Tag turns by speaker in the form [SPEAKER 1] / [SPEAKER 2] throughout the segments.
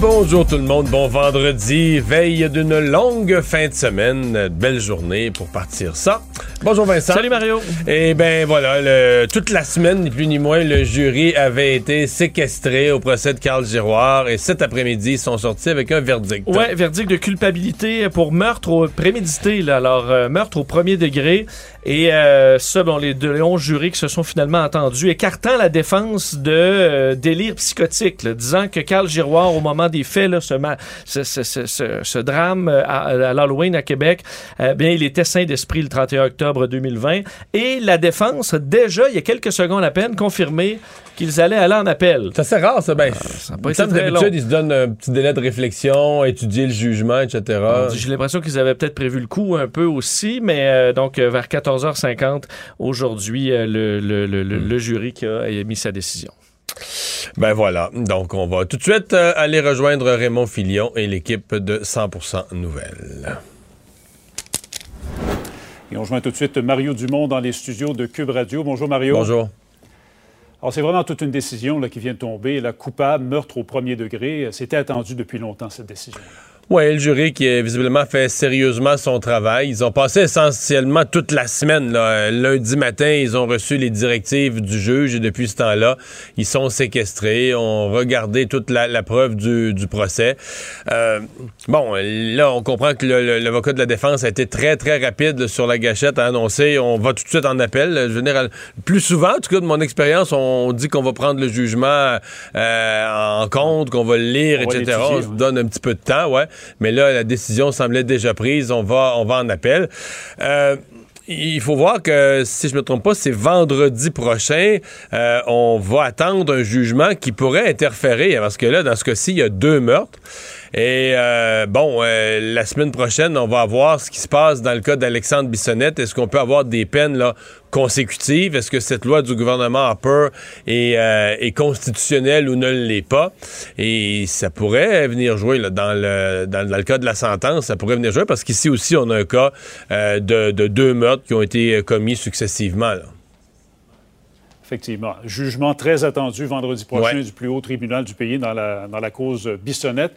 [SPEAKER 1] Bonjour tout le monde, bon vendredi, veille d'une longue fin de semaine, belle journée pour partir ça. Bonjour Vincent.
[SPEAKER 2] Salut Mario.
[SPEAKER 1] Et ben voilà, le- toute la semaine, ni plus ni moins, le jury avait été séquestré au procès de Carl Giroir et cet après-midi, ils sont sortis avec un verdict.
[SPEAKER 2] Ouais, verdict de culpabilité pour meurtre au prémédité, là. Alors, euh, meurtre au premier degré. Et euh, ça, bon, les deux les 11 jurés qui se sont finalement entendus, écartant la défense de euh, délire psychotique, là, disant que Carl Giroir, au moment des faits, là, ce, ma- ce, ce- ce- ce- ce drame euh, à, à l'Halloween à Québec, bien, il était sain d'esprit le 31 octobre 2020. Et la défense a déjà, il y a quelques secondes à peine, confirmé qu'ils allaient aller en appel.
[SPEAKER 1] C'est assez rare, ça. Ben,
[SPEAKER 2] ça a
[SPEAKER 1] semble
[SPEAKER 2] très
[SPEAKER 1] d'habitude, ils se donnent un petit délai de réflexion, étudier le jugement, etc.
[SPEAKER 2] J'ai l'impression qu'ils avaient peut-être prévu le coup un peu aussi, mais euh, donc euh, vers 14h50 aujourd'hui, euh, le, le- le- le- le jury qui a émis sa décision.
[SPEAKER 1] Ben voilà. Donc, on va tout de suite euh, aller rejoindre Raymond Filion et l'équipe de 100% Nouvelles.
[SPEAKER 3] Et on rejoint tout de suite Mario Dumont dans les studios de Cube Radio. Bonjour Mario.
[SPEAKER 1] Bonjour.
[SPEAKER 3] Alors c'est vraiment toute une décision là, qui vient de tomber. La coupable, meurtre au premier degré, c'était attendu depuis longtemps cette décision.
[SPEAKER 1] Oui, le jury qui a visiblement fait sérieusement son travail. Ils ont passé essentiellement toute la semaine. Là. Lundi matin, ils ont reçu les directives du juge et depuis ce temps-là, ils sont séquestrés, ont regardé toute la, la preuve du, du procès. Euh, bon, là, on comprend que l'avocat de la défense a été très, très rapide sur la gâchette à annoncer on va tout de suite en appel. Dire, plus souvent, en tout cas de mon expérience, on dit qu'on va prendre le jugement euh, en compte, qu'on va le lire,
[SPEAKER 3] On va
[SPEAKER 1] etc.
[SPEAKER 3] l'étudier,
[SPEAKER 1] On se donne un petit peu de temps, ouais. Mais là, la décision semblait déjà prise. On va, on va en appel. Euh, il faut voir que, si je me trompe pas, c'est vendredi prochain. euh, on va attendre un jugement qui pourrait interférer. Parce que là, dans ce cas-ci, il y a deux meurtres. Et euh, bon, euh, la semaine prochaine, on va voir ce qui se passe dans le cas d'Alexandre Bissonnette. Est-ce qu'on peut avoir des peines là, consécutives? Est-ce que cette loi du gouvernement Harper est, euh, est constitutionnelle ou ne l'est pas? Et ça pourrait venir jouer là, dans, le, dans, dans le cas de la sentence. Ça pourrait venir jouer parce qu'ici aussi, on a un cas euh, de, de deux meurtres qui ont été euh, commis successivement. là.
[SPEAKER 3] Effectivement. Jugement très attendu vendredi prochain
[SPEAKER 1] Ouais.
[SPEAKER 3] du plus haut tribunal du pays dans la, dans la cause Bissonnette.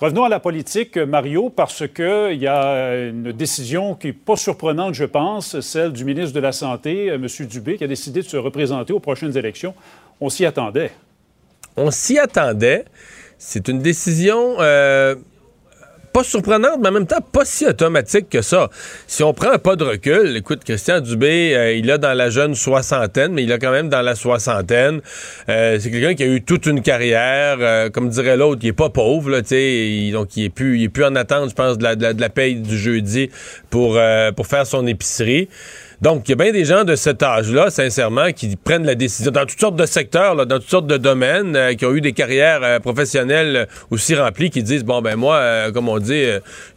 [SPEAKER 3] Revenons à la politique, Mario, parce qu'il y a une décision qui n'est pas surprenante, je pense, celle du ministre de la Santé, euh, M. Dubé, qui a décidé de se représenter aux prochaines élections. On s'y attendait.
[SPEAKER 1] On s'y attendait. C'est une décision euh, pas surprenante, mais en même temps pas si automatique que ça. Si on prend un pas de recul, écoute, Christian Dubé, euh, il a dans la jeune soixantaine, mais il a quand même dans la soixantaine. Euh, c'est quelqu'un qui a eu toute une carrière, euh, comme dirait l'autre, il est pas pauvre, là, il- donc il est plus, il est plus en attente, je pense, de la, de la, de paye du jeudi pour faire son épicerie. Donc, il y a bien des gens de cet âge-là, sincèrement, qui prennent la décision dans toutes sortes de secteurs, là, dans toutes sortes de domaines, euh, qui ont eu des carrières euh, professionnelles aussi remplies, qui disent, bon, ben moi, euh, comme on dit,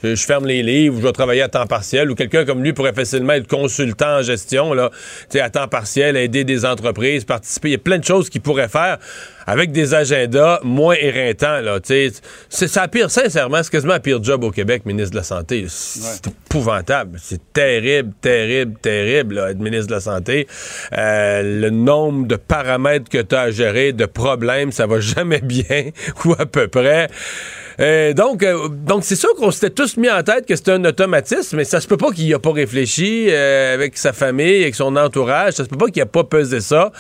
[SPEAKER 1] je, je ferme les livres, je vais travailler à temps partiel, ou quelqu'un comme lui pourrait facilement être consultant en gestion, là, à temps partiel, aider des entreprises, participer. Il y a plein de choses qu'il pourrait faire avec des agendas moins éreintants, là. C'est ça pire, sincèrement, c'est quasiment un pire job au Québec, ministre de la Santé. C'est épouvantable. C'est terrible, terrible, terrible, ministre de la Santé. Euh, le nombre de paramètres que tu as à gérer, de problèmes, ça va jamais bien, ou à peu près. Euh, donc, euh, donc c'est sûr qu'on s'était tous mis en tête que c'était un automatisme, mais ça se peut pas qu'il n'y a pas réfléchi euh, avec sa famille, avec son entourage. Ça se peut pas qu'il a pas pesé ça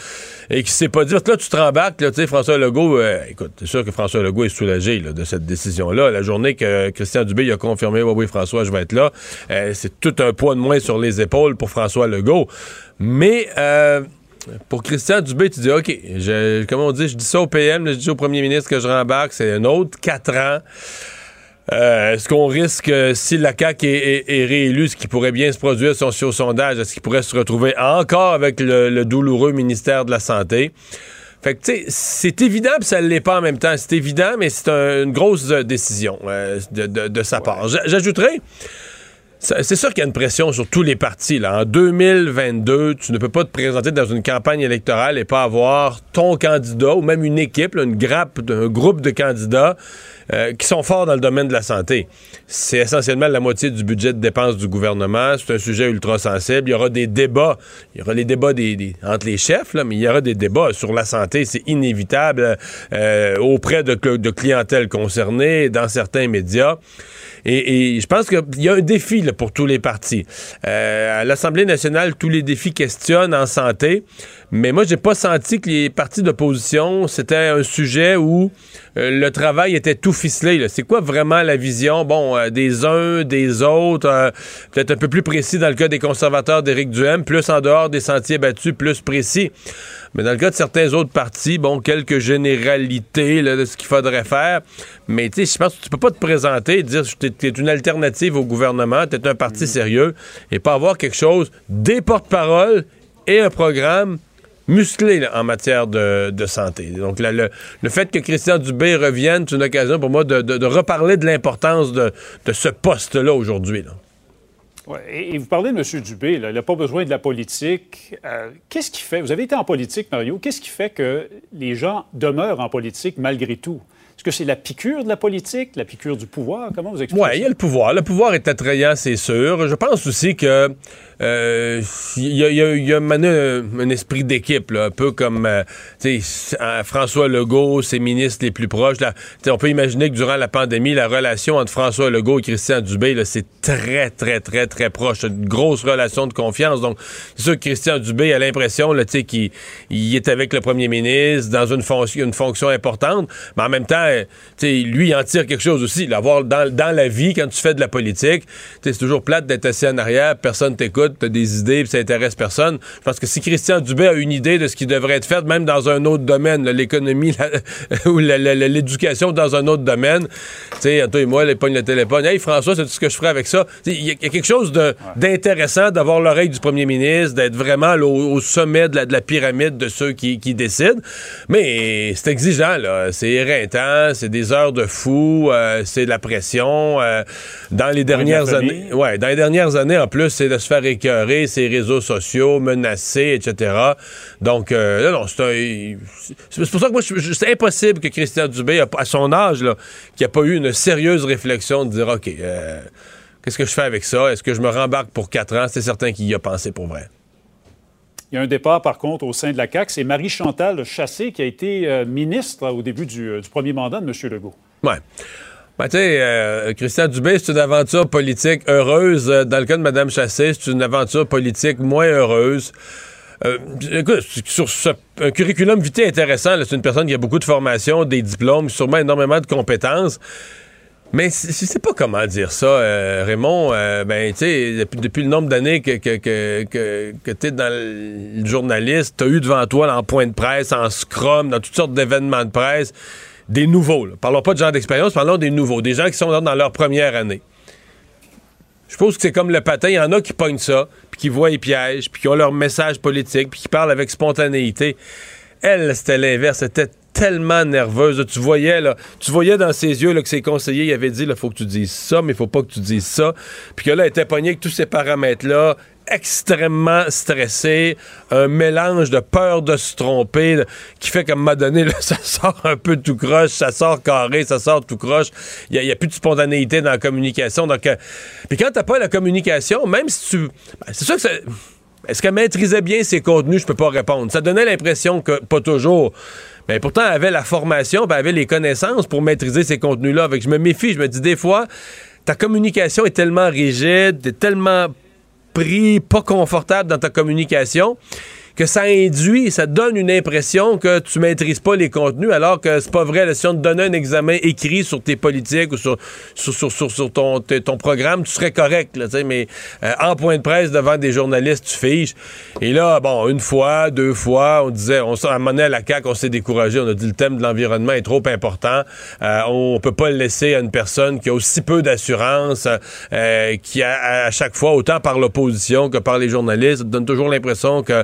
[SPEAKER 1] et qu'il s'est pas dit, là, tu te rembarques, là, tu sais, François Legault, euh, écoute, c'est sûr que François Legault est soulagé là, de cette décision-là. La journée que Christian Dubé a confirmé, oui, oui, François, je vais être là, euh, c'est tout un poids de moins sur les épaules pour François Legault. Mais, pour Christian Dubé, tu dis, OK, je, comme on dit, je dis ça au PM, je dis au premier ministre que je rembarque, c'est un autre quatre ans. Euh, est-ce qu'on risque, si la CAQ est, est- est réélue, ce qui pourrait bien se produire suit au sondage, est-ce qu'il pourrait se retrouver encore avec le, le douloureux ministère de la Santé? Fait que, tu sais, c'est évident, puis ça ne l'est pas en même temps. C'est évident, mais c'est un- une grosse euh, décision euh, de, de- de sa part. J'a- J'ajouterais, C'est sûr qu'il y a une pression sur tous les partis. Là. En 2022, tu ne peux pas te présenter dans une campagne électorale et pas avoir ton candidat ou même une équipe, une grappe, un groupe de candidats euh, qui sont forts dans le domaine de la santé. C'est essentiellement la moitié du budget de dépenses du gouvernement. C'est un sujet ultra sensible. Il y aura des débats. Il y aura les débats entre les chefs, mais il y aura des débats sur la santé. C'est inévitable euh, auprès de, de clientèle dans certains médias. Et, je pense qu'il y a un défi pour tous les partis. Euh, à l'Assemblée nationale, tous les défis questionnent en santé, mais moi, j'ai pas senti que les partis d'opposition, c'était un sujet où euh, le travail était tout ficelé. C'est quoi vraiment la vision, bon, euh, des uns, des autres, peut-être un peu plus précis dans le cas des conservateurs d'Éric Duhem, plus en dehors des sentiers battus, plus précis. Mais dans le cas de certains autres partis, bon, quelques généralités de ce qu'il faudrait faire. Mais tu sais, je pense que tu peux pas te présenter et dire que tu es une alternative au gouvernement, tu es un parti mm. sérieux, et pas avoir quelque chose, des porte-paroles et un programme musclé en matière de, santé. Donc, le, fait que Christian Dubé revienne, c'est une occasion pour moi de, reparler de l'importance de, ce poste-là aujourd'hui. Là.
[SPEAKER 3] Et, vous parlez de M. Dubé, il n'a pas besoin de la politique. Euh, qu'est-ce qui fait, vous avez été en politique, Mario, qu'est-ce qui fait que les gens demeurent en politique malgré tout? Est-ce que c'est la piqûre de la politique, la piqûre du pouvoir? Comment vous expliquez
[SPEAKER 1] Oui, il y a le pouvoir. Le pouvoir est attrayant, c'est sûr. Je pense aussi que euh, il y, a, y, a, un, esprit d'équipe, un peu comme euh, François Legault, ses ministres les plus proches. Là, on peut imaginer que durant la pandémie, la relation entre François Legault et Christian Dubé, c'est très, très, très, très proche. Une grosse relation de confiance. Donc, c'est sûr que Christian Dubé a l'impression qu'il il est avec le premier ministre dans une, fonction, une fonction importante, mais en même temps, lui, il en tire quelque chose aussi. L'avoir dans, dans la vie, quand tu fais de la politique, c'est toujours plate d'être assis en arrière, personne t'écoute tu as des idées, puis ça intéresse personne. Je pense que si Christian Dubé a une idée de ce qui devrait être fait, même dans un autre domaine, l'économie ou l'éducation dans un autre domaine, tu sais, toi et moi, les pogne le téléphone. Hey François, c'est tout ce que je ferais avec ça? Il y, a quelque chose d'intéressant d'avoir l'oreille du premier ministre, d'être vraiment au, sommet de la, pyramide de ceux qui, décident. Mais c'est exigeant, là. C'est éreintant, c'est des heures de fou, euh, c'est de la pression. Euh, dans les dernières années, ouais, dans les dernières années, en plus, c'est de se faire ses réseaux sociaux, menacés, etc. Donc, euh, non, c'est pour ça que moi, c'est impossible que Christian Dubé, à son âge, là, qui a pas eu une sérieuse réflexion de dire, OK, euh, qu'est-ce que je fais avec ça? Est-ce que je me rembarque pour quatre ans? C'est certain qu'il y a pensé pour vrai.
[SPEAKER 3] Il y a un départ, par contre, au sein de la CAQ. C'est Marie-Chantal Chassé qui a été euh, ministre au début du, du, premier mandat de M. Legault.
[SPEAKER 1] Ouais. Ben, euh, Christian Dubé, c'est une aventure politique heureuse. Euh, dans le cas de Mme Chassé, c'est une aventure politique moins heureuse. Euh, écoute, sur ce, un curriculum vitae intéressant, c'est une personne qui a beaucoup de formation, des diplômes, sûrement énormément de compétences. Mais je sais pas comment dire ça, Raymond. ben, tu sais, depuis, le nombre d'années que, que, que, que, tu es dans le journaliste, tu as eu devant toi en point de presse, en scrum, dans toutes sortes d'événements de presse des nouveaux. Parlons pas de gens d'expérience, parlons des nouveaux, des gens qui sont dans leur première année. Je suppose que c'est comme le patin, il y en a qui pognent ça, puis qui voient les pièges, puis qui ont leur message politique, puis qui parlent avec spontanéité. Elle, c'était l'inverse, c'était tellement nerveuse. Tu voyais, là, tu voyais dans ses yeux là, que ses conseillers avaient dit il faut que tu dises ça, mais il faut pas que tu dises ça. Puis que là, elle était pognée avec tous ces paramètres-là, extrêmement stressé, un mélange de peur de se tromper qui fait qu'à un moment donné, ça sort un peu tout croche, ça sort carré, ça sort tout croche. Il n'y a, plus de spontanéité dans la communication. Donc, euh, puis quand t'as pas la communication, même si tu... Ben, c'est sûr que Est-ce qu'elle maîtrisait bien ses contenus? Je peux pas répondre. Ça donnait l'impression que pas toujours. Mais pourtant, elle avait la formation, elle avait les connaissances pour maîtriser ces contenus-là. Je me méfie, je me dis des fois, ta communication est tellement rigide, tellement pris, pas confortable dans ta communication que ça induit, ça donne une impression que tu maîtrises pas les contenus, alors que c'est pas vrai. si on te donnait un examen écrit sur tes politiques ou sur, sur, sur, sur, ton, ton programme, tu serais correct, là, mais euh, en point de presse devant des journalistes, tu fiches. Et là, bon, une fois, deux fois, on disait, on à un à la CAQ, on s'est découragé, on a dit le thème de l'environnement est trop important. Euh, on peut pas le laisser à une personne qui a aussi peu d'assurance, euh, qui a à chaque fois, autant par l'opposition que par les journalistes, donne toujours l'impression que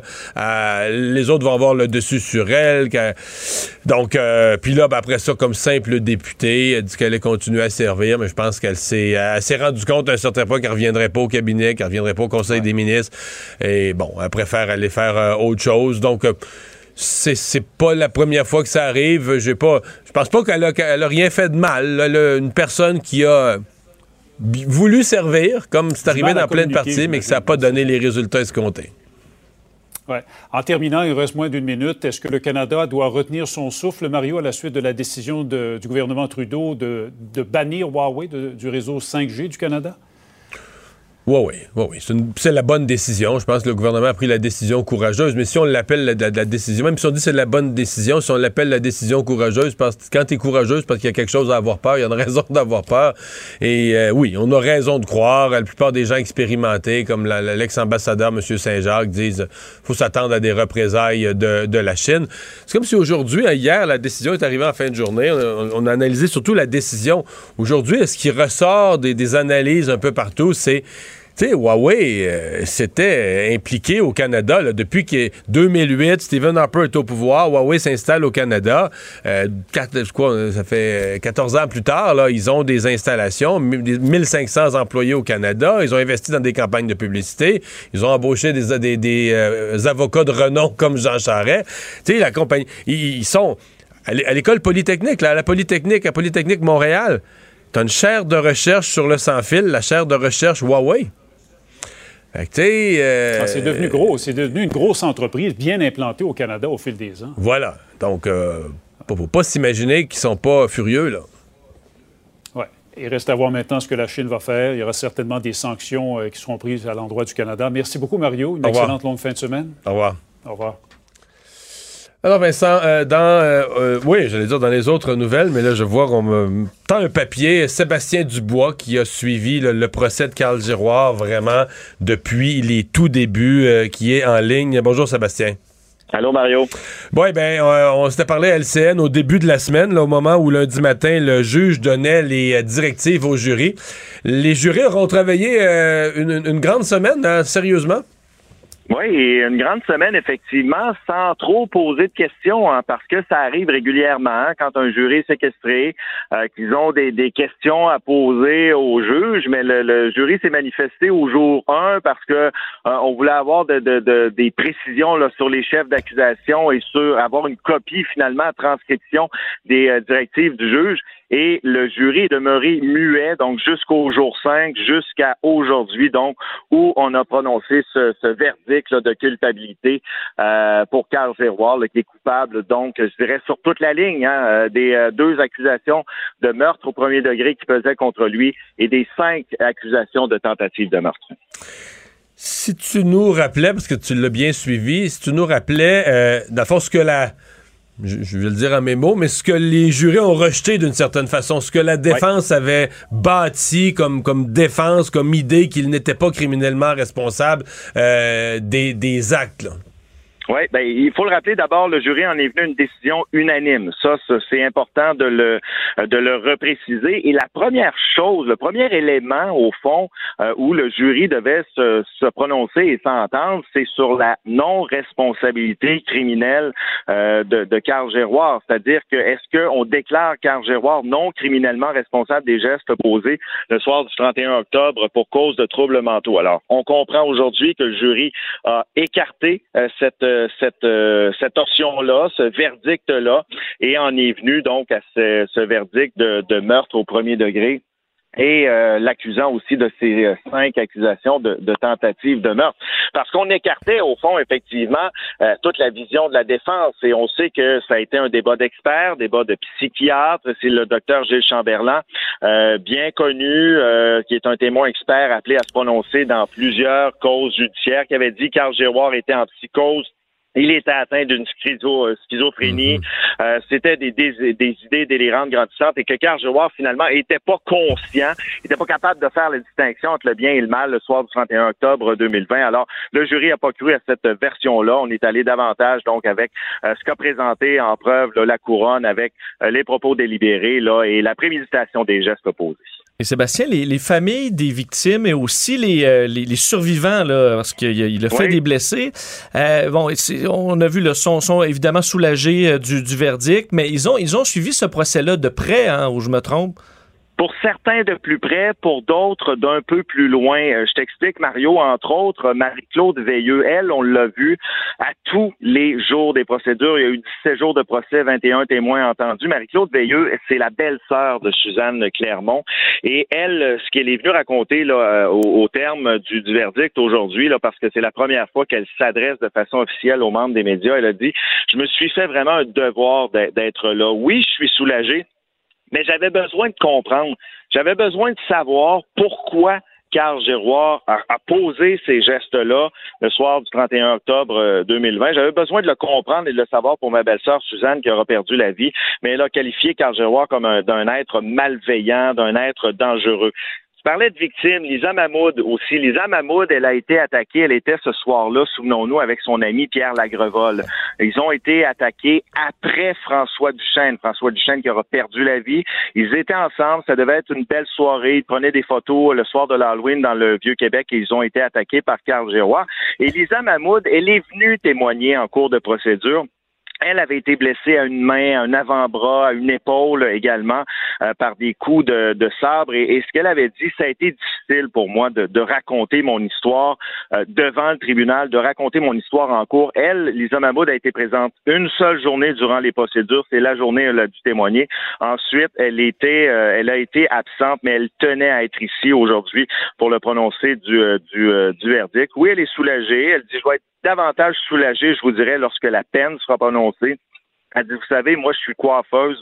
[SPEAKER 1] les autres vont avoir le dessus sur elle. donc, euh, puis là, ben, après ça, comme simple députée, elle dit qu'elle allait continuer à servir, mais je pense qu'elle s'est, s'est rendue compte à un certain point qu'elle reviendrait pas au cabinet, qu'elle reviendrait pas au Conseil des ministres. Et bon, elle préfère aller faire euh, autre chose. Donc, euh, c'est, c'est pas la première fois que ça arrive. J'ai pas, je pense pas qu'elle a, qu'elle a rien fait de mal. une personne qui a voulu servir, comme c'est arrivé dans plein de parties, mais que ça n'a pas donné les résultats escomptés.
[SPEAKER 3] En terminant, il reste moins d'une minute. Est-ce que le Canada doit retenir son souffle, Mario, à la suite de la décision du gouvernement Trudeau de, bannir Huawei du réseau 5G du Canada?
[SPEAKER 1] Oui, oui, oui. C'est la bonne décision. Je pense que le gouvernement a pris la décision courageuse. Mais si on l'appelle la, décision, même si on dit que c'est la bonne décision, si on l'appelle la décision courageuse, parce que quand tu es courageuse, parce qu'il y a quelque chose à avoir peur, il y a une raison d'avoir peur. Et euh, oui, on a raison de croire. La plupart des gens expérimentés, comme l'ex-ambassadeur M. Saint-Jacques, disent faut s'attendre à des représailles de, la Chine. C'est comme si aujourd'hui, hein, hier, la décision est arrivée en fin de journée. On, a analysé surtout la décision. Aujourd'hui, ce qui ressort des analyses un peu partout, c'est Huawei euh, s'était impliqué au Canada depuis que 2008, Stephen Harper est au pouvoir, Huawei s'installe au Canada. Euh, quoi, ça fait 14 ans plus tard, là, ils ont des installations, 1500 employés au Canada. Ils ont investi dans des campagnes de publicité. Ils ont embauché des, des, euh, avocats de renom comme Jean Charest. Tu sais, la compagnie, ils, sont à l'école polytechnique, là, à la Polytechnique, à Polytechnique Montréal. T'as une chaire de recherche sur le sans-fil, la chaire de recherche Huawei.
[SPEAKER 3] Euh, ah, c'est devenu gros. C'est devenu une grosse entreprise bien implantée au Canada au fil des ans.
[SPEAKER 1] Voilà. Donc, euh, faut pas s'imaginer qu'ils sont pas furieux, là.
[SPEAKER 3] Oui. Il reste à voir maintenant ce que la Chine va faire. Il y aura certainement des sanctions euh, qui seront prises à l'endroit du Canada. Merci beaucoup, Mario. Une excellente longue fin de semaine.
[SPEAKER 1] Au revoir.
[SPEAKER 3] Au revoir.
[SPEAKER 1] Alors Vincent, euh, dans euh, euh, oui, j'allais dire dans les autres nouvelles, mais là je vois qu'on me tend un papier. Sébastien Dubois qui a suivi le, procès de Carl Giroir vraiment depuis les tout débuts, qui est en ligne. Bonjour Sébastien.
[SPEAKER 4] Allô Mario.
[SPEAKER 1] Bon, ben, on, s'était parlé à LCN au début de la semaine, au moment où lundi matin le juge donnait les directives au jury. Les jurés auront travaillé une, grande semaine, hein, sérieusement.
[SPEAKER 4] Oui, et une grande semaine, effectivement, sans trop poser de questions, hein, parce que ça arrive régulièrement hein, quand un jury est séquestré, euh, qu'ils ont des, questions à poser au juge, mais le, jury s'est manifesté au jour 1 parce que euh, on voulait avoir de, de, des précisions sur les chefs d'accusation et sur avoir une copie finalement, transcription des euh, directives du juge et le jury est demeuré muet, donc jusqu'au jour 5, jusqu'à aujourd'hui, donc, où on a prononcé ce, verdict de culpabilité euh, pour Carl Giroir, qui est coupable, donc, je dirais, sur toute la ligne, hein, euh, des euh, deux accusations de meurtre au premier degré qui pesaient contre lui et des cinq accusations de tentative de meurtre.
[SPEAKER 1] Si tu nous rappelais, parce que tu l'as bien suivi, si tu nous rappelais, euh, fond, ce que la je, vais le dire à mes mots, mais ce que les jurés ont rejeté d'une certaine façon, ce que la défense avait bâti comme, comme défense, comme idée qu'il n'était pas criminellement responsable euh, des, des actes. Là.
[SPEAKER 4] Oui, ben, il faut le rappeler d'abord, le jury en est venu une décision unanime. Ça, c'est important de le de le repréciser. Et la première chose, le premier élément au fond euh, où le jury devait se, se prononcer et s'entendre, c'est sur la non-responsabilité criminelle euh, de, de Carl Géroir. C'est-à-dire que est-ce qu'on déclare Carl Géroir non criminellement responsable des gestes posés le soir du 31 octobre pour cause de troubles mentaux? Alors, on comprend aujourd'hui que le jury a écarté euh, cette cette, euh, cette option-là, ce verdict-là, et en est venu donc à ce, verdict de, meurtre au premier degré et euh, l'accusant aussi de ces euh, cinq accusations de, tentative de meurtre. Parce qu'on écartait, au fond, effectivement, toute la vision de la défense. Et on sait que ça a été un débat d'experts, débat de psychiatres. C'est le docteur Gilles Chamberlain, bien connu, qui est un témoin expert appelé à se prononcer dans plusieurs causes judiciaires, qui avait dit qu'Arl Giroir était en psychose il était atteint d'une schizo, euh, schizophrénie. Mhm. Euh, c'était des, des, idées délirantes grandissantes et que Carl finalement, était pas conscient, était pas capable de faire la distinction entre le bien et le mal le soir du 31 octobre 2020. Alors, le jury a pas cru à cette version-là. On est allé davantage, donc, avec euh, ce qu'a présenté en preuve la couronne avec les propos délibérés là, et la préméditation des gestes opposés.
[SPEAKER 2] Et Sébastien, les, les familles des victimes et aussi les, euh, les, les survivants, là, parce qu'il a, il a fait
[SPEAKER 4] Oui.
[SPEAKER 2] des blessés, euh, bon, on a vu le son, sont évidemment soulagés euh, du, du verdict, mais ils ont, ils ont suivi ce procès-là de près, hein, ou je me trompe?
[SPEAKER 4] Pour certains de plus près, pour d'autres d'un peu plus loin. Euh, Je t'explique, Mario, entre autres, Marie-Claude Veilleux, elle, on l'a vu à tous les jours des procédures. Il y a eu 17 jours de procès, 21 témoins entendus. Marie-Claude Veilleux, c'est la belle-sœur de Suzanne Clermont. Et elle, ce qu'elle est venue raconter là, euh, au, terme du, du verdict aujourd'hui, parce que c'est la première fois qu'elle s'adresse de façon officielle aux membres des médias, elle a dit, je me suis fait vraiment un devoir d'être- là. Oui, je suis soulagé, mais j'avais besoin de comprendre. J'avais besoin de savoir pourquoi Carl Giroir a, posé ces gestes-là le soir du 31 octobre euh, 2020. J'avais besoin de le comprendre et de le savoir pour ma belle-sœur Suzanne qui aura perdu la vie, mais elle a qualifié Carl Giroir comme un- d'un être malveillant, d'un être dangereux. Parlais de victimes, Lisa Mahmoud aussi. Lisa Mahmoud, elle a été attaquée, elle était ce soir-là, souvenons-nous, avec son ami Pierre Lagrevol. Ils ont été attaqués après François Duchesne. François Duchesne qui aura perdu la vie. Ils étaient ensemble, ça devait être une belle soirée. Ils prenaient des photos le soir de l'Halloween dans le Vieux-Québec et ils ont été attaqués par Carl Giroir. Et Lisa Mahmoud, elle est venue témoigner en cours de procédure. Elle avait été blessée à une main, à un avant-bras, à une épaule également euh, par des coups de, sabre. Et, ce qu'elle avait dit, ça a été difficile pour moi de, raconter mon histoire euh, devant le tribunal, de raconter mon histoire en cours. Elle, Lisa Mahmoud, a été présente une seule journée durant les procédures. C'est la journée où elle a dû témoigner. Ensuite, elle était, euh, elle a été absente, mais elle tenait à être ici aujourd'hui pour le prononcer du, euh, du, du verdict. Oui, elle est soulagée. Elle dit, je vais être davantage soulagée, je vous dirais, lorsque la peine sera prononcée. Elle dit, vous savez, moi, je suis coiffeuse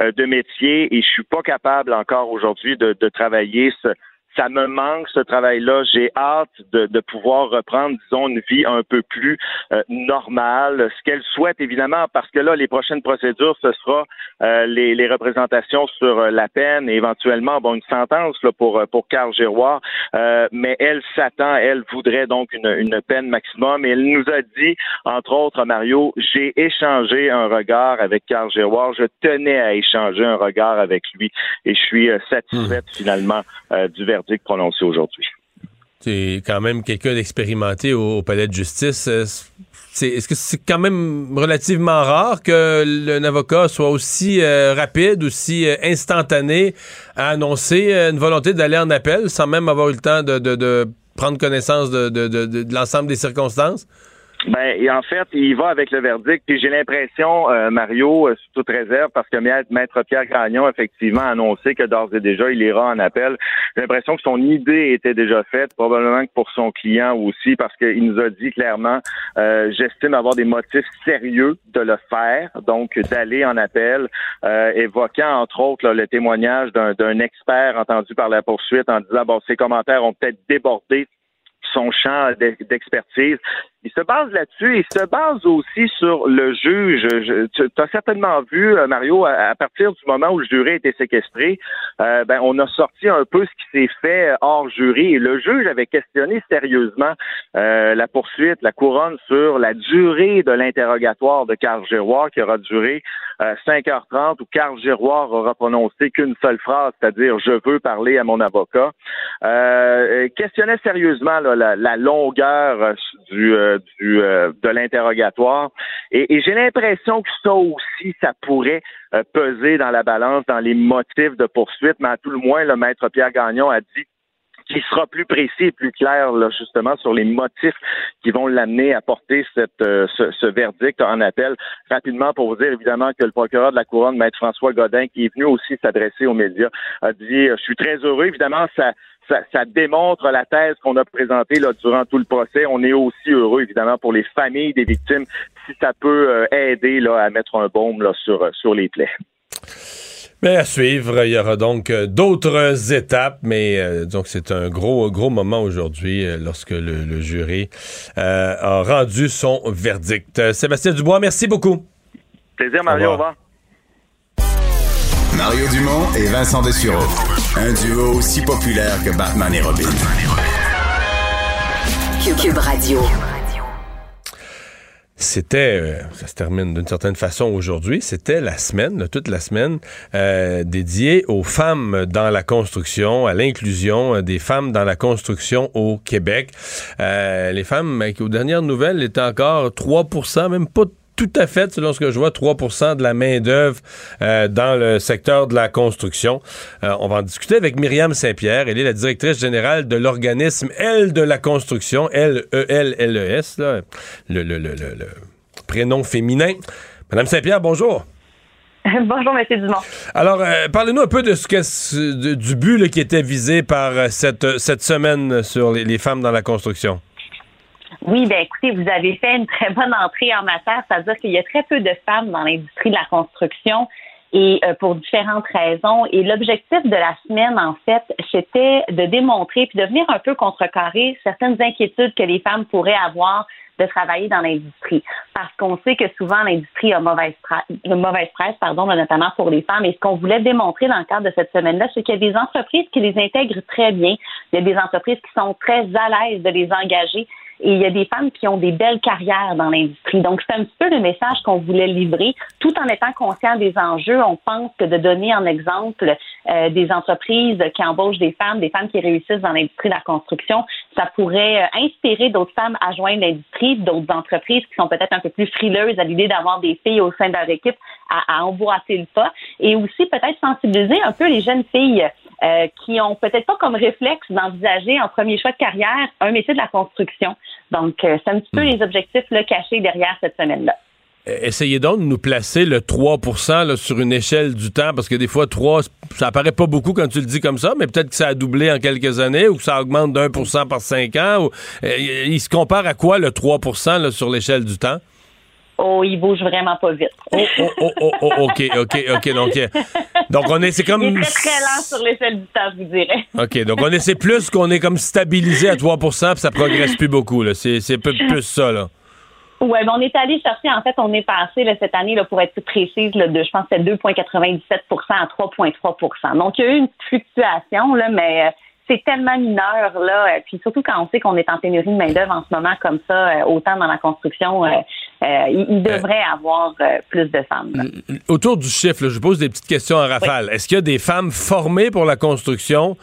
[SPEAKER 4] euh, de métier et je suis pas capable encore aujourd'hui de, de travailler ce, ça me manque ce travail-là. J'ai hâte de, de, pouvoir reprendre, disons, une vie un peu plus euh, normale. Ce qu'elle souhaite, évidemment, parce que là, les prochaines procédures, ce sera euh, les, les, représentations sur euh, la peine et éventuellement, bon, une sentence là, pour pour Carl Giroir. Euh, mais elle s'attend, elle voudrait donc une, une peine maximum. Et elle nous a dit, entre autres, Mario, j'ai échangé un regard avec Carl Giroir. Je tenais à échanger un regard avec lui et je suis euh, satisfaite mmh. finalement euh, du verdict prononcé aujourd'hui.
[SPEAKER 1] C'est quand même quelqu'un d'expérimenté au, au, palais de justice. Est-ce que c'est quand même relativement rare que un avocat soit aussi euh, rapide, aussi euh, instantané à annoncer euh, une volonté d'aller en appel sans même avoir eu le temps de, prendre connaissance de l'ensemble des circonstances?
[SPEAKER 4] Ben, et en fait, il va avec le verdict. Puis j'ai l'impression, euh, Mario, euh, sous toute réserve, parce que Maître Pierre Gagnon, effectivement, a annoncé que d'ores et déjà, il ira en appel. J'ai l'impression que son idée était déjà faite, probablement que pour son client aussi, parce qu'il nous a dit clairement, euh, j'estime avoir des motifs sérieux de le faire, donc d'aller en appel, euh, évoquant entre autres là, le témoignage d'un expert entendu par la poursuite en disant, bon, ces commentaires ont peut-être débordé son champ d'expertise. Il se base là-dessus. Il se base aussi sur le juge. Je, tu as certainement vu, euh, Mario, à, partir du moment où le jury a été séquestré, euh, ben, on a sorti un peu ce qui s'est fait hors jury. Et le juge avait questionné sérieusement euh, la poursuite, la couronne sur la durée de l'interrogatoire de Carl Giroir qui aura duré 5h30 où Carl Giroir aura prononcé qu'une seule phrase, c'est-à-dire je veux parler à mon avocat. Euh, questionnait sérieusement là, la, la, longueur du du, euh, de l'interrogatoire. Et, et j'ai l'impression que ça aussi, ça pourrait euh, peser dans la balance, dans les motifs de poursuite, mais à tout le moins, le maître Pierre Gagnon a dit qu'il sera plus précis et plus clair là, justement sur les motifs qui vont l'amener à porter cette, euh, ce, ce, verdict en appel. Rapidement, pour vous dire évidemment que le procureur de la Couronne, Maître François Godin, qui est venu aussi s'adresser aux médias, a dit Je suis très heureux, évidemment, ça ça, ça, démontre la thèse qu'on a présentée là, durant tout le procès. On est aussi heureux, évidemment, pour les familles des victimes, si ça peut euh, aider là, à mettre un baume là, sur, sur les plaies.
[SPEAKER 1] Mais à suivre, il y aura donc euh, d'autres étapes, mais euh, donc c'est un gros gros moment aujourd'hui euh, lorsque le, le jury a rendu son verdict. Sébastien Dubois, merci beaucoup.
[SPEAKER 4] Plaisir, Mario. Au revoir.
[SPEAKER 5] Mario Dumont et Vincent Dessureau. Un duo aussi populaire que Batman et Robin.
[SPEAKER 6] Cube Radio.
[SPEAKER 1] C'était, euh, ça se termine d'une certaine façon aujourd'hui, c'était la semaine, toute la semaine, euh, dédiée aux femmes dans la construction, à l'inclusion des femmes dans la construction au Québec. les femmes, qui aux dernières nouvelles, étaient encore 3% même pas tout à fait, selon ce que je vois, 3 de la main-d'œuvre euh, dans le secteur de la construction. Euh, on va en discuter avec Myriam Saint-Pierre. Elle est la directrice générale de l'organisme L de la construction, L-E-L-L-E-S, le, le, le, le, prénom féminin. Madame Saint-Pierre, bonjour.
[SPEAKER 7] Bonjour, M. Dumont.
[SPEAKER 1] Alors, euh, parlez-nous un peu de ce que, du but qui était visé par cette, cette semaine sur les femmes dans la construction.
[SPEAKER 7] Oui, ben écoutez, vous avez fait une très bonne entrée en matière, c'est-à-dire qu'il y a très peu de femmes dans l'industrie de la construction et euh, pour différentes raisons. Et l'objectif de la semaine, en fait, c'était de démontrer puis de venir un peu contrecarrer certaines inquiétudes que les femmes pourraient avoir de travailler dans l'industrie. Parce qu'on sait que souvent l'industrie a mauvaise, mauvaise presse, pardon, notamment pour les femmes. Et ce qu'on voulait démontrer dans le cadre de cette semaine-là, c'est qu'il y a des entreprises qui les intègrent très bien. Il y a des entreprises qui sont très à l'aise de les engager et il y a des femmes qui ont des belles carrières dans l'industrie. Donc, c'est un petit peu le message qu'on voulait livrer, tout en étant conscient des enjeux. On pense que de donner en exemple euh, des entreprises qui embauchent des femmes, des femmes qui réussissent dans l'industrie de la construction, ça pourrait euh, inspirer d'autres femmes à joindre l'industrie, d'autres entreprises qui sont peut-être un peu plus frileuses à l'idée d'avoir des filles au sein de leur équipe à, à le pas, et aussi peut-être sensibiliser un peu les jeunes filles euh, qui ont peut-être pas comme réflexe d'envisager en premier choix de carrière un métier de la construction. Donc, euh, c'est un petit peu hmm. les objectifs là, cachés derrière cette semaine-là.
[SPEAKER 1] Euh, essayez donc de nous placer le 3 sur une échelle du temps, parce que des fois, 3, ça apparaît pas beaucoup quand tu le dis comme ça, mais peut-être que ça a doublé en quelques années ou que ça augmente d'un pour cent par cinq ans. il se compare à quoi le 3 sur l'échelle du temps?
[SPEAKER 7] Oh, il bouge vraiment pas vite.
[SPEAKER 1] Oh, oh, oh, oh, oh OK, OK, OK. Donc, donc on est, c'est comme.
[SPEAKER 7] Il est très, très lent sur l'échelle du temps, je vous dirais.
[SPEAKER 1] OK, donc on essaie plus qu'on est comme stabilisé à 3 puis ça progresse plus beaucoup, là. C'est, c'est peu plus ça, là.
[SPEAKER 7] Oui, on est allé chercher, en fait, on est passé là, cette année, là, pour être plus précise, là, de, je pense, c'est 2,97% à 3,3% Donc, il y a eu une fluctuation, là, mais euh, c'est tellement mineur là, puis surtout quand on sait qu'on est en pénurie de main d'œuvre en ce moment comme ça, euh, autant dans la construction, euh, euh, il, devrait avoir plus de femmes.
[SPEAKER 1] Autour du chiffre, je pose des petites questions en rafale. Est-ce qu'il y a des femmes formées pour la construction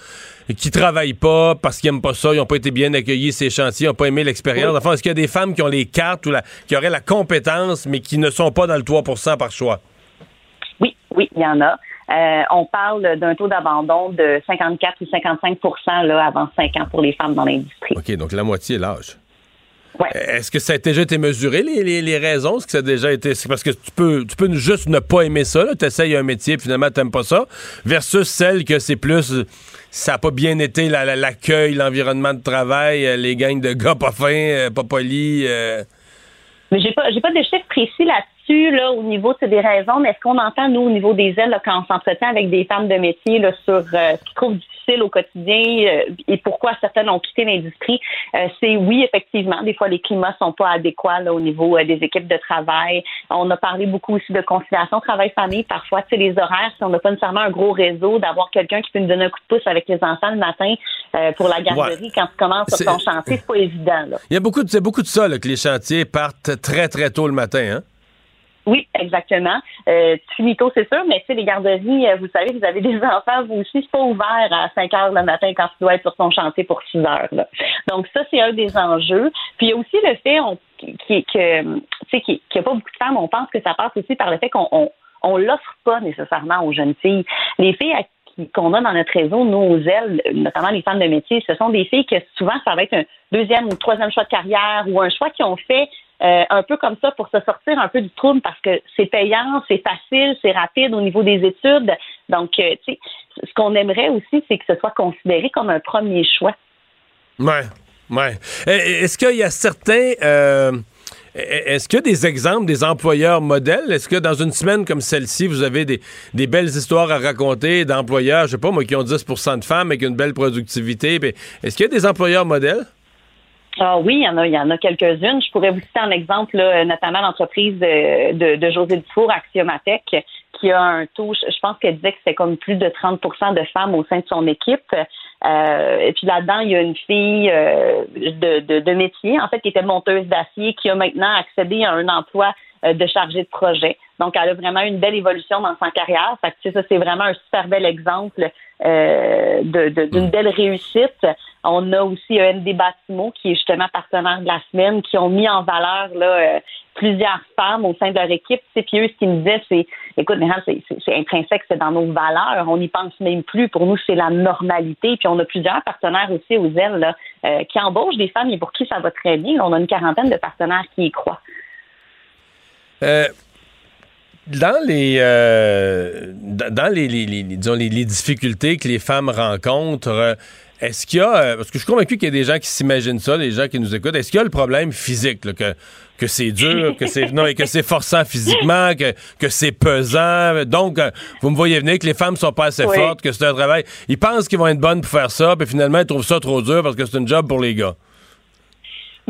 [SPEAKER 1] qui travaillent pas parce qu'ils n'aiment pas ça, ils n'ont pas été bien accueillis ces chantiers, ils n'ont pas aimé l'expérience? Enfin, est-ce qu'il y a des femmes qui ont les cartes ou qui auraient la compétence, mais qui ne sont pas dans le 3% par choix?
[SPEAKER 7] Oui, oui, il y en a. Euh, on parle d'un taux d'abandon de 54 ou 55 là, avant 5 ans pour les femmes dans l'industrie.
[SPEAKER 1] OK, donc la moitié est l'âge.
[SPEAKER 7] Ouais.
[SPEAKER 1] Est-ce que ça a déjà été mesuré, les, les, raisons? Est-ce que ça a déjà été. C'est parce que tu peux, tu peux juste ne pas aimer ça, tu essayes un métier, puis finalement, tu n'aimes pas ça, versus celle que c'est plus. Ça n'a pas bien été l'accueil, l'environnement de travail, euh, les gangs de gars pas fins, euh, pas polis.
[SPEAKER 7] Mais j'ai pas, j'ai pas de chiffres précis là là, au niveau des raisons, mais est-ce qu'on entend, nous, au niveau des ailes, quand on s'entretient avec des femmes de métier là, sur euh, ce qu'ils trouvent difficile au quotidien euh, et pourquoi certaines ont quitté l'industrie, euh, c'est oui, effectivement, des fois les climats sont pas adéquats au niveau des équipes de travail. On a parlé beaucoup aussi de conciliation travail-famille. Parfois, c'est les horaires, si on n'a pas nécessairement un gros réseau, d'avoir quelqu'un qui peut nous donner un coup de pouce avec les enfants le matin pour la garderie quand tu commences sur ton chantier, c'est pas évident.
[SPEAKER 1] Il y a beaucoup de, beaucoup de ça, que les chantiers partent très, très tôt le matin, hein?
[SPEAKER 7] Oui, exactement. Euh, c'est sûr, mais tu sais, les garderies, euh, vous savez, vous avez des enfants, vous aussi, c'est pas ouvert à 5 heures le matin quand tu dois être sur ton chantier pour 6 heures. Là. Donc, ça, c'est un des enjeux. Puis, il y a aussi le fait qu'il n'y a pas beaucoup de femmes. On pense que ça passe aussi par le fait qu'on on, on l'offre pas nécessairement aux jeunes filles. Les filles qu'on a dans notre réseau, nos ailes, notamment les femmes de métier, ce sont des filles que souvent, ça va être un deuxième ou troisième choix de carrière ou un choix qui ont fait euh, un peu comme ça pour se sortir un peu du trouble parce que c'est payant, c'est facile, c'est rapide au niveau des études. Donc, euh, tu sais, ce qu'on aimerait aussi, c'est que ce soit considéré comme un premier choix.
[SPEAKER 1] Ouais, ouais. Est-ce qu'il y a certains. Euh, est-ce qu'il y a des exemples des employeurs modèles? Est-ce que dans une semaine comme celle-ci, vous avez des, des belles histoires à raconter d'employeurs, je sais pas moi, qui ont 10% de femmes avec une belle productivité? Est-ce qu'il y a des employeurs modèles?
[SPEAKER 7] Ah oui, il y en a, il y en a quelques-unes. Je pourrais vous citer un exemple, notamment l'entreprise de, de, José Dufour, Axiomatech, qui a un taux, je pense qu'elle disait que c'était comme plus de 30% de femmes au sein de son équipe. Euh, et puis là-dedans, il y a une fille euh, de, de, de, métier, en fait, qui était monteuse d'acier, qui a maintenant accédé à un emploi euh, de chargé de projet. Donc, elle a vraiment une belle évolution dans sa carrière. Fait que, ça, c'est vraiment un super bel exemple euh, d'une belle réussite. On a aussi END Bâtimo, qui est justement partenaire de la semaine, qui ont mis en valeur là, plusieurs femmes au sein de leur équipe. Puis eux, ce qu'ils me disaient, c'est écoute, c'est intrinsèque, c'est dans nos valeurs. On n'y pense même plus. Pour nous, c'est la normalité. Puis on a plusieurs partenaires aussi aux ailes là, euh, qui embauchent des femmes et pour qui ça va très bien. On a une quarantaine de partenaires qui y croient.
[SPEAKER 1] Euh, dans les, euh, dans les, les, disons, les, difficultés que les femmes rencontrent, est-ce qu'il y a, parce que je suis convaincu qu'il y a des gens qui s'imaginent ça, des gens qui nous écoutent, est-ce qu'il y a le problème physique, que que c'est dur, que c'est non, et que c'est forçant physiquement, que, que c'est pesant? Donc, euh, vous me voyez venir que les femmes sont pas assez fortes, que c'est un travail. Ils pensent qu'ils vont être bonnes pour faire ça, puis finalement, ils trouvent ça trop dur parce que c'est un job pour les gars.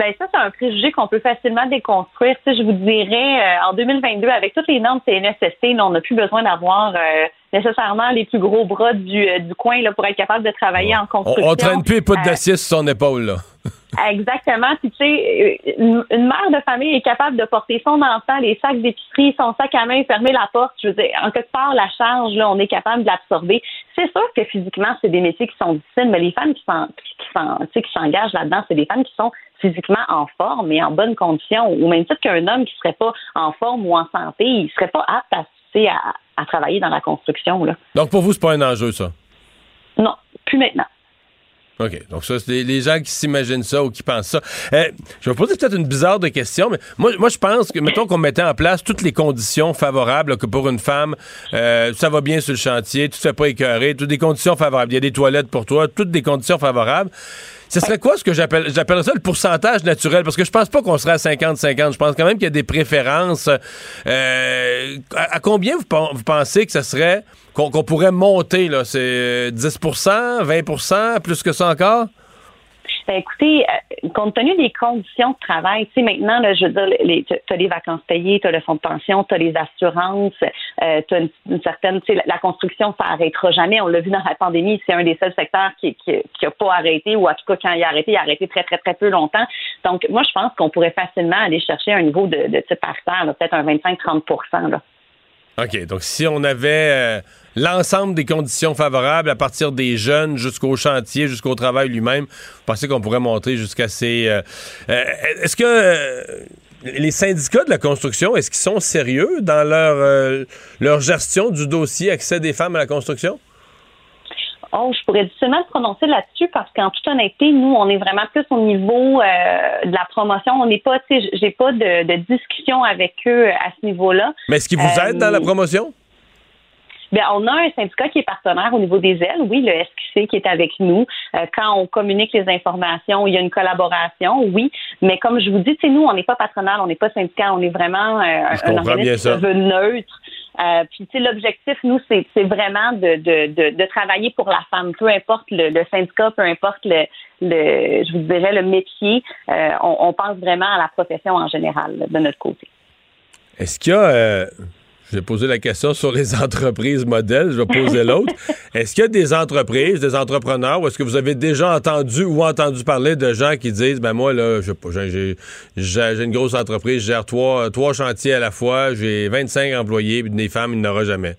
[SPEAKER 7] Ben ça, c'est un préjugé qu'on peut facilement déconstruire. Tu je vous dirais, euh, en 2022, avec toutes les normes CNSST, on n'a plus besoin d'avoir euh, nécessairement les plus gros bras du, du coin là, pour être capable de travailler en construction.
[SPEAKER 1] On, on traîne plus les poutres d'acier sur son épaule, là.
[SPEAKER 7] Exactement. Puis tu sais, une, mère de famille est capable de porter son enfant, les sacs d'épicerie, son sac à main, fermer la porte. Je veux dire, en quelque part, la charge, là, on est capable de l'absorber. C'est sûr que physiquement, c'est des métiers qui sont difficiles, mais les femmes qui qui s'engagent là-dedans, c'est des femmes qui sont physiquement en forme et en bonne condition, au même titre qu'un homme qui serait pas en forme ou en santé, il serait pas apte à, à, à travailler dans la construction. Là.
[SPEAKER 1] Donc pour vous, c'est pas un enjeu, ça?
[SPEAKER 7] Non, plus maintenant.
[SPEAKER 1] OK. Donc, ça, c'est les gens qui s'imaginent ça ou qui pensent ça. Euh, je vais poser peut-être une bizarre de question, mais moi, moi je pense que, mettons qu'on mettait en place toutes les conditions favorables que pour une femme, euh, ça va bien sur le chantier, tu te fais pas écœurer, toutes des conditions favorables. Il y a des toilettes pour toi, toutes des conditions favorables. Ce serait quoi ce que j'appelle j'appellerais ça le pourcentage naturel? Parce que je pense pas qu'on serait à 50-50. Je pense quand même qu'il y a des préférences. Euh, à, combien vous, vous, pensez que ce serait qu'on pourrait monter là C'est 10% 20% plus que ça encore?
[SPEAKER 7] Ben, écoutez, euh, compte tenu des conditions de travail, tu sais, maintenant, là, je veux dire, tu as les vacances payées, tu as le fonds de pension, tu as les assurances, euh, tu as une, certaine, tu sais, la, construction, ça arrêtera jamais. On l'a vu dans la pandémie, c'est un des seuls secteurs qui n'a pas arrêté, ou en tout cas, quand il a arrêté, il a arrêté très, très, très peu longtemps. Donc, moi, je pense qu'on pourrait facilement aller chercher un niveau de, de type parterre, peut-être un 25-30
[SPEAKER 1] OK. Donc, si on avait euh, l'ensemble des conditions favorables à partir des jeunes jusqu'au chantier, jusqu'au travail lui-même, vous pensez qu'on pourrait monter jusqu'à ces. Euh, euh, est-ce que. les syndicats de la construction, est-ce qu'ils sont sérieux dans leur, leur gestion du dossier accès des femmes à la construction?
[SPEAKER 7] Oh, je pourrais difficilement me prononcer là-dessus parce qu'en toute honnêteté, nous, on est vraiment plus au niveau euh, de la promotion. On n'est pas, tu sais, j'ai pas de, de, discussion avec eux à ce niveau-là.
[SPEAKER 1] Mais est-ce qu'ils vous aident dans la euh, promotion?
[SPEAKER 7] Bien, on a un syndicat qui est partenaire au niveau des ailes, oui, le SQC qui est avec nous. Euh, quand on communique les informations, il y a une collaboration, oui. Mais comme je vous dis, nous, on n'est pas patronal, on n'est pas syndicat, on est vraiment un organisme neutre. Euh, puis, tu sais, l'objectif, nous, c'est vraiment de, travailler pour la femme, peu importe le, syndicat, peu importe le, je vous dirais, le métier. Euh, on, pense vraiment à la profession en général, de notre côté.
[SPEAKER 1] Est-ce qu'il y a... Je vais poser la question sur les entreprises modèles, je vais poser l'autre. Est-ce qu'il y a des entreprises, des entrepreneurs, ou est-ce que vous avez déjà entendu ou entendu parler de gens qui disent, ben moi, là, je j'ai une grosse entreprise, je gère trois, trois chantiers à la fois, j'ai 25 employés, puis des femmes, il n'y en aura jamais?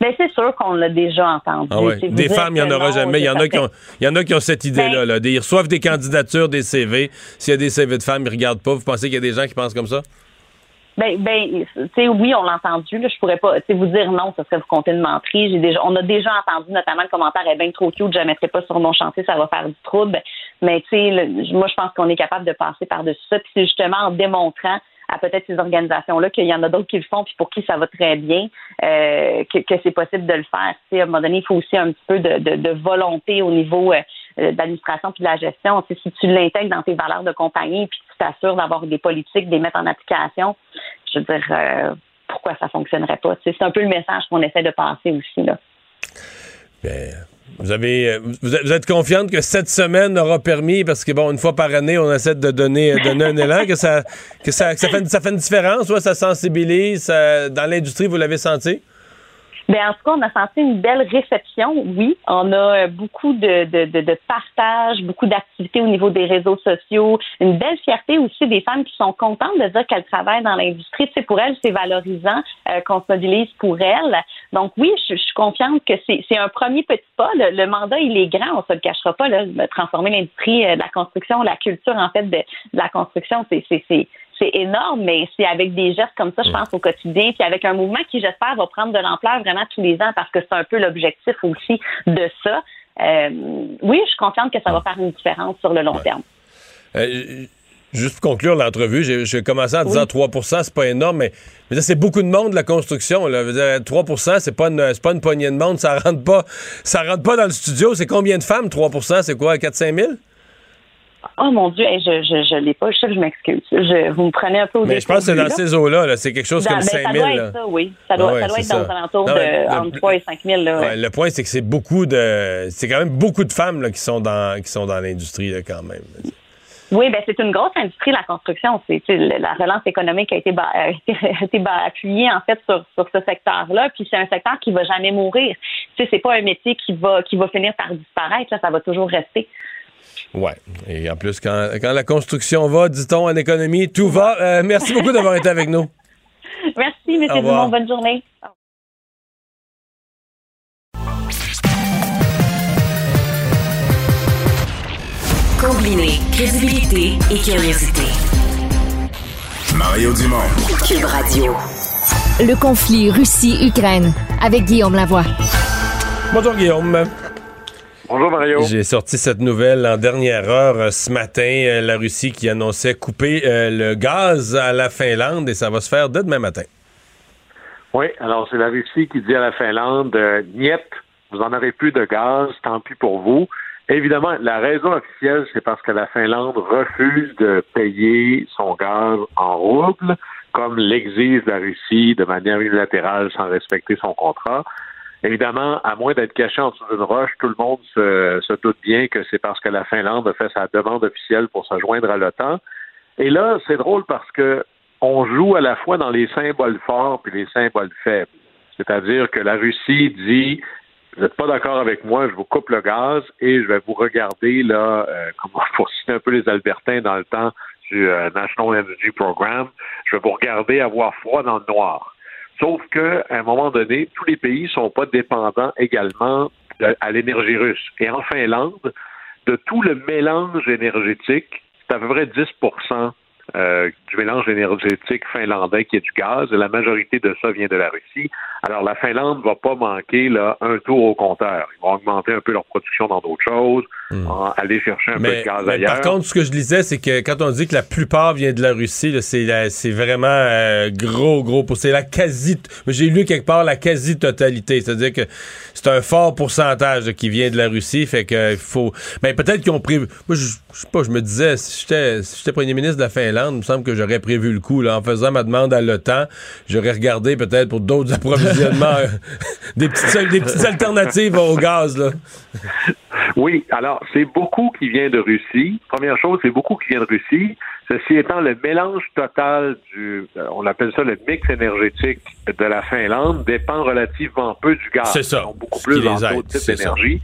[SPEAKER 7] Mais ben, c'est sûr qu'on l'a déjà entendu.
[SPEAKER 1] Ah des femmes, il n'y en aura jamais. Il y en, a qui ont, il y en a qui ont cette idée-là. Ben ils reçoivent des candidatures, des CV. S'il y a des CV de femmes, ils ne regardent pas. Vous pensez qu'il y a des gens qui pensent comme ça?
[SPEAKER 7] Ben, ben, tu oui, on l'a entendu. Là, je pourrais pas, vous dire non, ça serait vous compter une menterie. J'ai déjà, on a déjà entendu, notamment le commentaire est bien trop cute, je ne mettrai pas sur mon chantier, ça va faire du trouble. Mais tu sais, moi, je pense qu'on est capable de passer par-dessus ça. Puis c'est justement en démontrant à peut-être ces organisations-là qu'il y en a d'autres qui le font, puis pour qui ça va très bien, euh, que, que c'est possible de le faire. Tu sais, à un moment donné, il faut aussi un petit peu de, de, de volonté au niveau euh, d'administration puis de la gestion. Tu sais, si tu l'intègres dans tes valeurs de compagnie, puis tu t'assures d'avoir des politiques, de les mettre en application, je veux dire, euh, pourquoi ça fonctionnerait pas? C'est un peu le message qu'on essaie de passer aussi. Là.
[SPEAKER 1] Bien, vous avez, euh, vous êtes confiante que cette semaine aura permis, parce que bon, une fois par année, on essaie de donner, donner un élan, que ça, que ça, ça, fait, une différence, soit ça sensibilise, dans l'industrie, vous l'avez senti?
[SPEAKER 7] Bien, en tout cas, on a senti une belle réception, oui. On a euh, beaucoup de, de, de, de partage, beaucoup d'activités au niveau des réseaux sociaux, une belle fierté aussi des femmes qui sont contentes de dire qu'elles travaillent dans l'industrie. Tu pour elles, c'est valorisant euh, qu'on se mobilise pour elles. Donc oui, je, suis confiante que c'est un premier petit pas. Le, mandat, il est grand, on se le cachera pas, là, transformer l'industrie euh, de la construction, la culture, en fait, de, de la construction, c'est c'est énorme, mais c'est avec des gestes comme ça, je pense, au quotidien, puis avec un mouvement qui, j'espère, va prendre de l'ampleur vraiment tous les ans parce que c'est un peu l'objectif aussi de ça. Euh, oui, je suis confiante que ça va faire une différence sur le long terme.
[SPEAKER 1] Euh, juste pour conclure l'entrevue, j'ai commencé en disant 3% c'est pas énorme, mais, c'est beaucoup de monde, la construction. Là. 3% c'est pas, une, pas une poignée de monde, ça rentre pas, ça rentre pas dans le studio. C'est combien de femmes, 3% C'est quoi, 4-5 000?
[SPEAKER 7] Oh mon Dieu, je je, l'ai pas, je sais que je m'excuse. vous me prenez un peu au
[SPEAKER 1] Mais je pense que c'est dans ces eaux-là, c'est quelque chose comme 5 000.
[SPEAKER 7] Ça doit être ça, oui. Ça doit, ça doit être dans les alentours de entre 3 et 5 000. Là,
[SPEAKER 1] le point, c'est que c'est beaucoup de. C'est quand même beaucoup de femmes là, qui sont dans, qui sont dans l'industrie quand même.
[SPEAKER 7] Oui, ben c'est une grosse industrie, la construction. C'est la relance économique a été, a été, appuyée en fait sur, sur ce secteur-là. Puis c'est un secteur qui va jamais mourir. Tu sais, c'est pas un métier qui va qui va finir par disparaître. Là, ça va toujours rester.
[SPEAKER 1] Ouais. Et en plus, quand, la construction va, dit-on, en économie, tout va. Euh, merci beaucoup d'avoir été avec nous.
[SPEAKER 7] Merci, M. Dumont. Bonne journée.
[SPEAKER 6] Combiner crédibilité et curiosité.
[SPEAKER 5] Mario Dumont.
[SPEAKER 6] Cube Radio.
[SPEAKER 8] Le conflit Russie-Ukraine avec Guillaume Lavoie.
[SPEAKER 1] Bonjour Guillaume.
[SPEAKER 9] Bonjour Mario.
[SPEAKER 1] J'ai sorti cette nouvelle en dernière heure euh, ce matin. Euh, la Russie qui annonçait couper euh, le gaz à la Finlande et ça va se faire dès demain matin.
[SPEAKER 9] Oui, alors c'est la Russie qui dit à la Finlande, niet, vous en avez plus de gaz, tant pis pour vous. Évidemment, la raison officielle, c'est parce que la Finlande refuse de payer son gaz en roubles, comme l'exige la Russie de manière unilatérale sans respecter son contrat. Évidemment, à moins d'être caché en dessous d'une roche, tout le monde se, doute bien que c'est parce que la Finlande a fait sa demande officielle pour se joindre à l'OTAN. Et là, c'est drôle parce que on joue à la fois dans les symboles forts puis les symboles faibles. C'est-à-dire que la Russie dit vous n'êtes pas d'accord avec moi, je vous coupe le gaz et je vais vous regarder là, euh, comment pour citer un peu les Albertains dans le temps du euh, National Energy Program, je vais vous regarder avoir froid dans le noir. Sauf qu'à un moment donné, tous les pays ne sont pas dépendants également à l'énergie russe. Et en Finlande, de tout le mélange énergétique, c'est à peu près 10% euh, du mélange énergétique finlandais qui est du gaz. Et la majorité de ça vient de la Russie. Alors, la Finlande ne va pas manquer là, un tour au compteur. Ils vont augmenter un peu leur production dans d'autres choses, hmm. aller chercher un peu de gaz ailleurs.
[SPEAKER 1] Par contre, ce que je disais, c'est que quand on dit que la plupart vient de la Russie, c'est vraiment euh, gros, gros. C'est la quasi... J'ai lu quelque part la quasi-totalité. C'est-à-dire que c'est un fort pourcentage qui vient de la Russie. Fait que il faut... Mais peut-être qu'ils ont pris... Moi, je, je sais pas, je me disais, si j'étais premier ministre de la Finlande, il me semble que j'aurais prévu le coup. Là, en faisant ma demande à l'OTAN, j'aurais regardé peut-être pour d'autres approvisionnements des, petites, des petites alternatives au gaz. Là.
[SPEAKER 9] Oui, alors c'est beaucoup qui vient de Russie. Première chose, c'est beaucoup qui vient de Russie. Ceci étant le mélange total du, euh, on appelle ça le mix énergétique de la Finlande, dépend relativement peu du gaz.
[SPEAKER 1] C'est ça.
[SPEAKER 9] beaucoup plus dans d'autres types d'énergie.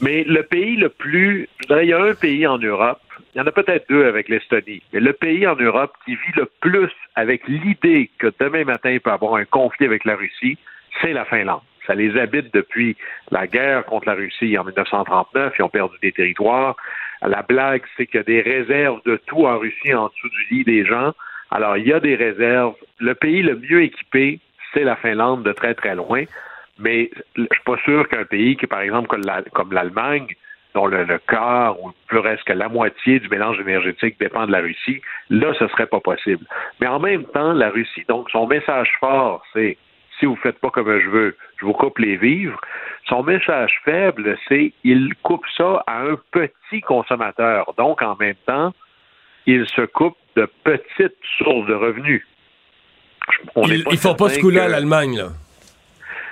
[SPEAKER 9] Mais le pays le plus, il y a un pays en Europe il y en a peut-être deux avec l'Estonie. Mais le pays en Europe qui vit le plus avec l'idée que demain matin il peut avoir un conflit avec la Russie, c'est la Finlande. Ça les habite depuis la guerre contre la Russie en 1939. Ils ont perdu des territoires. La blague, c'est qu'il y a des réserves de tout en Russie en dessous du lit des gens. Alors, il y a des réserves. Le pays le mieux équipé, c'est la Finlande de très, très loin. Mais je suis pas sûr qu'un pays qui, par exemple, comme l'Allemagne, dont le, quart ou plus que la moitié du mélange énergétique dépend de la Russie, là, ce serait pas possible. Mais en même temps, la Russie, donc, son message fort, c'est si vous faites pas comme je veux, je vous coupe les vivres. Son message faible, c'est il coupe ça à un petit consommateur. Donc, en même temps, il se coupe de petites sources de revenus.
[SPEAKER 1] il ne faut pas ce coup-là à l'Allemagne, là.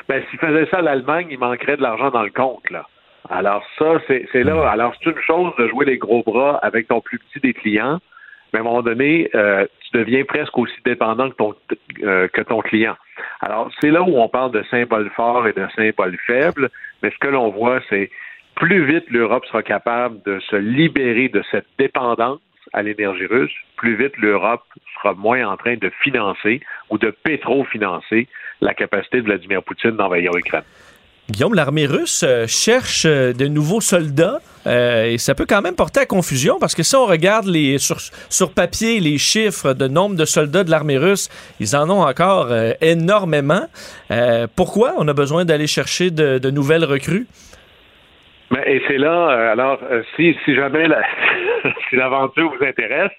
[SPEAKER 9] Ben, s'il faisait ça à l'Allemagne, il manquerait de l'argent dans le compte, là. Alors ça, c'est là. Alors c'est une chose de jouer les gros bras avec ton plus petit des clients. Mais à un moment donné, euh, tu deviens presque aussi dépendant que ton, euh, que ton client. Alors, c'est là où on parle de symboles forts et de symboles faibles, mais ce que l'on voit, c'est plus vite l'Europe sera capable de se libérer de cette dépendance à l'énergie russe, plus vite l'Europe sera moins en train de financer ou de pétro-financer la capacité de Vladimir Poutine d'envahir l'Ukraine.
[SPEAKER 2] Guillaume, l'armée russe euh, cherche euh, de nouveaux soldats euh, et ça peut quand même porter à confusion parce que si on regarde sur, papier les chiffres de nombre de soldats de l'armée russe, ils en ont encore énormément. pourquoi on a besoin d'aller chercher de, nouvelles recrues?
[SPEAKER 9] Mais, et c'est là, alors, si, jamais l'aventure vous intéresse,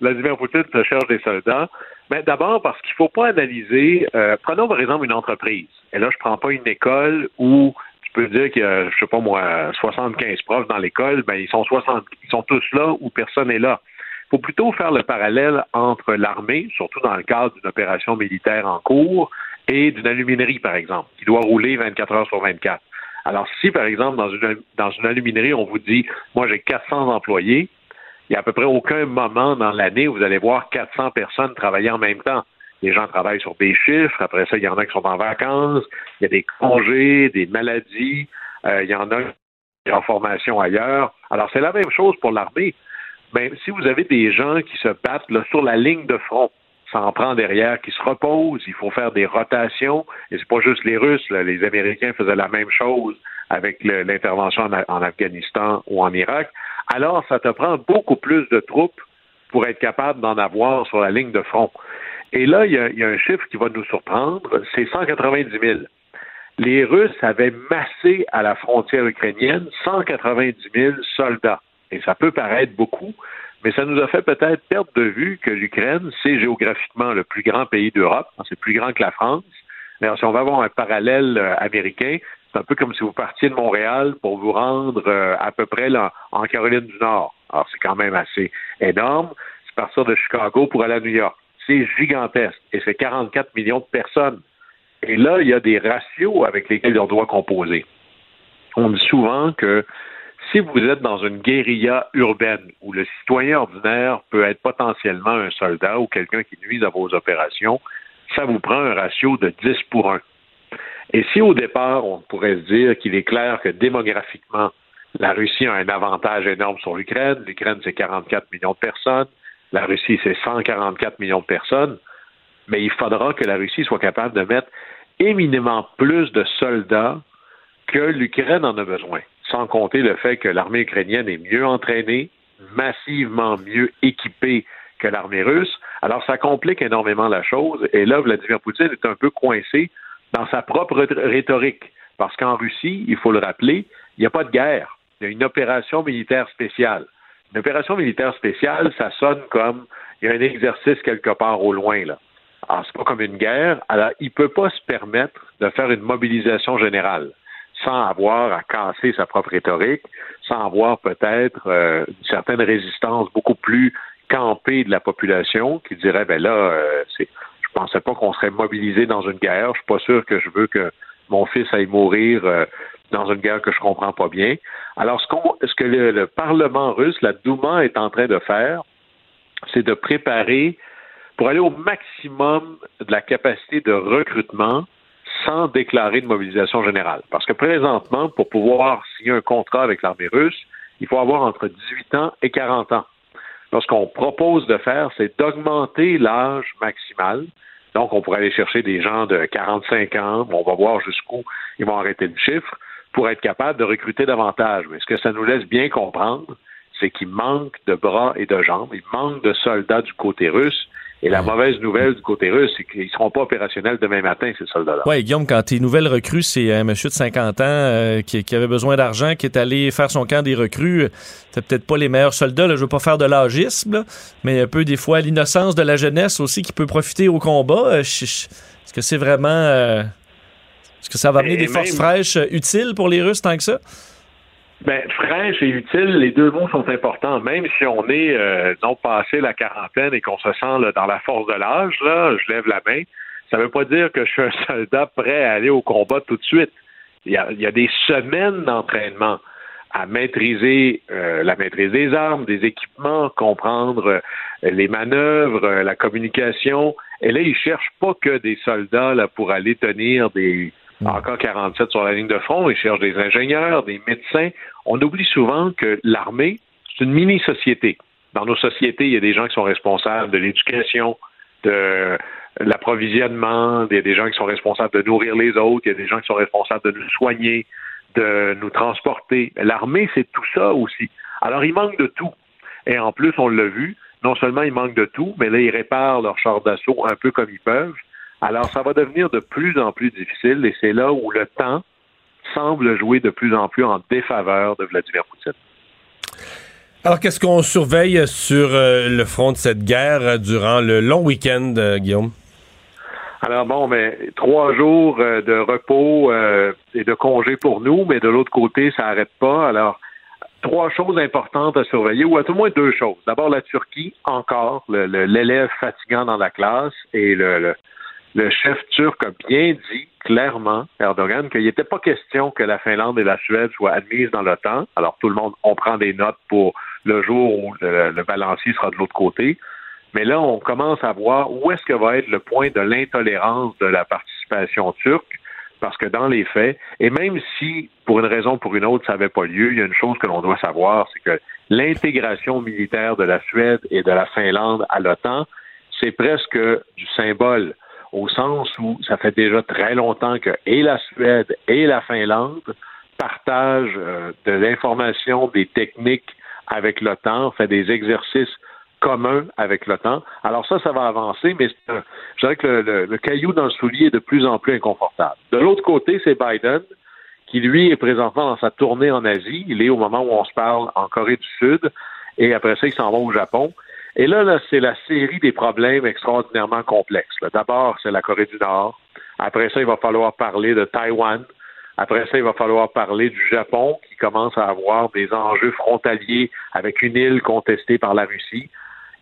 [SPEAKER 9] Vladimir Poutine cherche des soldats. Mais d'abord parce qu'il ne faut pas analyser. Euh, prenons par exemple une entreprise. Et là, je ne prends pas une école où tu peux dire qu'il y a, je sais pas moi, 75 profs dans l'école. Ben ils sont 60, ils sont tous là où personne n'est là. Il faut plutôt faire le parallèle entre l'armée, surtout dans le cadre d'une opération militaire en cours, et d'une aluminerie, par exemple, qui doit rouler 24 heures sur 24. Alors, si, par exemple, dans une, dans une aluminerie, on vous dit, moi, j'ai 400 employés, il n'y a à peu près aucun moment dans l'année où vous allez voir 400 personnes travailler en même temps. Les gens travaillent sur des chiffres, après ça, il y en a qui sont en vacances, il y a des congés, des maladies, euh, il y en a qui sont en formation ailleurs. Alors, c'est la même chose pour l'armée. Mais si vous avez des gens qui se battent sur la ligne de front, ça en prend derrière, qui se reposent, il faut faire des rotations, et c'est pas juste les Russes, les Américains faisaient la même chose avec l'intervention en Afghanistan ou en Irak alors ça te prend beaucoup plus de troupes pour être capable d'en avoir sur la ligne de front. Et là, il y, a, un chiffre qui va nous surprendre, c'est 190 000. Les Russes avaient massé à la frontière ukrainienne 190 000 soldats. Et ça peut paraître beaucoup, mais ça nous a fait peut-être perdre de vue que l'Ukraine, c'est géographiquement le plus grand pays d'Europe, c'est plus grand que la France. Alors, si on va avoir un parallèle euh, américain, c'est un peu comme si vous partiez de Montréal pour vous rendre euh, à peu près en Caroline du Nord. Alors, c'est quand même assez énorme. C'est partir de Chicago pour aller à New York. C'est gigantesque. Et c'est 44 millions de personnes. Et là, il y a des ratios avec lesquels on doit composer. On dit souvent que si vous êtes dans une guérilla urbaine où le citoyen ordinaire peut être potentiellement un soldat ou quelqu'un qui nuise à vos opérations, ça vous prend un ratio de 10 pour 1. Et si au départ, on pourrait se dire qu'il est clair que démographiquement, la Russie a un avantage énorme sur l'Ukraine, l'Ukraine c'est 44 millions de personnes, la Russie c'est 144 millions de personnes, mais il faudra que la Russie soit capable de mettre éminemment plus de soldats que l'Ukraine en a besoin, sans compter le fait que l'armée ukrainienne est mieux entraînée, massivement mieux équipée que l'armée russe. Alors ça complique énormément la chose, et là, Vladimir Poutine est un peu coincé dans sa propre rhétorique. Parce qu'en Russie, il faut le rappeler, il n'y a pas de guerre. Il y a une opération militaire spéciale. Une opération militaire spéciale, ça sonne comme il y a un exercice quelque part au loin, là. Alors, c'est pas comme une guerre. Alors, il peut pas se permettre de faire une mobilisation générale sans avoir à casser sa propre rhétorique, sans avoir peut-être euh, une certaine résistance beaucoup plus campée de la population qui dirait, ben là, euh, c'est je pensais pas qu'on serait mobilisé dans une guerre. Je suis pas sûr que je veux que mon fils aille mourir euh, dans une guerre que je comprends pas bien. Alors, ce, que le, Parlement russe, la Douma, est en train de faire, c'est de préparer pour aller au maximum de la capacité de recrutement sans déclarer de mobilisation générale. Parce que présentement, pour pouvoir signer un contrat avec l'armée russe, il faut avoir entre 18 ans et 40 ans. Ce qu'on propose de faire, c'est d'augmenter l'âge maximal donc, on pourrait aller chercher des gens de 45 ans, on va voir jusqu'où ils vont arrêter le chiffre, pour être capable de recruter davantage. Mais ce que ça nous laisse bien comprendre, c'est qu'il manque de bras et de jambes, il manque de soldats du côté russe, et la mauvaise nouvelle du côté russe, c'est qu'ils ne seront pas opérationnels demain matin, ces soldats-là.
[SPEAKER 2] Oui, Guillaume, quand tes nouvelles recrues, c'est un monsieur de 50 ans euh, qui, avait besoin d'argent, qui est allé faire son camp des recrues, c'est peut-être pas les meilleurs soldats, là, je veux pas faire de l'agisme, mais un peu des fois l'innocence de la jeunesse aussi qui peut profiter au combat. Euh, est-ce que c'est vraiment... Euh, est-ce que ça va amener des forces fraîches utiles pour les Russes tant que ça?
[SPEAKER 9] Ben, fraîche et utile, les deux mots sont importants. Même si on est, euh, non, passé la quarantaine et qu'on se sent dans la force de l'âge, là, je lève la main, ça ne veut pas dire que je suis un soldat prêt à aller au combat tout de suite. Il y a, il y a des semaines d'entraînement. à maîtriser euh, la maîtrise des armes, des équipements, comprendre euh, les manœuvres, euh, la communication. Et là, ils cherchent pas que des soldats là, pour aller tenir des encore 47 sur la ligne de front. Ils cherchent des ingénieurs, des médecins. On oublie souvent que l'armée, c'est une mini-société. Dans nos sociétés, il y a des gens qui sont responsables de l'éducation, de l'approvisionnement, il y a des gens qui sont responsables de nourrir les autres, il y a des gens qui sont responsables de nous soigner, de nous transporter. L'armée, c'est tout ça aussi. Alors, il manque de tout. Et en plus, on l'a vu, non seulement il manque de tout, mais là, ils réparent leurs chars d'assaut un peu comme ils peuvent. Alors, ça va devenir de plus en plus difficile et c'est là où le temps semble jouer de plus en plus en défaveur de Vladimir Poutine.
[SPEAKER 1] Alors, qu'est-ce qu'on surveille sur euh, le front de cette guerre euh, durant le long week-end, euh, Guillaume?
[SPEAKER 9] Alors bon, mais trois jours de repos et de congé pour nous, mais de l'autre côté, ça n'arrête pas. Alors, trois choses importantes à surveiller, ou à tout le moins deux choses. D'abord, la Turquie, encore, l'élève fatigant dans la classe, et le, le, chef turc a bien dit clairement, Erdogan, qu'il n'était pas question que la Finlande et la Suède soient admises dans l'OTAN. Alors, tout le monde, on prend des notes pour le jour où le, balancier sera de l'autre côté. Mais là, on commence à voir où est-ce que va être le point de l'intolérance de la participation turque, parce que dans les faits, et même si pour une raison ou pour une autre ça n'avait pas lieu, il y a une chose que l'on doit savoir, c'est que l'intégration militaire de la Suède et de la Finlande à l'OTAN, c'est presque du symbole, au sens où ça fait déjà très longtemps que et la Suède et la Finlande partagent euh, de l'information, des techniques avec l'OTAN, fait des exercices communs avec l'OTAN. Alors ça, ça va avancer, mais je dirais que le, caillou dans le soulier est de plus en plus inconfortable. De l'autre côté, c'est Biden, qui lui est présentement dans sa tournée en Asie. Il est au moment où on se parle en Corée du Sud, et après ça, il s'en va au Japon. Et là, là c'est la série des problèmes extraordinairement complexes. D'abord, c'est la Corée du Nord. Après ça, il va falloir parler de Taïwan. Après ça, il va falloir parler du Japon qui commence à avoir des enjeux frontaliers avec une île contestée par la Russie.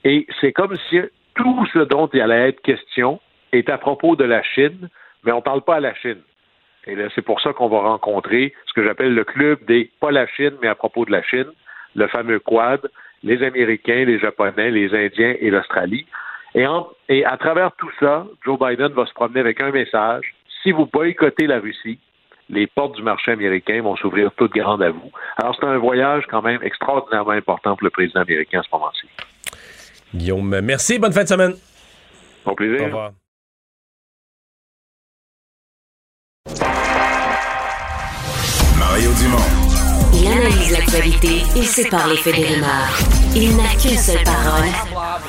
[SPEAKER 9] Et c'est comme si tout ce dont il allait être question est à propos de la Chine, mais on ne parle pas à la Chine. Et c'est pour ça qu'on va rencontrer ce que j'appelle le club des pas la Chine, mais à propos de la Chine, le fameux Quad, les Américains, les Japonais, les Indiens et l'Australie. Et, et à travers tout ça, Joe Biden va se promener avec un message. Si vous boycottez la Russie, les portes du marché américain vont s'ouvrir toutes grandes à vous. Alors, c'est un voyage quand même extraordinairement important pour le président américain à ce moment-ci.
[SPEAKER 1] Guillaume, merci. Bonne fin de semaine.
[SPEAKER 9] Au plaisir.
[SPEAKER 1] Au revoir.
[SPEAKER 5] Mario Dumont.
[SPEAKER 6] Il analyse l'actualité et sépare les faits des rumeurs. Il n'a qu'une seule parole,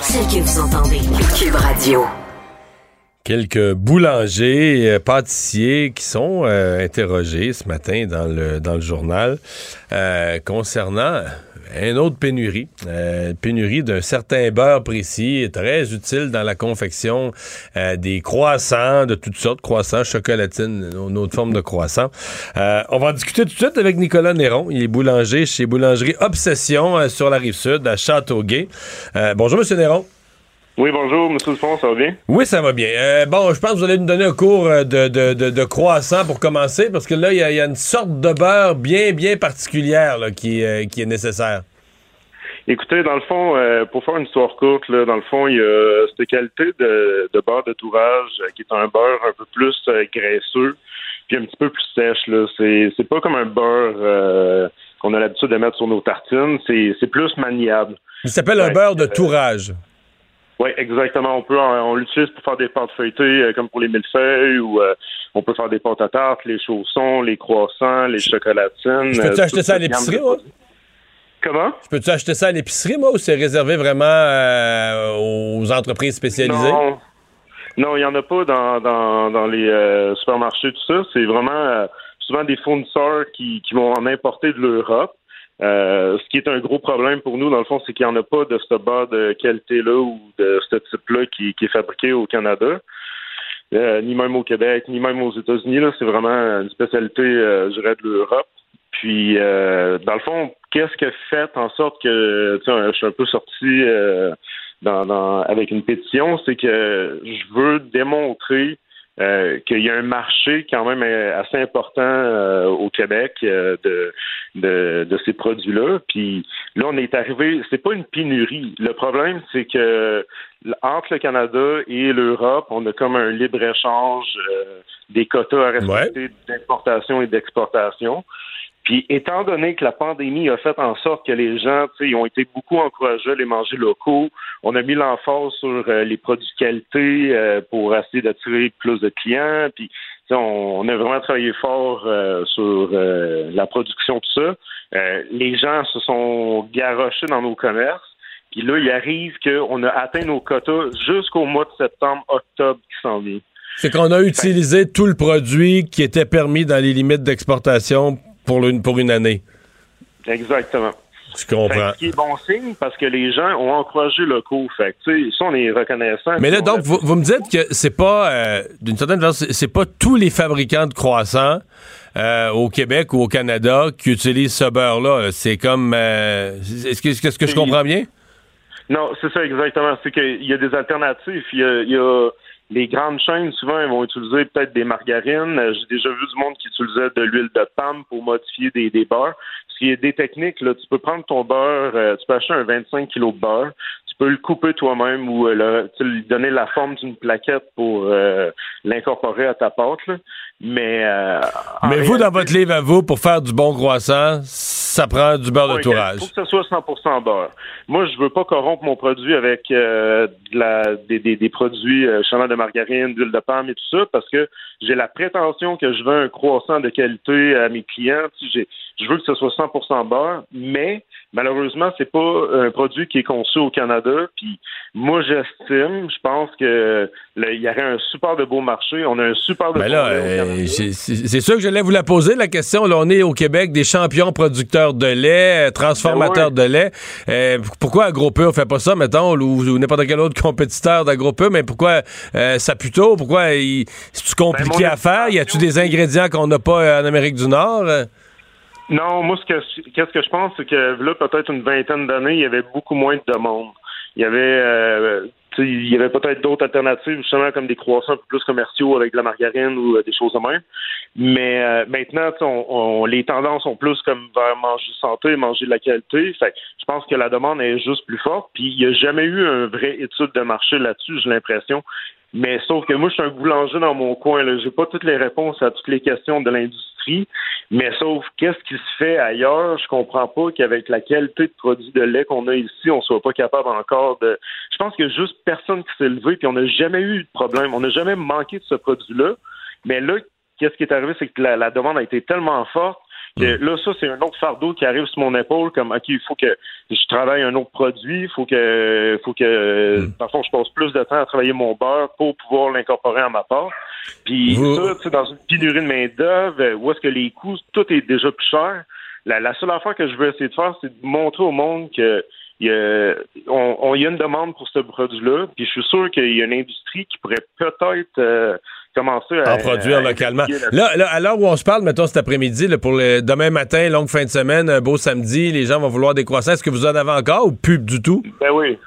[SPEAKER 6] celle que vous entendez. Cube Radio
[SPEAKER 1] quelques boulangers, euh, pâtissiers qui sont euh, interrogés ce matin dans le, dans le journal euh, concernant une autre pénurie, pénurie d'un certain beurre précis, très utile dans la confection des croissants de toutes sortes, croissants, chocolatines, une autre forme de croissants. on va discuter tout de suite avec Nicolas Néron. Il est boulanger chez Boulangerie Obsession sur la rive sud à Châteauguay. bonjour, Monsieur Néron.
[SPEAKER 10] Oui, bonjour, M. Dupont, ça va bien?
[SPEAKER 1] Oui, ça va bien. Euh, bon, je pense que vous allez nous donner un cours euh, de, de, croissant pour commencer, parce que là, il y, a une sorte de beurre bien, bien particulière qui, euh, qui est nécessaire.
[SPEAKER 10] Écoutez, dans le fond, pour faire une histoire courte, là, dans le fond, il y a cette qualité de, beurre de tourage qui est un beurre un peu plus graisseux, puis un petit peu plus sèche. Là. C'est, c'est pas comme un beurre qu'on a l'habitude de mettre sur nos tartines, c'est, c'est plus maniable.
[SPEAKER 1] Il s'appelle un beurre de tourage.
[SPEAKER 10] Oui, exactement. On peut, on l'utilise pour faire des pâtes feuilletées, euh, comme pour les millefeuilles, ou euh, on peut faire des pâtes à tarte, les chaussons, les croissants, les chocolatines.
[SPEAKER 1] Je peux-tu euh, acheter ça à l'épicerie, moi?
[SPEAKER 10] Comment?
[SPEAKER 1] Je peux-tu acheter ça à l'épicerie, moi, ou c'est réservé vraiment aux entreprises spécialisées?
[SPEAKER 10] Non. Non, il n'y en a pas dans, dans, dans les supermarchés, tout ça. C'est vraiment souvent des fournisseurs qui, qui vont en importer de l'Europe. Euh, ce qui est un gros problème pour nous, dans le fond, c'est qu'il n'y en a pas de ce bas de qualité-là ou de ce type-là qui, est fabriqué au Canada. Euh, ni même au Québec, ni même aux États-Unis. C'est vraiment une spécialité, euh, je dirais, de l'Europe. Puis, dans le fond, qu'est-ce qui a fait en sorte que, tu sais, je suis un peu sorti dans, avec une pétition, c'est que je veux démontrer euh, qu'il y a un marché quand même euh, assez important euh, au Québec de, de, de, ces produits-là. Puis là, on est arrivé, c'est pas une pénurie. Le problème, c'est que entre le Canada et l'Europe, on a comme un libre-échange des quotas à respecter d'importation et d'exportation. Puis, étant donné que la pandémie a fait en sorte que les gens, tu sais, ont été beaucoup encouragés à les manger locaux, on a mis l'emphase sur euh, les produits de qualité euh, pour essayer d'attirer plus de clients. Puis, on, a vraiment travaillé fort euh, sur la production de ça. les gens se sont garochés dans nos commerces. Puis là, il arrive qu'on a atteint nos quotas jusqu'au mois de septembre, octobre qui s'en vient.
[SPEAKER 1] C'est qu'on a utilisé tout le produit qui était permis dans les limites d'exportation pour une, pour une année.
[SPEAKER 10] Exactement.
[SPEAKER 1] Je comprends.
[SPEAKER 10] Ce qui est bon signe parce que les gens ont encouragé le coup. Fait que, ça, on est reconnaissant.
[SPEAKER 1] Mais là, donc, vous, me dites que c'est pas, euh, d'une certaine façon, c'est pas tous les fabricants de croissants euh, au Québec ou au Canada qui utilisent ce beurre-là. C'est comme. Euh, est-ce que, est-ce que je comprends bien?
[SPEAKER 10] Non, c'est ça, exactement. C'est qu'il y a des alternatives. Il y a les grandes chaînes, souvent, elles vont utiliser peut-être des margarines. Euh, j'ai déjà vu du monde qui utilisait de l'huile de palme pour modifier des, des beurres. S'il y a des techniques, là, tu peux prendre ton beurre, euh, tu peux acheter un 25 kg de beurre, tu peux le couper toi-même ou euh, lui donner la forme d'une plaquette pour l'incorporer à ta pâte. Mais,
[SPEAKER 1] Mais vous, dans votre livre à vous, pour faire du bon croissant, ça prend du beurre de tourage. Il
[SPEAKER 10] faut que ce soit 100% beurre. Moi, je veux pas corrompre mon produit avec de la, des, des, des produits euh, de margarine, d'huile de palme et tout ça, parce que j'ai la prétention que je veux un croissant de qualité à mes clients. Je veux que ce soit 100% beurre, mais malheureusement, c'est pas un produit qui est conçu au Canada. Puis moi, j'estime, je pense que il y aurait un super de beau marché. On a un super de
[SPEAKER 1] ben là, euh, c'est sûr que j'allais vous la poser la question. Là, on est au Québec des champions producteurs de lait, euh, transformateurs ben de lait. Euh, pourquoi AgroPure fait pas ça, mettons, ou, n'importe quel autre compétiteur d'AgroPure, mais pourquoi euh, Saputo, pourquoi c'est compliqué ben, à faire? Y a-tu des ingrédients qu'on n'a pas en Amérique du Nord?
[SPEAKER 10] Non, moi, ce que, je pense, c'est que là, peut-être une vingtaine d'années, il y avait beaucoup moins de demandes. Il y avait, euh, il y avait peut-être d'autres alternatives, justement, comme des croissants plus commerciaux avec de la margarine ou euh, des choses de même. Mais euh, maintenant, on, les tendances sont plus comme vers manger santé, manger de la qualité. Fait, je pense que la demande est juste plus forte. Puis il n'y a jamais eu un vrai étude de marché là-dessus, j'ai l'impression. Mais sauf que moi, je suis un boulanger dans mon coin. Je n'ai pas toutes les réponses à toutes les questions de l'industrie. Mais sauf qu'est-ce qui se fait ailleurs, je comprends pas qu'avec la qualité de produits de lait qu'on a ici, on soit pas capable encore de. Je pense a juste personne qui s'est levé, puis on n'a jamais eu de problème. On n'a jamais manqué de ce produit-là. Mais là, qu'est-ce qui est arrivé, c'est que la demande a été tellement forte Mm. là, ça, c'est un autre fardeau qui arrive sur mon épaule, comme OK, il faut que je travaille un autre produit, il faut que faut que mm. je passe plus de temps à travailler mon beurre pour pouvoir l'incorporer à ma part. Puis ça, tu sais, dans une pénurie de main-d'œuvre, où est-ce que les coûts, tout est déjà plus cher. La, la seule affaire que je veux essayer de faire, c'est de montrer au monde que il y, a, on, y a une demande pour ce produit-là, puis je suis sûr qu'il y a une industrie qui pourrait peut-être euh, commencer à
[SPEAKER 1] en produire localement. Là, là, à l'heure où on se parle, mettons cet après-midi, pour le, demain matin, longue fin de semaine, un beau samedi, les gens vont vouloir des croissants. Est-ce que vous en avez encore ou plus du tout?
[SPEAKER 10] Ben oui.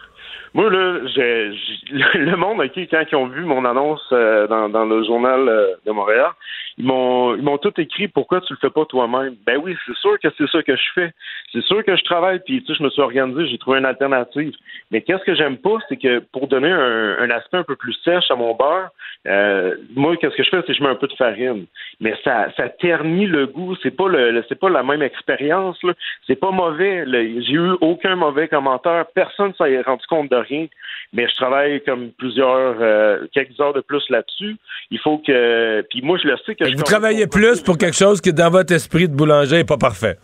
[SPEAKER 10] Moi, là, j'ai, le monde, OK, quand ils ont vu mon annonce euh, dans, dans, le journal euh, de Montréal, ils m'ont ils m'ont tout écrit pourquoi tu le fais pas toi-même? Ben oui, c'est sûr que c'est ça que je fais. C'est sûr que je travaille, puis tu sais, je me suis organisé, j'ai trouvé une alternative. Mais qu'est-ce que j'aime pas, c'est que pour donner un, un, aspect un peu plus sèche à mon beurre, euh, moi, qu'est-ce que je fais, c'est que je mets un peu de farine. Mais ça, ça ternit le goût. C'est pas le, c'est pas la même expérience. C'est pas mauvais. J'ai eu aucun mauvais commentaire. Personne s'en est rendu compte de rien. Mais je travaille comme plusieurs, euh, quelques heures de plus là-dessus. Il faut que, puis moi, je le sais que.
[SPEAKER 1] Vous travaillez plus pour quelque chose qui, dans votre esprit de boulanger, n'est pas parfait.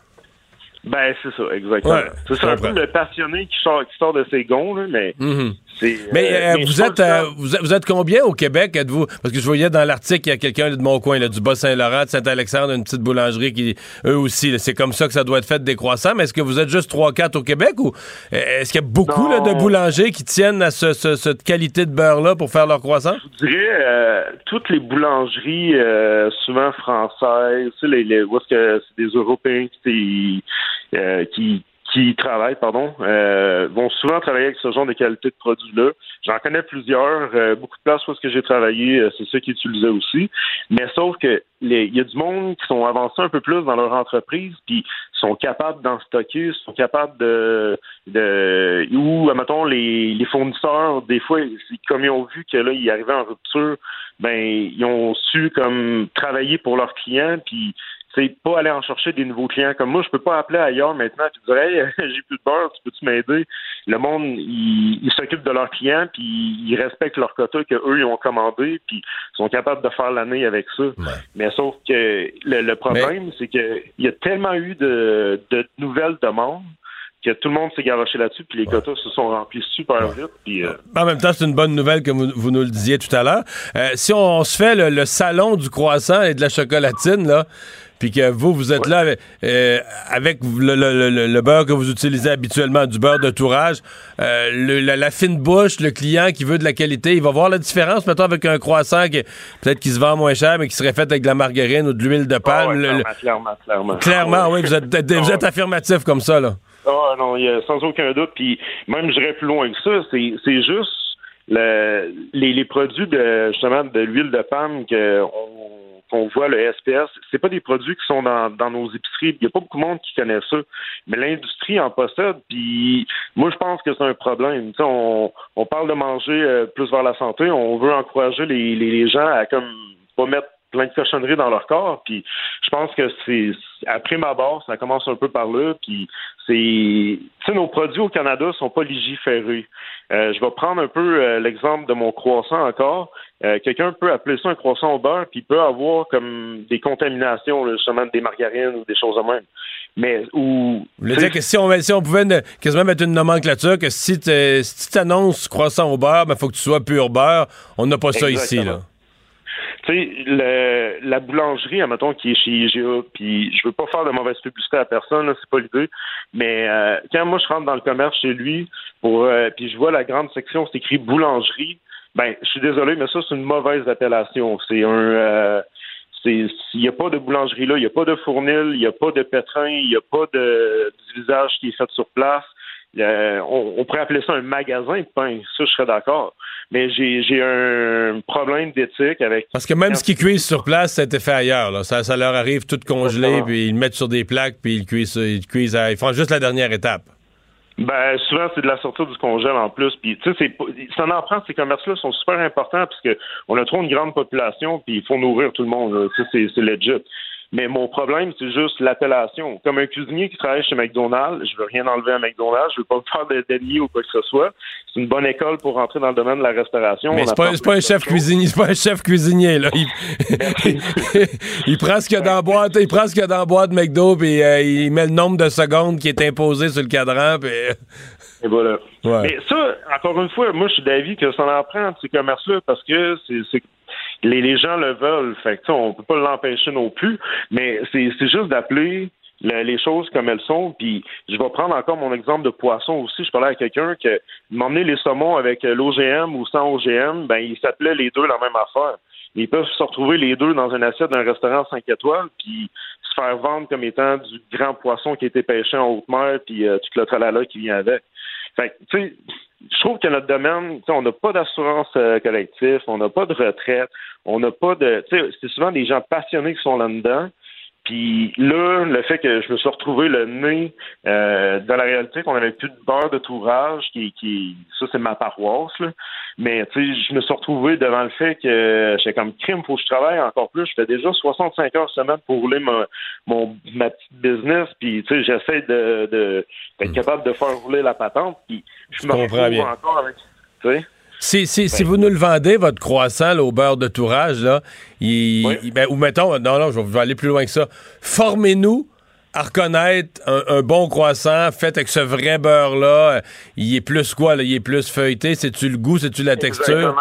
[SPEAKER 10] Ben, c'est ça, exactement. c'est un peu le passionné qui sort, qui sort de ses gonds, mais
[SPEAKER 1] mhm. Mais, euh, euh, vous, êtes, euh, vous, êtes combien au Québec, êtes-vous? Parce que je voyais dans l'article, il y a quelqu'un de mon coin, du Bas-Saint-Laurent, de Saint-Alexandre, une petite boulangerie qui, eux aussi, c'est comme ça que ça doit être fait décroissant. Mais est-ce que vous êtes juste 3-4 au Québec ou est-ce qu'il y a beaucoup de boulangers qui tiennent à cette qualité de beurre-là pour faire leur croissant?
[SPEAKER 10] Je dirais, toutes les boulangeries, souvent françaises, les, les, où est-ce que c'est des Européens qui, qui qui travaillent, pardon, euh, vont souvent travailler avec ce genre de qualité de produits-là. J'en connais plusieurs, euh, beaucoup de places où ce que j'ai travaillé, euh, c'est ça qu'ils utilisaient aussi. Mais sauf que il y a du monde qui sont avancés un peu plus dans leur entreprise, puis sont capables d'en stocker, sont capables de, de ou mettons les, les fournisseurs, des fois, comme ils ont vu que là, ils arrivaient en rupture, ben ils ont su comme travailler pour leurs clients, puis c'est pas aller en chercher des nouveaux clients. Comme moi, je peux pas appeler ailleurs maintenant et dire Hey, j'ai plus de beurre, tu peux-tu m'aider? Le monde, ils s'occupent de leurs clients, puis ils respectent leur quota qu'eux, ils ont commandé, puis ils sont capables de faire l'année avec ça. Mais sauf que le, problème, c'est qu'il y a tellement eu de, de nouvelles demandes que tout le monde s'est garoché là-dessus, puis les quotas se sont remplis super vite. Puis, euh,
[SPEAKER 1] En même temps, c'est une bonne nouvelle, comme vous, nous le disiez tout à l'heure. Euh, si on, se fait le, salon du croissant et de la chocolatine, là, puis que vous, vous êtes là euh, avec, le, beurre que vous utilisez habituellement, du beurre de tourage, la, fine bouche, le client qui veut de la qualité, il va voir la différence, mettons, avec un croissant qui peut-être qui se vend moins cher, mais qui serait fait avec de la margarine ou de l'huile de palme.
[SPEAKER 10] clairement, clairement,
[SPEAKER 1] clairement. oui, vous êtes, vous êtes affirmatif comme ça, là.
[SPEAKER 10] Ah non, y a, sans aucun doute. Puis même, j'irais plus loin que ça. C'est, c'est juste le, les, les, produits de justement de l'huile de palme qu'on voit le SPS, c'est pas des produits qui sont dans, dans nos épiceries. Il n'y a pas beaucoup de monde qui connaît ça. Mais l'industrie en possède. Puis moi, je pense que c'est un problème. on, on parle de manger euh, plus vers la santé. On veut encourager les, les, les gens à comme pas mettre plein de cochonneries dans leur corps. Puis je pense que c'est après ma barre, ça commence un peu par là. Puis c'est, tu sais, nos produits au Canada sont pas légiférés. Euh, je vais prendre un peu euh, l'exemple de mon croissant encore. Euh, quelqu'un peut appeler ça un croissant au beurre, puis il peut avoir comme des contaminations, justement des margarines ou des choses de même. Mais ou.
[SPEAKER 1] Vous voulez dire que si on, si on pouvait quasiment mettre une nomenclature que si tu si annonces croissant au beurre, il ben, faut que tu sois pur beurre. On n'a pas ça ici, là.
[SPEAKER 10] Tu sais, la boulangerie, admettons, qui est chez IGA, puis je veux pas faire de mauvaise publicité à personne, c'est pas l'idée, mais euh, quand moi je rentre dans le commerce chez lui, pour euh, puis je vois la grande section, c'est écrit boulangerie, ben, je suis désolé, mais ça, c'est une mauvaise appellation. C'est un... Euh, il n'y a pas de boulangerie là, il n'y a pas de fournil, il n'y a pas de pétrin, il n'y a pas de visage qui est fait sur place. On, pourrait appeler ça un magasin de pain, ça je serais d'accord mais j'ai un problème d'éthique avec.
[SPEAKER 1] Parce que même ce qu'ils cuisent sur place, ça a été fait ailleurs. Là. Ça, ça leur arrive tout congelé, puis ils le mettent sur des plaques, puis ils cuisent, ils cuisent, ils font juste la dernière étape.
[SPEAKER 10] Ben souvent c'est de la sortie du congèle en plus. Puis tu sais, ça en prend. Ces commerces-là sont super importants parce que on a trop une grande population, puis il faut nourrir tout le monde. C'est legit. Mais mon problème, c'est juste l'appellation. Comme un cuisinier qui travaille chez McDonald's, je veux rien enlever à McDonald's, je veux pas faire d'ennemis ou quoi que ce soit. C'est une bonne école pour rentrer dans le domaine de la restauration.
[SPEAKER 1] Mais c'est pas, pas, un chef cuisinier, c'est pas un chef cuisinier, là. Il, il prend ce qu'il y a dans la boîte, il prend ce qu'il y a dans la boîte McDo, puis euh, il met le nombre de secondes qui est imposé sur le cadran, puis...
[SPEAKER 10] Et voilà. Mais ça, encore une fois, moi, je suis d'avis que ça en prend ces commerces-là parce que c'est les, gens le veulent. Fait que, on peut pas l'empêcher non plus, mais c'est juste d'appeler les choses comme elles sont. Puis je vais prendre encore mon exemple de poisson aussi. Je parlais à quelqu'un qui m'emmenait les saumons avec l'OGM ou sans OGM, ben ils s'appelaient les deux la même affaire. Ils peuvent se retrouver les deux dans une assiette d'un restaurant 5 étoiles, puis se faire vendre comme étant du grand poisson qui a été pêché en haute mer, puis euh, tout le tralala qui vient avec. Fait tu sais, je trouve que notre domaine, on n'a pas d'assurance euh, collective, on n'a pas de retraite, on n'a pas de. C'est souvent des gens passionnés qui sont là-dedans. Puis là, le fait que je me suis retrouvé le nez euh, dans la réalité qu'on avait plus de beurre de tourage, qui, qui ça c'est ma paroisse, là. mais tu sais, je me suis retrouvé devant le fait que j'étais comme crime, faut que je travaille encore plus. Je fais déjà 65 heures semaine pour rouler ma, mon ma petite business, puis tu sais, j'essaie de, de d'être capable de faire rouler la patente, puis je me retrouve encore avec, tu sais.
[SPEAKER 1] Si, si, si, vous nous le vendez, votre croissant au beurre de tourage, là, il, ben, ou mettons, non, non, je vais aller plus loin que ça. Formez-nous à reconnaître un, bon croissant fait avec ce vrai beurre-là. Il est plus quoi, là? Il est plus feuilleté? C'est-tu le goût? C'est-tu la texture?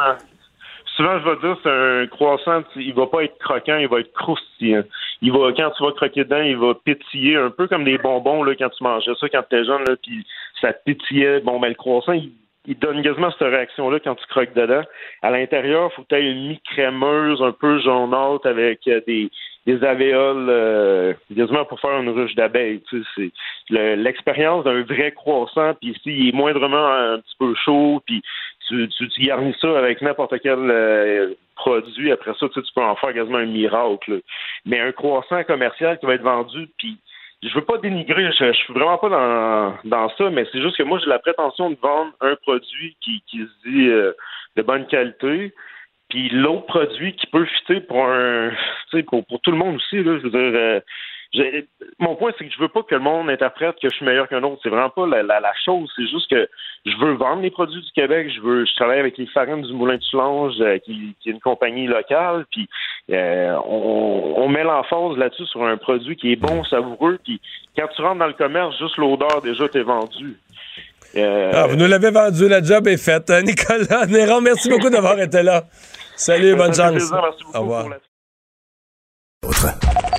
[SPEAKER 10] Souvent, je vais dire, c'est un croissant, il va pas être croquant, il va être croustillant. Il va, quand tu vas croquer dedans, il va pétiller un peu comme des bonbons, là, quand tu mangeais ça quand tu étais jeune, là, puis ça pétillait. Bon, ben, le croissant, il il donne quasiment cette réaction-là quand tu croques dedans. À l'intérieur, il faut que tu aies une mi-crémeuse, un peu jaunâtre, avec euh, des, des alvéoles euh, quasiment pour faire une ruche d'abeilles. Tu sais, c'est le- l'expérience d'un vrai croissant, puis s'il est moindrement un petit peu chaud, puis tu, tu, tu garnis ça avec n'importe quel euh, produit, après ça, tu, sais, tu peux en faire quasiment un miracle. là. Mais un croissant commercial qui va être vendu, puis je veux pas dénigrer, je, je suis vraiment pas dans, dans ça, mais c'est juste que moi j'ai la prétention de vendre un produit qui, qui se dit euh, de bonne qualité, puis l'autre produit qui peut fitter pour un, pour, pour tout le monde aussi là. Je veux dire, euh, mon point c'est que je veux pas que le monde interprète que je suis meilleur qu'un autre. C'est vraiment pas la, la, la chose. C'est juste que je veux vendre les produits du Québec. Je veux, je travaille avec les farines du Moulin de Soulanges, euh, qui, qui est une compagnie locale. Puis euh, on, on met l'emphase là-dessus sur un produit qui est bon, savoureux. Puis quand tu rentres dans le commerce, juste l'odeur déjà t'es vendu. Euh,
[SPEAKER 1] Ah, vous nous l'avez vendu, la job est faite. Euh, Nicolas Néron, merci beaucoup d'avoir été là. Salut, bonne chance.
[SPEAKER 10] plaisir. Merci beaucoup
[SPEAKER 1] Au revoir.
[SPEAKER 10] pour la-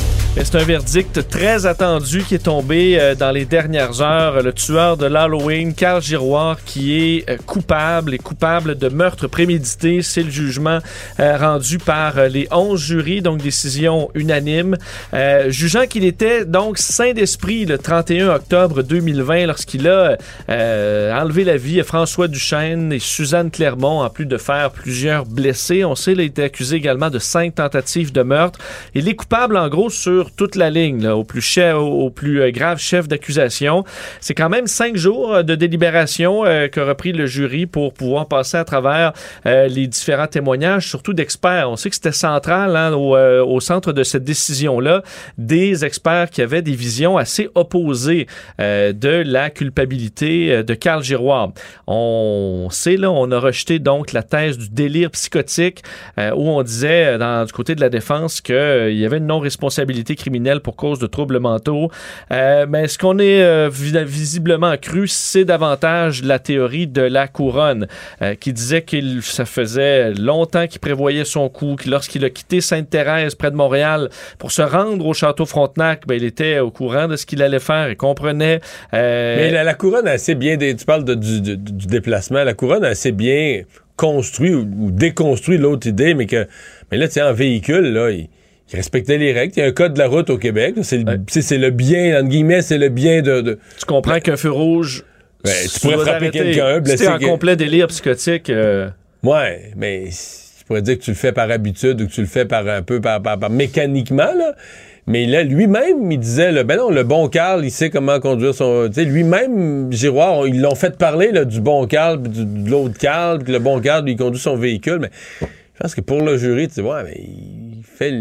[SPEAKER 2] C'est un verdict très attendu qui est tombé euh, dans les dernières heures. Le tueur de l'Halloween, Carl Giroir, qui est euh, coupable et coupable de meurtre prémédité. C'est le jugement euh, rendu par les 11 jurys, donc décision unanime, euh, jugeant qu'il était donc saint d'esprit le 31 octobre 2020 lorsqu'il a euh, enlevé la vie à François Duchesne et Suzanne Clermont, en plus de faire plusieurs blessés. On sait, il a été accusé également de cinq tentatives de meurtre. Il est coupable, en gros, sur toute la ligne, au plus chef, au plus euh, grave chef d'accusation. C'est quand même cinq jours euh, de délibération euh, qu'a repris le jury pour pouvoir passer à travers euh, les différents témoignages, surtout d'experts. On sait que c'était central hein, au, centre de cette décision-là, des experts qui avaient des visions assez opposées de la culpabilité de Carl Giroir. On sait, là, on a rejeté donc la thèse du délire psychotique où on disait, du côté de la défense, qu'il y avait une non-responsabilité criminelle pour cause de troubles mentaux. Euh, mais ce qu'on est euh, vi- visiblement cru, c'est davantage la théorie de la couronne, euh, qui disait qu'il ça faisait longtemps qu'il prévoyait son coup, que lorsqu'il a quitté Sainte-Thérèse près de Montréal pour se rendre au château Frontenac, ben, il était au courant de ce qu'il allait faire et comprenait.
[SPEAKER 1] Mais la, couronne a assez bien. Tu parles du, déplacement. La couronne a assez bien construit ou, ou déconstruit l'autre idée, mais que. Mais là, tu sais, en véhicule, là, il, respectait les règles. Il y a un code de la route au Québec. C'est le, c'est le bien, entre guillemets, c'est le bien de. de-
[SPEAKER 2] tu comprends qu'un feu rouge.
[SPEAKER 1] Ben, tu pourrais frapper quelqu'un, blesser
[SPEAKER 2] t'es en
[SPEAKER 1] quel-
[SPEAKER 2] complet délire psychotique. euh,
[SPEAKER 1] Ouais, mais tu pourrais dire que tu le fais par habitude ou que tu le fais par un peu par, par- par- mécaniquement, là. Mais là, lui-même, il disait, là, ben non, le bon Carl, il sait comment conduire son. Tu sais, lui-même, Giroir, ils l'ont fait parler là, du bon Carl, puis du- de l'autre Carl, puis que le bon Carl, lui, il conduit son véhicule. Mais je pense que pour le jury, tu sais, ouais, mais il fait.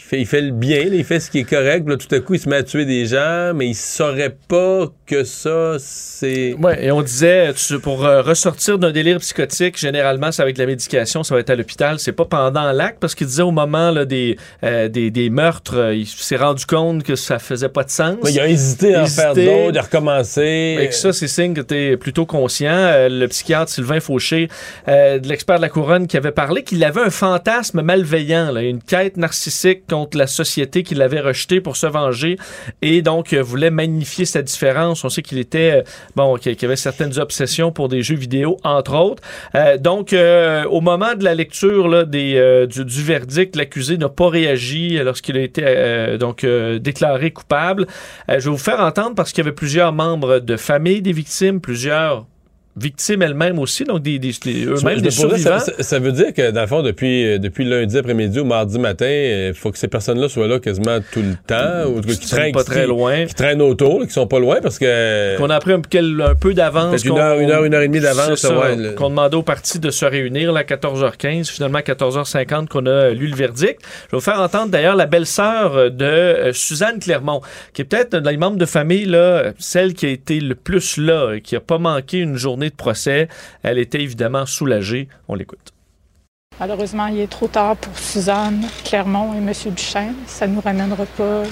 [SPEAKER 1] Il fait, il fait le bien, là, il fait ce qui est correct. Là, tout à coup, il se met à tuer des gens, mais il saurait pas que ça, c'est.
[SPEAKER 2] Ouais, et on disait, tu- pour euh, ressortir d'un délire psychotique, généralement, c'est avec la médication, ça va être à l'hôpital. C'est pas pendant l'acte, parce qu'il disait au moment là, des, euh, des, des meurtres, euh, il s'est rendu compte que ça faisait pas de sens.
[SPEAKER 1] Ouais, il a hésité à en faire d'autres, de recommencer.
[SPEAKER 2] Et que ça, c'est signe que tu es plutôt conscient. Euh, le psychiatre Sylvain Fauché, euh, de l'expert de la couronne, qui avait parlé qu'il avait un fantasme malveillant, là, une quête narcissique contre la société qu'il avait rejetée pour se venger et donc euh, voulait magnifier sa différence. On sait qu'il était, euh, bon, qu'il avait certaines obsessions pour des jeux vidéo, entre autres. Euh, donc, au moment de la lecture du, du verdict, l'accusé n'a pas réagi lorsqu'il a été donc déclaré coupable. Je vais vous faire entendre parce qu'il y avait plusieurs membres de famille des victimes, plusieurs victimes elles-mêmes aussi, donc des, des, des- eux-mêmes survivants.
[SPEAKER 1] ça, veut dire que, dans le fond, depuis, euh, depuis lundi après-midi ou mardi matin, il faut que ces personnes-là soient là quasiment tout le temps, ou qui
[SPEAKER 2] Qui
[SPEAKER 1] traînent,
[SPEAKER 2] pas
[SPEAKER 1] qui-
[SPEAKER 2] très loin.
[SPEAKER 1] qui traînent autour, qui sont pas loin, parce que...
[SPEAKER 2] Qu'on a pris un, peu d'avance.
[SPEAKER 1] Une une heure, une heure et demie d'avance, ouais, le-
[SPEAKER 2] Qu'on demandait aux partis de se réunir là, à 14h15, finalement à 14h50 qu'on a lu le verdict. Je vais vous faire entendre d'ailleurs la belle-sœur de euh, Suzanne Clermont, qui est peut-être dans les membres de famille, là, celle qui a été le plus là, qui a pas manqué une journée de procès. Elle était évidemment soulagée. On l'écoute.
[SPEAKER 11] Malheureusement, il est trop tard pour Suzanne Clermont et M. Duchesne. Ça ne nous ramènera pas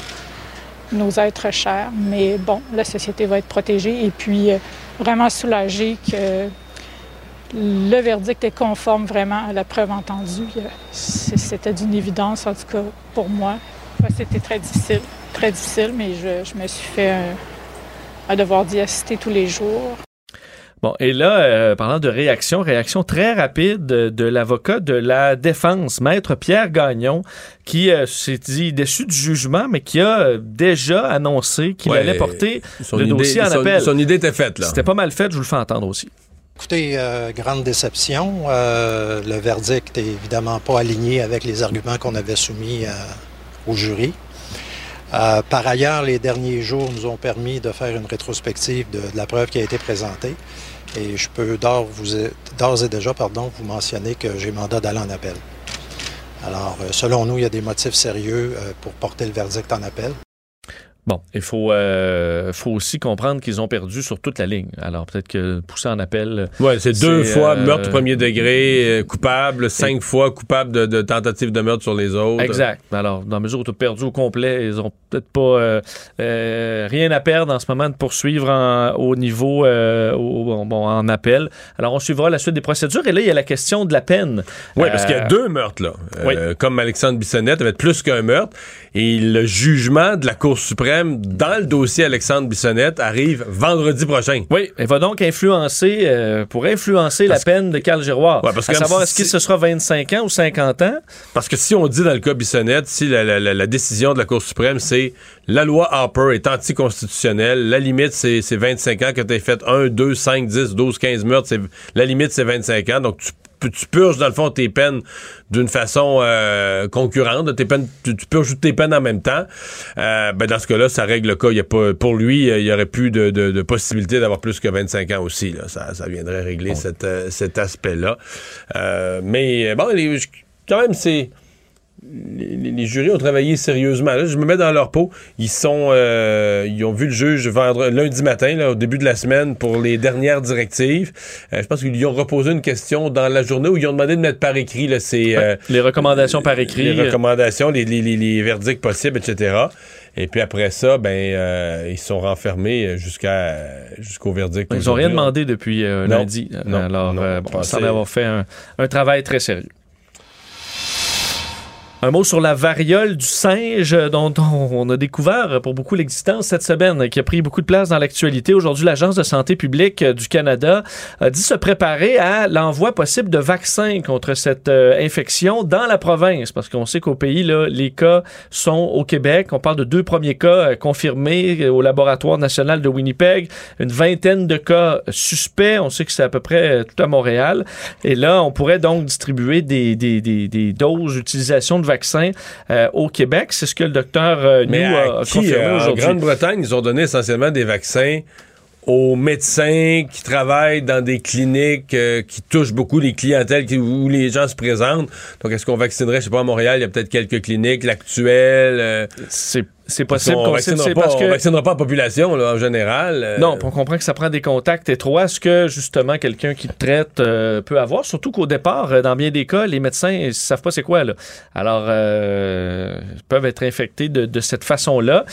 [SPEAKER 11] nos êtres chers. Mais bon, la société va être protégée et puis euh, vraiment soulagée que le verdict est conforme vraiment à la preuve entendue. Euh, C'était d'une évidence, en tout cas pour moi. C'était très difficile, très difficile, mais je, je me suis fait un, un devoir d'y assister tous les jours.
[SPEAKER 2] Bon, et là, euh, parlant de réaction, réaction très rapide de, de l'avocat de la défense, maître Pierre Gagnon, qui euh, s'est dit déçu du jugement, mais qui a euh, déjà annoncé qu'il
[SPEAKER 1] Ouais,
[SPEAKER 2] allait porter
[SPEAKER 1] son
[SPEAKER 2] le
[SPEAKER 1] idée-
[SPEAKER 2] dossier en
[SPEAKER 1] son-
[SPEAKER 2] appel.
[SPEAKER 1] son idée était faite, là.
[SPEAKER 2] C'était pas mal fait, je vous le fais entendre aussi.
[SPEAKER 12] Écoutez, euh, grande déception. Euh, le verdict est évidemment pas aligné avec les arguments qu'on avait soumis euh, au jury. Euh, par ailleurs, les derniers jours nous ont permis de faire une rétrospective de, de la preuve qui a été présentée. Et je peux d'ores et déjà pardon, vous mentionner que j'ai mandat d'aller en appel. Alors, euh, selon nous, il y a des motifs sérieux euh, pour porter le verdict en appel.
[SPEAKER 2] Bon, il faut, euh, faut aussi comprendre qu'ils ont perdu sur toute la ligne. Alors peut-être que pousser en appel.
[SPEAKER 1] Ouais, c'est deux fois
[SPEAKER 2] euh,
[SPEAKER 1] meurtre premier degré, euh, coupable, cinq fois coupable de, de tentative de meurtre sur les autres.
[SPEAKER 2] Exact. Alors, dans la mesure où tu as perdu au complet, ils ont peut-être pas euh, rien à perdre en ce moment de poursuivre en- au niveau au- bon, en appel. Alors, on suivra la suite des procédures. Et là, il y a la question de la peine.
[SPEAKER 1] Oui, parce qu'il y a deux meurtres, là. Euh, Comme Alexandre Bissonnette, avait plus qu'un meurtre. Et le jugement de la Cour suprême dans le dossier Alexandre Bissonnette arrive vendredi prochain.
[SPEAKER 2] Oui, elle va donc influencer, euh, pour influencer la peine de Carl Giroir.
[SPEAKER 1] Ouais, parce
[SPEAKER 2] à savoir,
[SPEAKER 1] si-
[SPEAKER 2] est-ce que ce sera 25 ans ou 50 ans?
[SPEAKER 1] Parce que si on dit dans le cas Bissonnette, si la, la- la- la décision de la Cour suprême, c'est la loi Harper est anticonstitutionnelle, la limite, c'est c'est 25 ans que tu aies fait 1, 2, 5, 10, 12, 15 meurtres, la limite, c'est 25 ans. Donc, tu, tu purges, dans le fond, tes peines d'une façon euh, concurrente. Tes peines, tu, tu purges toutes tes peines en même temps. Euh, ben, dans ce cas-là, ça règle le cas. Il y a pas, pour lui, euh, il y aurait plus de, de- de possibilité d'avoir plus que 25 ans aussi. Là. Ça, ça viendrait régler cet, cet aspect-là. Euh, mais bon, les- quand même, c'est les, les- jurys ont travaillé sérieusement. Là, je me mets dans leur peau. Ils sont, euh, ils ont vu le juge vendre lundi matin, là, au début de la semaine, pour les dernières directives. Euh, je pense qu'ils lui ont reposé une question dans la journée où ils ont demandé de mettre par écrit là, ces, euh,
[SPEAKER 2] les recommandations par écrit.
[SPEAKER 1] les recommandations, les, les- les- les verdicts possibles, etc. Et puis après ça, ben, ils sont renfermés jusqu'à jusqu'au verdict.
[SPEAKER 2] Ils n'ont rien demandé depuis lundi.
[SPEAKER 1] Non,
[SPEAKER 2] Alors,
[SPEAKER 1] non,
[SPEAKER 2] bon, ça avoir fait un, un travail très sérieux. Un mot sur la variole du singe dont, on a découvert pour beaucoup l'existence cette semaine, qui a pris beaucoup de place dans l'actualité. Aujourd'hui, l'Agence de santé publique euh, du Canada a dit se préparer à l'envoi possible de vaccins contre cette euh, infection dans la province, parce qu'on sait qu'au pays, là, les cas sont au Québec. On parle de deux premiers cas euh, confirmés au laboratoire national de Winnipeg, une vingtaine de cas suspects. On sait que c'est à peu près tout à Montréal. Et là, on pourrait donc distribuer des, des, doses d'utilisation de vaccins euh, au Québec. C'est ce que le docteur euh,
[SPEAKER 1] Mais
[SPEAKER 2] a,
[SPEAKER 1] qui,
[SPEAKER 2] confirmé
[SPEAKER 1] euh, en
[SPEAKER 2] aujourd'hui.
[SPEAKER 1] Grande-Bretagne, ils ont donné essentiellement des vaccins aux médecins qui travaillent dans des cliniques euh, qui touchent beaucoup les clientèles qui- où les gens se présentent. Donc, est-ce qu'on vaccinerait, je sais pas, à Montréal, il y a peut-être quelques cliniques, l'actuelle. euh,
[SPEAKER 2] c'est possible qu'on c'est
[SPEAKER 1] pas,
[SPEAKER 2] parce
[SPEAKER 1] on
[SPEAKER 2] que-
[SPEAKER 1] vaccinera pas la population, là, en général. euh,
[SPEAKER 2] Non, on comprend que ça prend des contacts étroits. Est-ce que justement quelqu'un qui te traite euh, peut avoir? Surtout qu'au départ, euh, dans bien des cas, les médecins ils savent pas c'est quoi. Là. Alors, euh, ils peuvent être infectés de, de cette façon-là.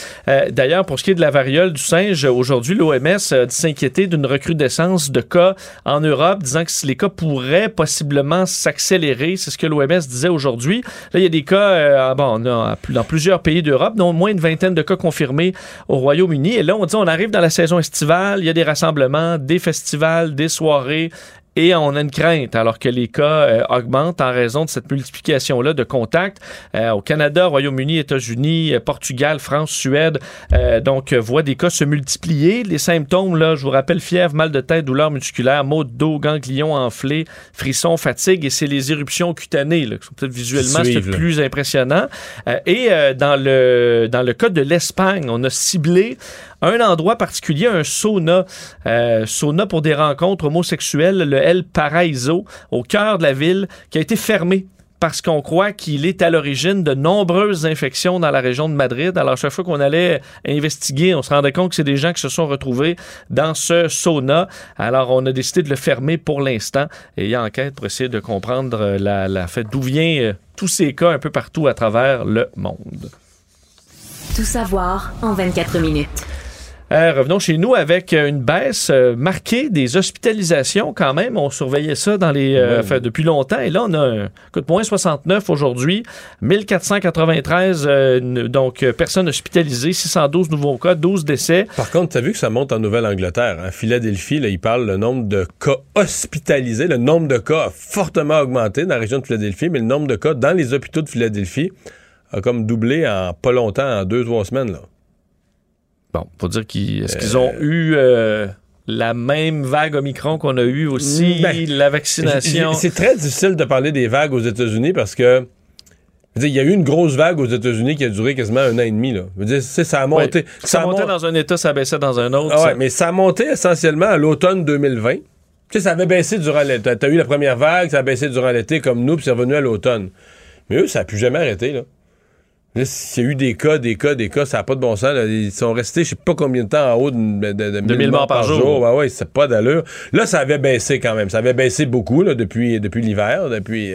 [SPEAKER 2] D'ailleurs, pour ce qui est de la variole du singe, aujourd'hui, l'OMS a dit s'inquiéter d'une recrudescence de cas en Europe, disant que les cas pourraient possiblement s'accélérer. C'est ce que l'OMS disait aujourd'hui. Là, il y a des cas, euh, bon, on a dans plusieurs pays d'Europe, dont moins une vingtaine de cas confirmés au Royaume-Uni. Et là, on dit on arrive dans la saison estivale, il y a des rassemblements, des festivals, des soirées. Et on a une crainte, alors que les cas euh, augmentent en raison de cette multiplication-là de contacts. Euh, au Canada, Royaume-Uni, États-Unis, euh, Portugal, France, Suède, euh, donc, euh, voient des cas se multiplier. Les symptômes, là, je vous rappelle, fièvre, mal de tête, douleur musculaire, maux de dos, ganglions enflés, frissons, fatigue, et c'est les éruptions cutanées, là, qui sont peut-être visuellement
[SPEAKER 1] là.
[SPEAKER 2] plus impressionnant. Euh, et euh, dans, le, dans le cas de l'Espagne, on a ciblé un endroit particulier, un sauna, euh, sauna pour des rencontres homosexuelles, le El Paraíso, au cœur de la ville, qui a été fermé parce qu'on croit qu'il est à l'origine de nombreuses infections dans la région de Madrid. Alors, chaque fois qu'on allait investiguer, on se rendait compte que c'est des gens qui se sont retrouvés dans ce sauna. Alors, on a décidé de le fermer pour l'instant. Et il y a enquête pour essayer de comprendre euh, la, d'où vient euh, tous ces cas un peu partout à travers le monde.
[SPEAKER 6] Tout savoir en 24 minutes.
[SPEAKER 2] Euh, revenons chez nous avec une baisse euh, marquée des hospitalisations quand même. On surveillait ça dans les, euh, depuis longtemps. Et là, on a un écoute, moins 69 aujourd'hui, 1493 euh, n- donc personnes hospitalisées, 612 nouveaux cas, 12 décès.
[SPEAKER 1] Par contre, tu as vu que ça monte en Nouvelle-Angleterre. En Philadelphie, là, ils parlent le nombre de cas hospitalisés. Le nombre de cas a fortement augmenté dans la région de Philadelphie, mais le nombre de cas dans les hôpitaux de Philadelphie a comme doublé en pas longtemps, en deux, trois semaines. Là.
[SPEAKER 2] Bon, faut dire qu'ils est-ce qu'ils ont eu euh, la même vague Omicron qu'on a eu aussi,
[SPEAKER 1] Ben,
[SPEAKER 2] la vaccination?
[SPEAKER 1] C'est très difficile de parler des vagues aux États-Unis parce que je veux dire, il y a eu une grosse vague aux États-Unis qui a duré quasiment un an et demi. Là. Je veux dire, ça a monté.
[SPEAKER 2] Ça,
[SPEAKER 1] a
[SPEAKER 2] montait
[SPEAKER 1] mon-
[SPEAKER 2] dans un état, ça baissait dans un autre.
[SPEAKER 1] Ah ouais,
[SPEAKER 2] ça-
[SPEAKER 1] mais ça a monté essentiellement à l'automne 2020. Tu sais, ça avait baissé durant l'été. T'as eu la première vague, ça a baissé durant l'été comme nous, puis c'est revenu à l'automne. Mais eux, ça a plus jamais arrêté, là. S'il y a eu des cas, des cas, des cas, ça n'a pas de bon sens. là. Ils sont restés, je sais pas combien de temps en haut de, de, de
[SPEAKER 2] 1000 morts par jour.
[SPEAKER 1] Ouais, ouais, c'est pas d'allure. Là, ça avait baissé quand même. Ça avait baissé beaucoup là, depuis, depuis l'hiver, depuis,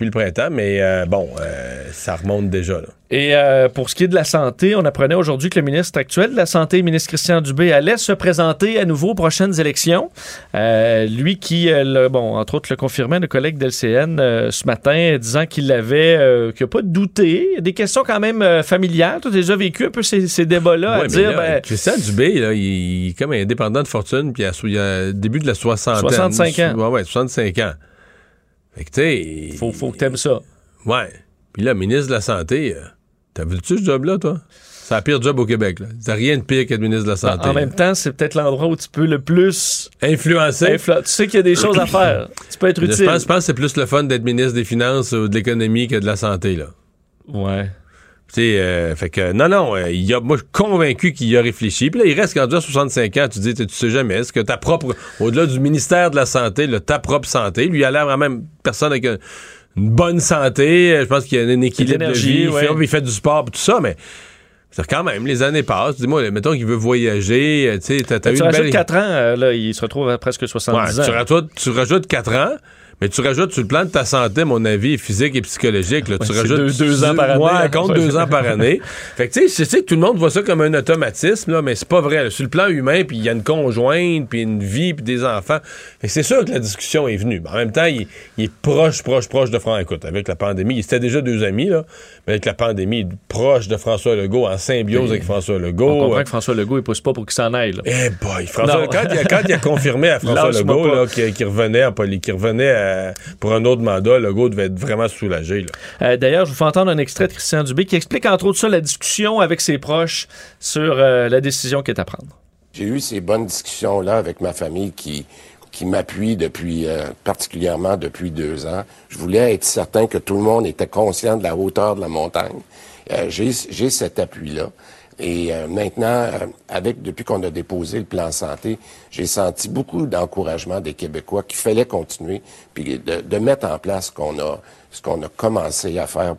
[SPEAKER 1] depuis le printemps. Mais euh, bon, euh, ça remonte déjà. Là.
[SPEAKER 2] Et euh, pour ce qui est de la santé, on apprenait aujourd'hui que le ministre actuel de la Santé, le ministre Christian Dubé, allait se présenter à nouveau aux prochaines élections. Lui qui, le- bon, entre autres, le confirmait, le collègue d'LCN ce matin, disant qu'il avait, qu'il n'a pas douté. Des questions quand même familiales. Tu as déjà vécu un peu ces, ces débats-là à
[SPEAKER 1] Ouais,
[SPEAKER 2] dire,
[SPEAKER 1] là,
[SPEAKER 2] ben,
[SPEAKER 1] Christian Dubé, là, il, il est comme indépendant de fortune, puis il a, il a début de la soixantaine.
[SPEAKER 2] 65 ans.
[SPEAKER 1] Ouais, ouais, 65 ans. Fait que, tu sais.
[SPEAKER 2] Faut, faut que t'aimes ça.
[SPEAKER 1] Ouais. Puis là, ministre de la Santé, euh, t'as vu-tu ce job-là, toi? C'est le pire job au Québec. T'as rien de pire qu'être ministre de la Santé.
[SPEAKER 2] en même temps, c'est peut-être l'endroit où tu peux le plus
[SPEAKER 1] Influencer.
[SPEAKER 2] influ- Tu sais qu'il y a des choses à faire. Tu peux être
[SPEAKER 1] Je
[SPEAKER 2] utile.
[SPEAKER 1] pense, je pense que c'est plus le fun d'être ministre des Finances ou de l'économie que de la santé, là.
[SPEAKER 2] Ouais.
[SPEAKER 1] Euh, fait que, non, non, euh, il y a, moi, je suis convaincu qu'il y a réfléchi. Puis là, il reste quand tu as 65 ans, tu dis, tu sais jamais, est-ce que ta propre, au-delà du ministère de la Santé, là, ta propre santé, lui, il a l'air vraiment une personne avec un- une bonne santé, euh, je pense qu'il y a un équilibre de vie, il, fait, il fait du sport, tout ça, mais c'est quand même, les années passent. Dis-moi, mettons qu'il veut voyager, euh, tu sais, t'as, eu une
[SPEAKER 2] rajoutes
[SPEAKER 1] belle...
[SPEAKER 2] 4 ans, là, il se retrouve à presque 70
[SPEAKER 1] Ouais,
[SPEAKER 2] ans.
[SPEAKER 1] tu, rajoutes, tu rajoutes 4 ans, mais tu rajoutes sur le plan de ta santé, mon avis, physique et psychologique. Là, tu rajoutes
[SPEAKER 2] deux- deux ans par année,
[SPEAKER 1] Ouais, compte deux ans par année. Fait que tu sais, que tout le monde voit ça comme un automatisme, là, mais c'est pas vrai. là. Sur le plan humain, puis il y a une conjointe, puis une vie, puis des enfants. Fait que c'est sûr que la discussion est venue. Mais en même temps, il, il est proche, proche, proche de François. Écoute, avec la pandémie, ils étaient déjà deux amis, là, mais avec la pandémie, il est proche de François Legault, en symbiose avec François Legault.
[SPEAKER 2] On comprend que François Legault, il pousse pas pour qu'il s'en aille.
[SPEAKER 1] Eh boy, François, quand, il a, quand il a confirmé à François Legault qu'il revenait, en poli- qu'il revenait euh, pour un autre mandat, Legault devait être vraiment soulagé.
[SPEAKER 2] Euh, D'ailleurs, je vous fais entendre un extrait de Christian Dubé qui explique entre autres ça, la discussion avec ses proches sur euh, la décision qui est à prendre.
[SPEAKER 13] J'ai eu ces bonnes discussions-là avec ma famille qui, qui m'appuie depuis, euh, particulièrement depuis deux ans. Je voulais être certain que tout le monde était conscient de la hauteur de la montagne. Euh, J'ai j'ai cet appui-là. Et euh, maintenant, euh, avec depuis qu'on a déposé le plan santé, j'ai senti beaucoup d'encouragement des Québécois qu'il fallait continuer, puis de, de mettre en place ce qu'on a, ce qu'on a commencé à faire.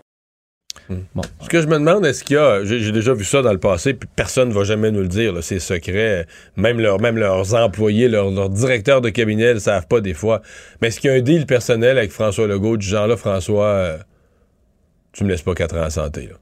[SPEAKER 1] Ce que je me demande, est-ce qu'il y a, j'ai déjà vu ça dans le passé, puis personne ne va jamais nous le dire, là, c'est secret, même, leur, même leurs employés, leurs, leurs directeurs de cabinet ne le savent pas des fois, mais est-ce qu'il y a un deal personnel avec François Legault, du genre là, François, euh, tu me laisses pas quatre ans en santé, là?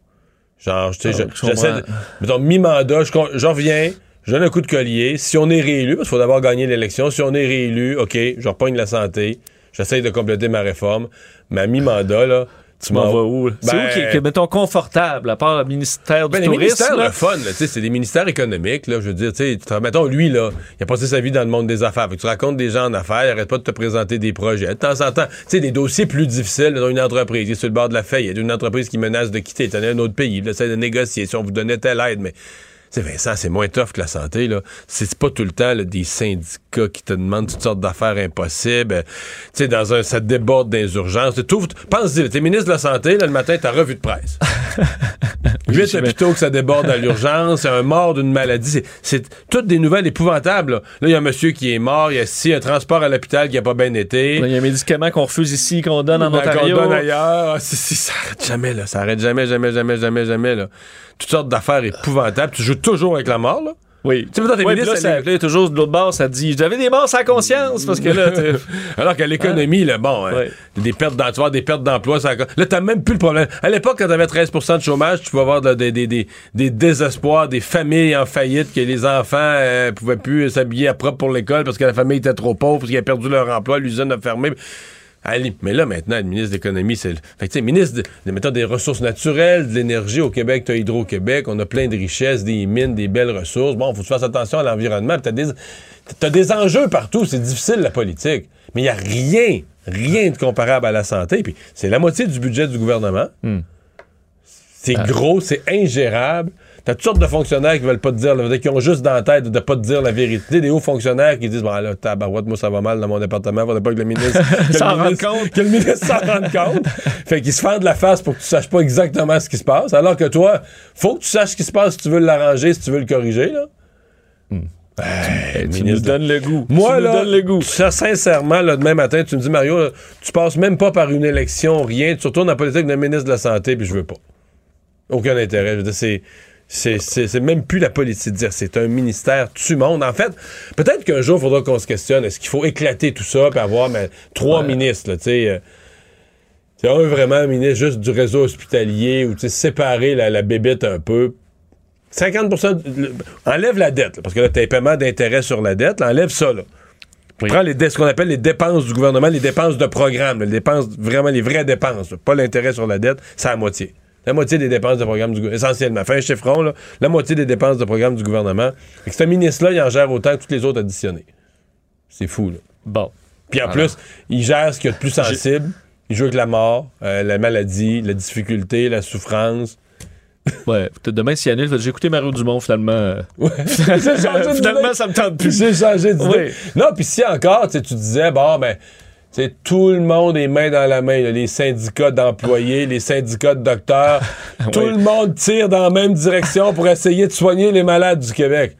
[SPEAKER 1] Genre, tu sais,
[SPEAKER 2] Ah,
[SPEAKER 1] je-
[SPEAKER 2] je
[SPEAKER 1] j'essaie de, mettons, mi-mandat, je, je reviens, je donne un coup de collier, si on est réélu, parce qu'il faut d'abord gagner l'élection, si on est réélu, ok, je repogne la santé, j'essaie de compléter ma réforme, mais à mi-mandat, là,
[SPEAKER 2] Tu m'en vas où? là? C'est
[SPEAKER 1] Ben-
[SPEAKER 2] où qui est, qui est, mettons, confortable, à part le ministère du
[SPEAKER 1] Ben, les
[SPEAKER 2] Tourisme?
[SPEAKER 1] ministères,
[SPEAKER 2] là?
[SPEAKER 1] le fun, là, tu sais, c'est des ministères économiques, là, je veux dire, tu sais, tu- mettons, lui, là, il a passé sa vie dans le monde des affaires. Fait que tu racontes des gens en affaires, il arrête pas de te présenter des projets. De temps en temps, tu sais, des dossiers plus difficiles dans une entreprise, il est sur le bord de la faillite, une entreprise qui menace de quitter, tu un autre pays, il essaie de négocier, si on vous donnait telle aide, mais... Sais, Vincent, c'est moins tough que la santé, là. C'est pas tout le temps là, des syndicats qui te demandent toutes sortes d'affaires impossibles. Euh, Tu sais, dans un, ça déborde dans les urgences. T'ouvres- Pense-y, t'es ministre de la Santé, là, le matin, t'as revue de presse. Huit hôpitaux que ça déborde à l'urgence, un mort d'une maladie. C'est- C'est toutes des nouvelles épouvantables. Là, il y a un monsieur qui est mort, il y a si un transport à l'hôpital qui n'a pas bien été.
[SPEAKER 2] Il y a un médicament qu'on refuse ici, qu'on donne en
[SPEAKER 1] Ben,
[SPEAKER 2] Ontario.
[SPEAKER 1] qu'on donne ailleurs. Ah, c'est- c'est- ça arrête jamais, là. Ça arrête jamais, jamais, jamais, jamais, jamais, là. Toutes sortes d'affaires épouvantables. Tu joues toujours avec la mort, là.
[SPEAKER 2] Oui.
[SPEAKER 1] Tu sais, t'es
[SPEAKER 2] Ouais,
[SPEAKER 1] ministre,
[SPEAKER 2] puis là,
[SPEAKER 1] ça-
[SPEAKER 2] toujours de l'autre bord, ça dit J'avais des morts sans conscience parce que là.
[SPEAKER 1] Alors qu'à l'économie, là, bon, hein, des pertes d'emploi, des pertes d'emploi, ça- là, t'as même plus le problème. À l'époque, quand t'avais 13% de chômage, tu pouvais avoir de- des- des- des- des désespoirs, des familles en faillite, que les enfants euh, pouvaient plus s'habiller à propre pour l'école parce que la famille était trop pauvre, parce qu'ils avaient perdu leur emploi, l'usine a fermé. Allez, mais là, maintenant, le ministre de l'Économie, c'est. le- Fait que, tu ministre de, de, mettons, des ressources naturelles, de l'énergie au Québec, t'as Hydro-Québec, on a plein de richesses, des mines, des belles ressources. Bon, faut que tu fasses attention à l'environnement. puis T'as des, t'as des enjeux partout. C'est difficile, la politique. Mais il n'y a rien, rien de comparable à la santé. Puis c'est la moitié du budget du gouvernement. C'est gros, c'est ingérable. T'as toutes sortes de fonctionnaires qui veulent pas te dire, là, qui ont juste dans la tête de pas te dire la vérité. Des hauts fonctionnaires qui disent, bon, là, tabarouette, moi, ça va mal dans mon département, faudrait pas que le ministre,
[SPEAKER 2] S'en rende compte.
[SPEAKER 1] que le ministre s'en rende compte. fait qu'ils se fendent la face pour que tu saches pas exactement ce qui se passe. Alors que toi, faut que tu saches ce qui se passe si tu veux l'arranger, si tu veux le corriger, là. Ben,
[SPEAKER 2] tu nous
[SPEAKER 1] de-
[SPEAKER 2] donnes le goût.
[SPEAKER 1] Moi,
[SPEAKER 2] Tu nous
[SPEAKER 1] là,
[SPEAKER 2] donnes le goût.
[SPEAKER 1] ça, sincèrement, là, demain matin, tu me dis, Mario, là, tu passes même pas par une élection, rien. Tu retournes en politique d'un ministre de la Santé, puis je veux pas. Aucun intérêt. Je veux dire, c'est. C'est, c'est- c'est même plus la politique de dire c'est un ministère tu monde. En fait, peut-être qu'un jour, il faudra qu'on se questionne est-ce qu'il faut éclater tout ça puis avoir mais, trois ministres, là, tu sais. euh, tu sais, un vraiment ministre juste du réseau hospitalier ou séparer la, la bébête un peu. 50 de- le- Enlève la dette, là, parce que là, tu as paiement d'intérêt sur la dette. là, enlève ça, là. Puis Prends les, ce qu'on appelle les dépenses du gouvernement, les dépenses de programme, les dépenses, vraiment les vraies dépenses, pas l'intérêt sur la dette, c'est la moitié. La moitié des dépenses de programme du gouvernement, essentiellement. Fais un chiffron, là, la moitié des dépenses de programme du gouvernement. Fait que ce ministre-là, il en gère autant que tous les autres additionnés. C'est fou, là.
[SPEAKER 2] Bon.
[SPEAKER 1] Puis en
[SPEAKER 2] Alors.
[SPEAKER 1] plus, il gère ce qu'il y a de plus sensible. Il joue avec la mort, euh, la maladie, la difficulté, la souffrance.
[SPEAKER 2] Ouais, peut-être demain, s'il annule, j'ai écouté Mario Dumont, finalement. euh,
[SPEAKER 1] changé
[SPEAKER 2] finalement, ça me tente plus.
[SPEAKER 1] J'ai changé d'idée.
[SPEAKER 2] Oui.
[SPEAKER 1] Non, puis si encore, tu disais, bon, ben, tout le monde est main dans la main, là, les syndicats d'employés, les syndicats de docteurs, tout
[SPEAKER 2] Oui.
[SPEAKER 1] le monde tire dans la même direction pour essayer de soigner les malades du Québec.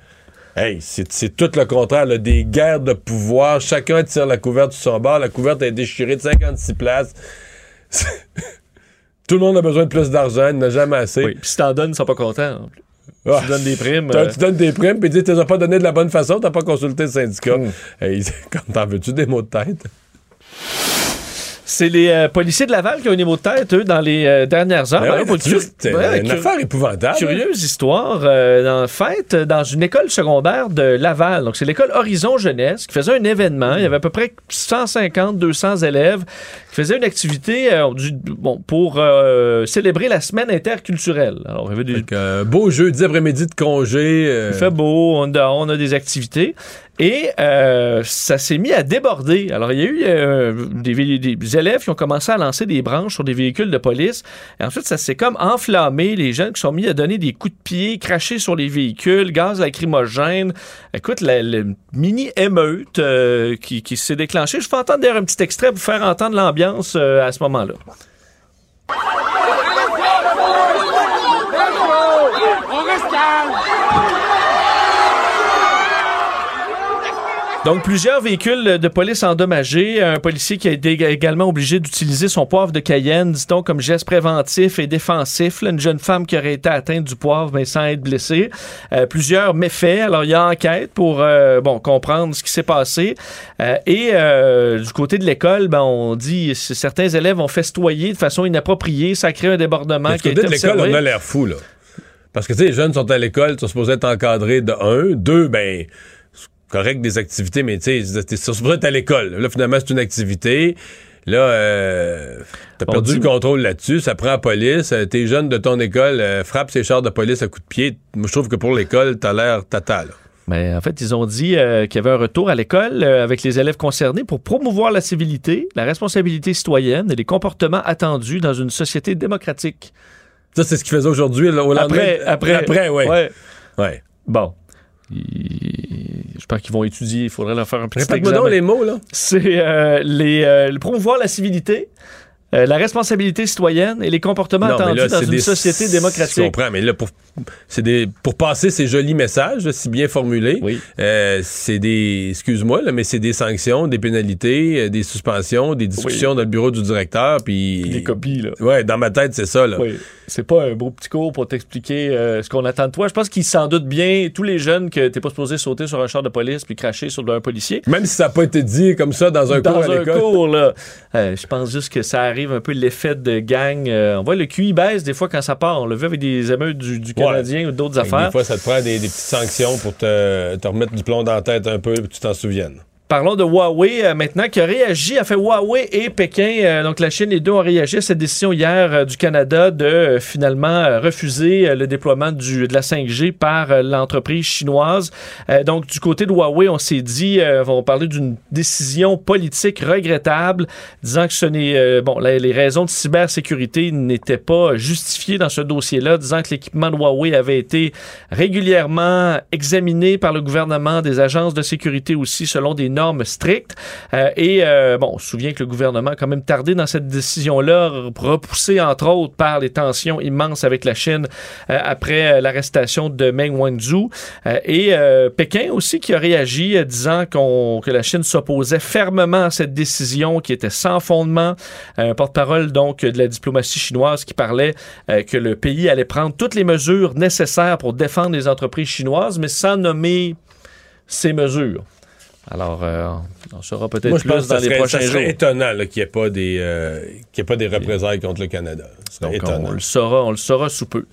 [SPEAKER 1] Hey, c'est tout le contraire, là, des guerres de pouvoir, chacun tire la couverte sur son bord, la couverte est déchirée de 56 places. tout le monde a besoin de plus d'argent, il n'a jamais assez.
[SPEAKER 2] Oui, puis si t'en donnes, ils sont pas contents.
[SPEAKER 1] Ah,
[SPEAKER 2] Tu donnes des primes. euh,
[SPEAKER 1] Tu donnes des primes, puis tu ne les as pas donné de la bonne façon, t'as pas consulté le syndicat.
[SPEAKER 2] Hmm.
[SPEAKER 1] Hey, comme t'en veux-tu des mots de tête?
[SPEAKER 2] C'est les euh, policiers de Laval qui ont eu des mots de tête, eux, dans les euh, dernières heures.
[SPEAKER 1] Ben
[SPEAKER 2] Alors,
[SPEAKER 1] ouais, c'était
[SPEAKER 2] Ouais,
[SPEAKER 1] une affaire épouvantable.
[SPEAKER 2] Curieuse histoire. euh, en fait, dans une école secondaire de Laval, donc c'est l'école Horizon Jeunesse, qui faisait un événement. Il y avait à peu près 150, 200 élèves qui faisaient une activité euh, du- bon, pour célébrer la semaine interculturelle. Alors, il y avait des,
[SPEAKER 1] euh, beau jeudi après-midi de congé.
[SPEAKER 2] il fait beau, on a des activités. Et euh, ça s'est mis à déborder. Alors, il y a eu euh, des, élèves qui ont commencé à lancer des branches sur des véhicules de police. Et ensuite, ça s'est comme enflammé. Les jeunes qui sont mis à donner des coups de pied, cracher sur les véhicules, gaz lacrymogène. Écoute, la, mini-émeute euh, qui, s'est déclenchée. Je vais entendre un petit extrait pour faire entendre l'ambiance à ce moment-là.
[SPEAKER 14] On reste calme!
[SPEAKER 2] Donc, plusieurs véhicules de police endommagés. Un policier qui a été également obligé d'utiliser son poivre de Cayenne, dit-on, comme geste préventif et défensif. Là, une jeune femme qui aurait été atteinte du poivre, mais sans être blessée. Euh, plusieurs méfaits. Alors, il y a enquête pour euh, bon, comprendre ce qui s'est passé. Euh, et du côté de l'école, ben, on dit que certains élèves ont festoyé de façon inappropriée. Ça a créé un débordement
[SPEAKER 1] du côté de l'école, on a l'air fou, là. Parce que, tu sais, les jeunes sont à l'école, ils sont supposés être encadrés de un. Deux, ben, correct des activités, mais tu sais, supposés être à l'école. Là, finalement, c'est une activité. Là, euh, t'as perdu
[SPEAKER 2] dit-
[SPEAKER 1] le contrôle là-dessus, ça prend la police. euh, tes jeunes de ton école euh, frappent ces chars de police à coups de pied. Moi, je trouve que pour l'école, t'as l'air tata, là.
[SPEAKER 2] Mais en fait, ils ont dit euh, qu'il y avait un retour à l'école euh, avec les élèves concernés pour promouvoir la civilité, la responsabilité citoyenne et les comportements attendus dans une société démocratique.
[SPEAKER 1] Ça, c'est ce qu'ils faisaient aujourd'hui, là, au lendemain?
[SPEAKER 2] Après, après,
[SPEAKER 1] Après, ouais.
[SPEAKER 2] ouais.
[SPEAKER 1] Ouais.
[SPEAKER 2] Bon. Il- J'espère qu'ils vont étudier. Il faudrait leur faire un petit
[SPEAKER 1] Répète-moi les mots, là.
[SPEAKER 2] C'est euh, les, euh, promouvoir la civilité, euh, la responsabilité citoyenne et les comportements
[SPEAKER 1] Non,
[SPEAKER 2] attendus
[SPEAKER 1] là,
[SPEAKER 2] dans une
[SPEAKER 1] des-
[SPEAKER 2] société
[SPEAKER 1] Je
[SPEAKER 2] démocratique.
[SPEAKER 1] comprends, mais là, pour, c'est des, pour passer ces jolis messages, si bien formulés, euh, c'est des, excuse-moi, là, mais c'est des sanctions, des pénalités, euh, des suspensions, des discussions dans le bureau du directeur, puis...
[SPEAKER 2] Des copies, là.
[SPEAKER 1] Ouais, dans ma tête, c'est ça, là.
[SPEAKER 2] Oui, c'est pas un beau petit cours pour t'expliquer euh, ce qu'on attend de toi. Je pense qu'ils s'en doutent bien, tous les jeunes, que t'es pas supposé sauter sur un char de police puis cracher sur un policier.
[SPEAKER 1] Même si ça n'a pas été dit comme ça dans un
[SPEAKER 2] Dans
[SPEAKER 1] cours à
[SPEAKER 2] un
[SPEAKER 1] l'école.
[SPEAKER 2] cours, là. Euh, je pense juste que ça arrive un peu l'effet de gang. Euh, on voit le QI baisse des fois quand ça part. On l'a vu avec des émeutes du, du Canadien ou d'autres affaires.
[SPEAKER 1] Des fois, ça te prend des, des petites sanctions pour te, te remettre du plomb dans la tête un peu, puis que tu t'en souviennes.
[SPEAKER 2] Parlons de Huawei euh, maintenant, qui a réagi, a fait Huawei et Pékin, euh, donc la Chine, les deux ont réagi à cette décision hier euh, du Canada de finalement refuser le déploiement du, de la 5G par l'entreprise chinoise. Donc du côté de Huawei, on s'est dit, on parler d'une décision politique regrettable, disant que ce n'est, bon, les raisons de cybersécurité n'étaient pas justifiées dans ce dossier-là, disant que l'équipement de Huawei avait été régulièrement examiné par le gouvernement, des agences de sécurité aussi, selon des strictes. Euh, et euh, bon, on se souvient que le gouvernement a quand même tardé dans cette décision-là, repoussé entre autres par les tensions immenses avec la Chine euh, après l'arrestation de Meng Wanzhou. Et Pékin aussi qui a réagi disant que la Chine s'opposait fermement à cette décision qui était sans fondement. Un porte-parole donc de la diplomatie chinoise qui parlait que le pays allait prendre toutes les mesures nécessaires pour défendre les entreprises chinoises, mais sans nommer ces mesures. Alors, euh, on saura peut-être plus
[SPEAKER 1] pense que
[SPEAKER 2] dans
[SPEAKER 1] ça
[SPEAKER 2] les
[SPEAKER 1] serait,
[SPEAKER 2] prochains
[SPEAKER 1] ça serait
[SPEAKER 2] jours.
[SPEAKER 1] étonnant qu'il n'y ait, pas des, euh, y ait pas des représailles contre le Canada.
[SPEAKER 2] Donc,
[SPEAKER 1] étonnant.
[SPEAKER 2] on le saura, on le saura sous peu.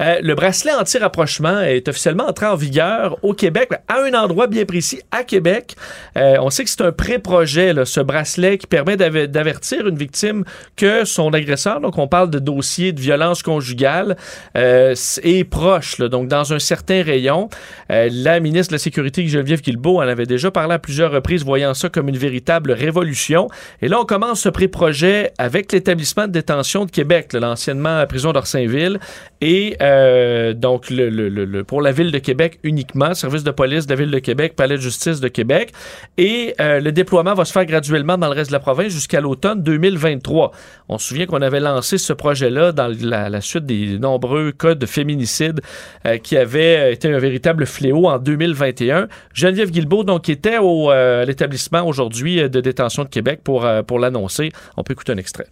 [SPEAKER 2] Euh, le bracelet anti-rapprochement est officiellement entré en vigueur au Québec, à un endroit bien précis, à Québec. Euh, on sait que c'est un pré-projet, ce bracelet qui permet d'aver- d'avertir une victime que son agresseur, donc on parle de dossier de violence conjugale, est proche, là, donc dans un certain rayon. La ministre de la Sécurité, Geneviève Guilbeault, en avait déjà parlé à plusieurs reprises, voyant ça comme une véritable révolution. Et là, on commence ce pré-projet avec l'établissement de détention de Québec, l'anciennement prison d'Orsainville, et euh, donc le, le- le- pour la ville de Québec uniquement, service de police de la ville de Québec, palais de justice de Québec. Et euh, le déploiement va se faire graduellement dans le reste de la province jusqu'à l'automne 2023. On se souvient qu'on avait lancé ce projet-là dans la, suite des nombreux cas de féminicide euh, qui avaient été un véritable fléau en 2021. Geneviève Guilbeault, donc, était au, euh, l'établissement aujourd'hui euh, de détention de Québec pour, euh, pour l'annoncer. On peut écouter un extrait.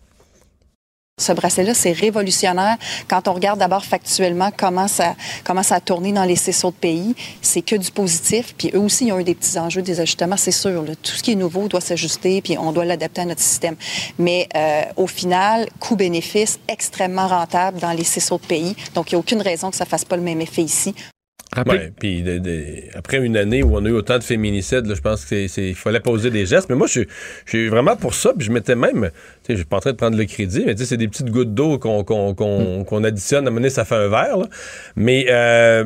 [SPEAKER 15] Ce bracelet-là, c'est révolutionnaire. Quand on regarde d'abord factuellement comment ça, comment ça a tourné dans les CSO de pays, c'est que du positif. Puis eux aussi, ils ont eu des petits enjeux, des ajustements, c'est sûr. Tout ce qui est nouveau doit s'ajuster, puis on doit l'adapter à notre système. Mais au final, coût-bénéfice extrêmement rentable dans les CSO de pays. Donc, il n'y a aucune raison que ça ne fasse pas le même effet ici.
[SPEAKER 1] Ouais, puis de- de- après une année où on a eu autant de féminicides, là, je pense qu'il fallait poser des gestes. Mais moi, je suis- vraiment pour ça. Puis je m'étais même, tu sais, je suis pas en train de prendre le crédit, mais tu sais, c'est des petites gouttes d'eau qu'on qu'on- qu'on additionne. À un moment donné, ça fait un verre. là. Mais euh,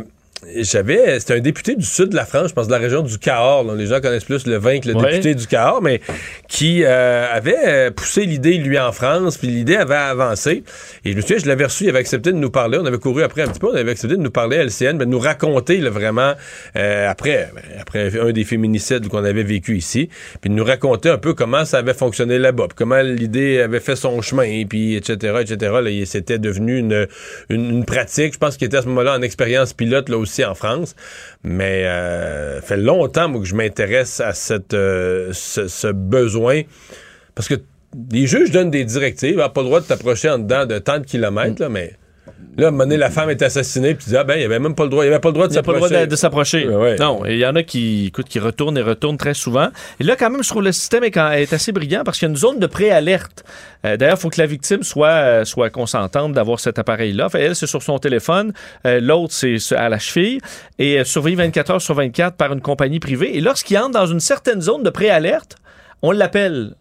[SPEAKER 1] j'avais, c'était un député du sud de la France, je pense de la région du Cahors. là. Les gens connaissent plus le vin que le
[SPEAKER 2] Ouais.
[SPEAKER 1] député du Cahors, mais qui euh, avait euh, poussé l'idée, lui, en France, puis l'idée avait avancé. Et je me souviens, je l'avais reçu, il avait accepté de nous parler. On avait couru après un petit peu, on avait accepté de nous parler à LCN, mais de nous raconter là, vraiment, euh, après, après un des féminicides qu'on avait vécu ici, puis de nous raconter un peu comment ça avait fonctionné là-bas, puis comment l'idée avait fait son chemin, puis etc., etc. Là, et c'était devenu une, une, une pratique. Je pense qu'il était à ce moment-là en expérience pilote, là aussi, en France. Mais euh, fait longtemps, moi, que je m'intéresse à cette, euh, ce, ce besoin. Parce que les juges donnent des directives. Ah, pas le droit de t'approcher en dedans de tant de kilomètres, là, mais là, à un moment donné, la femme est assassinée, puis tu dis, ah ben, il n'y avait même pas le droit, il avait pas le droit de
[SPEAKER 2] a pas le droit
[SPEAKER 1] s'approcher.
[SPEAKER 2] de, de s'approcher.
[SPEAKER 1] Ouais.
[SPEAKER 2] Non, il y en a qui, écoute, qui retournent et retournent très souvent. Et là, quand même, je trouve le système est, quand- est assez brillant parce qu'il y a une zone de préalerte. Euh, D'ailleurs, il faut que la victime soit, euh, soit consentante d'avoir cet appareil-là. Elle, c'est sur son téléphone. Euh, L'autre, c'est à la cheville. Et euh, surveillé 24 heures sur 24 par une compagnie privée. Et lorsqu'il entre dans une certaine zone de préalerte, on l'appelle.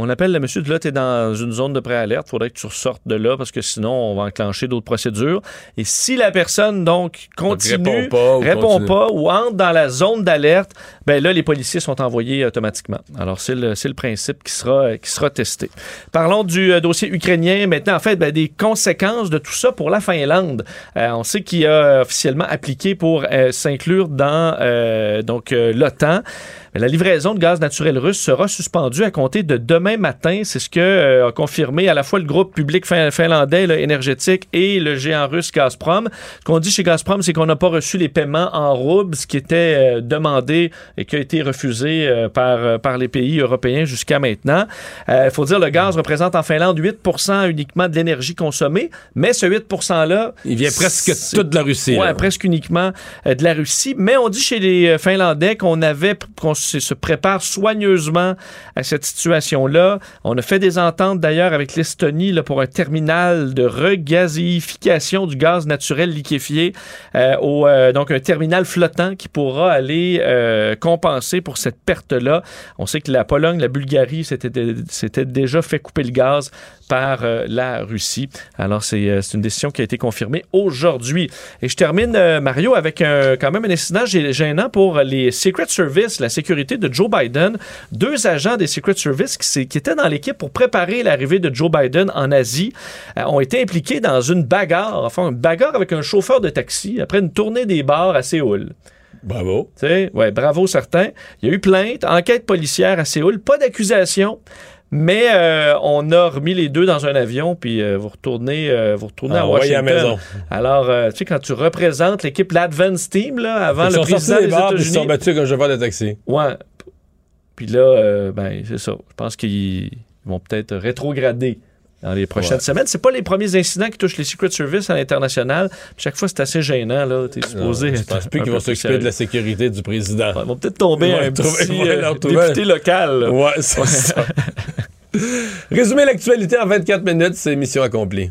[SPEAKER 2] On appelle le monsieur, là, tu es dans une zone de préalerte, il faudrait que tu ressortes de là parce que sinon, on va enclencher d'autres procédures. Et si la personne, donc, continue,
[SPEAKER 1] répond pas ou
[SPEAKER 2] répond
[SPEAKER 1] continue.
[SPEAKER 2] pas ou entre dans la zone d'alerte, ben là, les policiers sont envoyés automatiquement. Alors, c'est le, le principe qui sera, qui sera testé. Parlons du euh, dossier ukrainien maintenant. En fait, ben, des conséquences de tout ça pour la Finlande. Euh, on sait qu'il a officiellement appliqué pour euh, s'inclure dans donc l'OTAN. La livraison de gaz naturel russe sera suspendue à compter de demain matin. C'est ce que euh, a confirmé à la fois le groupe public fin- finlandais là, énergétique et le géant russe Gazprom. Ce qu'on dit chez Gazprom, c'est qu'on n'a pas reçu les paiements en roubles, ce qui était euh, demandé et qui a été refusé euh, par, par les pays européens jusqu'à maintenant. Il faut dire le gaz représente en Finlande 8% uniquement de l'énergie consommée, mais ce 8 %-là...
[SPEAKER 1] Il vient presque tout de la Russie. Là.
[SPEAKER 2] presque uniquement de la Russie. Mais on dit chez les Finlandais qu'on avait qu'on se prépare soigneusement à cette situation-là. On a fait des ententes d'ailleurs avec l'Estonie pour un terminal de regazéification du gaz naturel liquéfié, euh, euh, donc un terminal flottant qui pourra aller euh, compenser pour cette perte-là. On sait que la Pologne, la Bulgarie s'était déjà fait couper le gaz par la Russie. Alors, c'est une décision qui a été confirmée aujourd'hui. Et je termine, Mario, avec quand même un incident gê- gênant pour les Secret Service, la sécurité de Joe Biden. Deux agents des Secret Service qui, étaient dans l'équipe pour préparer l'arrivée de Joe Biden en Asie euh, ont été impliqués dans une bagarre, enfin, une bagarre avec un chauffeur de taxi après une tournée des bars à Séoul.
[SPEAKER 1] Bravo.
[SPEAKER 2] Tu sais, ouais, bravo certains. Il y a eu plainte, enquête policière à Séoul, pas d'accusation. Mais euh, on a remis les deux dans un avion, puis euh, vous retournez, euh, vous retournez
[SPEAKER 1] Ah,
[SPEAKER 2] à Washington.
[SPEAKER 1] maison.
[SPEAKER 2] Alors, tu sais, quand tu représentes l'équipe l'Advance Team, là, avant le président des
[SPEAKER 1] des puis ils
[SPEAKER 2] États-Unis.
[SPEAKER 1] sont battus comme chauffeur de taxi.
[SPEAKER 2] Ouais. Puis là, euh, ben, c'est ça. Je pense qu'ils vont peut-être rétrograder dans les prochaines
[SPEAKER 1] Ouais.
[SPEAKER 2] semaines. C'est pas les premiers incidents qui touchent les Secret Service à l'international. Chaque fois, c'est assez gênant. Là. T'es supposé.
[SPEAKER 1] Non, je pense plus qu'ils vont s'occuper de la sécurité du président.
[SPEAKER 2] Ils vont peut-être tomber
[SPEAKER 1] vont
[SPEAKER 2] un
[SPEAKER 1] trouver-
[SPEAKER 2] petit euh, député local. là.
[SPEAKER 1] Ouais, c'est
[SPEAKER 2] Ouais.
[SPEAKER 1] ça. Résumer l'actualité en 24 minutes, c'est mission accomplie.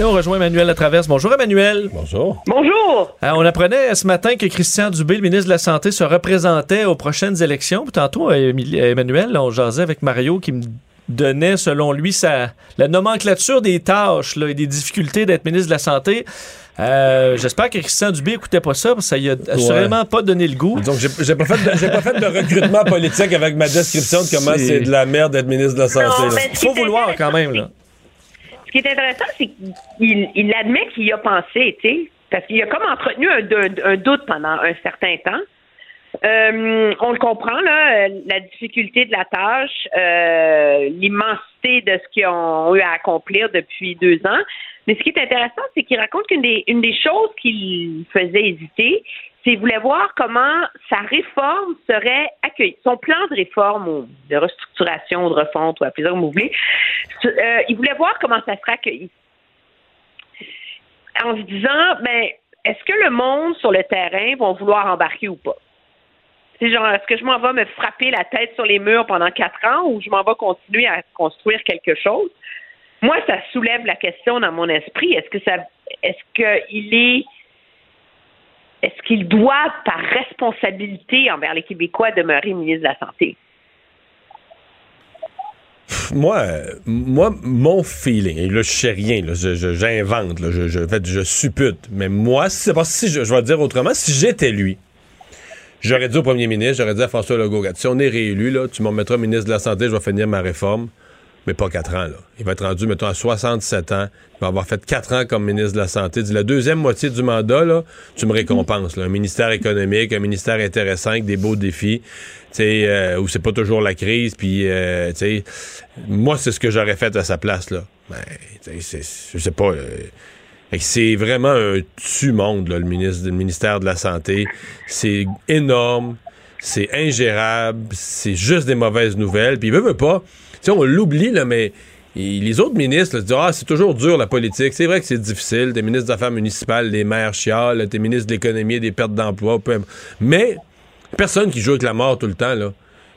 [SPEAKER 2] Et on rejoint Emmanuel Latraverse. Bonjour Emmanuel.
[SPEAKER 1] Bonjour.
[SPEAKER 16] Bonjour.
[SPEAKER 2] Euh, on apprenait ce matin que Christian Dubé, le ministre de la Santé, se représentait aux prochaines élections. Puis tantôt, euh, euh, Emmanuel, on jasait avec Mario qui me donnait, selon lui, sa, la nomenclature des tâches là, et des difficultés d'être ministre de la Santé. Euh, J'espère que Christian Dubé écoutait pas ça, parce que ça y a assurément pas donné le goût.
[SPEAKER 1] Donc, j'ai pas, fait de- j'ai pas fait de recrutement politique avec ma description de comment
[SPEAKER 2] C'est-
[SPEAKER 1] de la merde d'être ministre de la Santé.
[SPEAKER 2] Il faut vouloir quand même. Là.
[SPEAKER 16] Ce qui est intéressant, c'est qu'il il admet qu'il y a pensé, tu sais, parce qu'il a comme entretenu un, doute pendant un certain temps. Euh, on le comprend, là, la difficulté de la tâche, euh, l'immensité de ce qu'ils ont eu à accomplir depuis deux ans. Mais ce qui est intéressant, c'est qu'il raconte qu'une des, choses qui faisait hésiter, qu'il voulait voir comment sa réforme serait accueillie. Son plan de réforme ou de restructuration ou de refonte, ou appelez ça comme euh, il voulait voir comment ça serait accueilli. En se disant, ben, est-ce que le monde sur le terrain va vouloir embarquer ou pas? C'est genre, est-ce que je m'en vais me frapper la tête sur les murs pendant quatre ans ou je m'en vais continuer à construire quelque chose? Moi, ça soulève la question dans mon esprit. Est-ce que ça, est-ce qu'il est, est-ce qu'il doit, par responsabilité envers les Québécois, demeurer ministre de la Santé?
[SPEAKER 1] moi, moi, mon feeling, et là, je sais rien, j'invente, je, suppute, mais moi, si c'est pas si je, je vais dire autrement, si j'étais lui, j'aurais dit au premier ministre, j'aurais dit à François Legault, si on est réélu, là, tu m'en mettras ministre de la Santé, je vais finir ma réforme, mais pas quatre ans, là. Il va être rendu, mettons, à 67 ans, il va avoir fait quatre ans comme ministre de la Santé. Dis, la deuxième moitié du mandat, là, tu me récompenses. Un ministère économique, un ministère intéressant, avec des beaux défis, euh, où c'est pas toujours la crise, puis, euh, moi, c'est ce que j'aurais fait à sa place, là. Ben, je sais pas. euh, c'est vraiment un tu-monde, le, ministre, le ministère de la Santé. C'est énorme, c'est ingérable, c'est juste des mauvaises nouvelles. Puis il veut, veut pas. Sais, on l'oublie, là, mais les autres ministres disent Ah, c'est toujours dur la politique. C'est vrai que c'est difficile. T'es ministre des Affaires municipales, les maires chialent, t'es ministre de l'économie, des pertes d'emploi. Mais personne qui joue avec la mort tout le temps, là.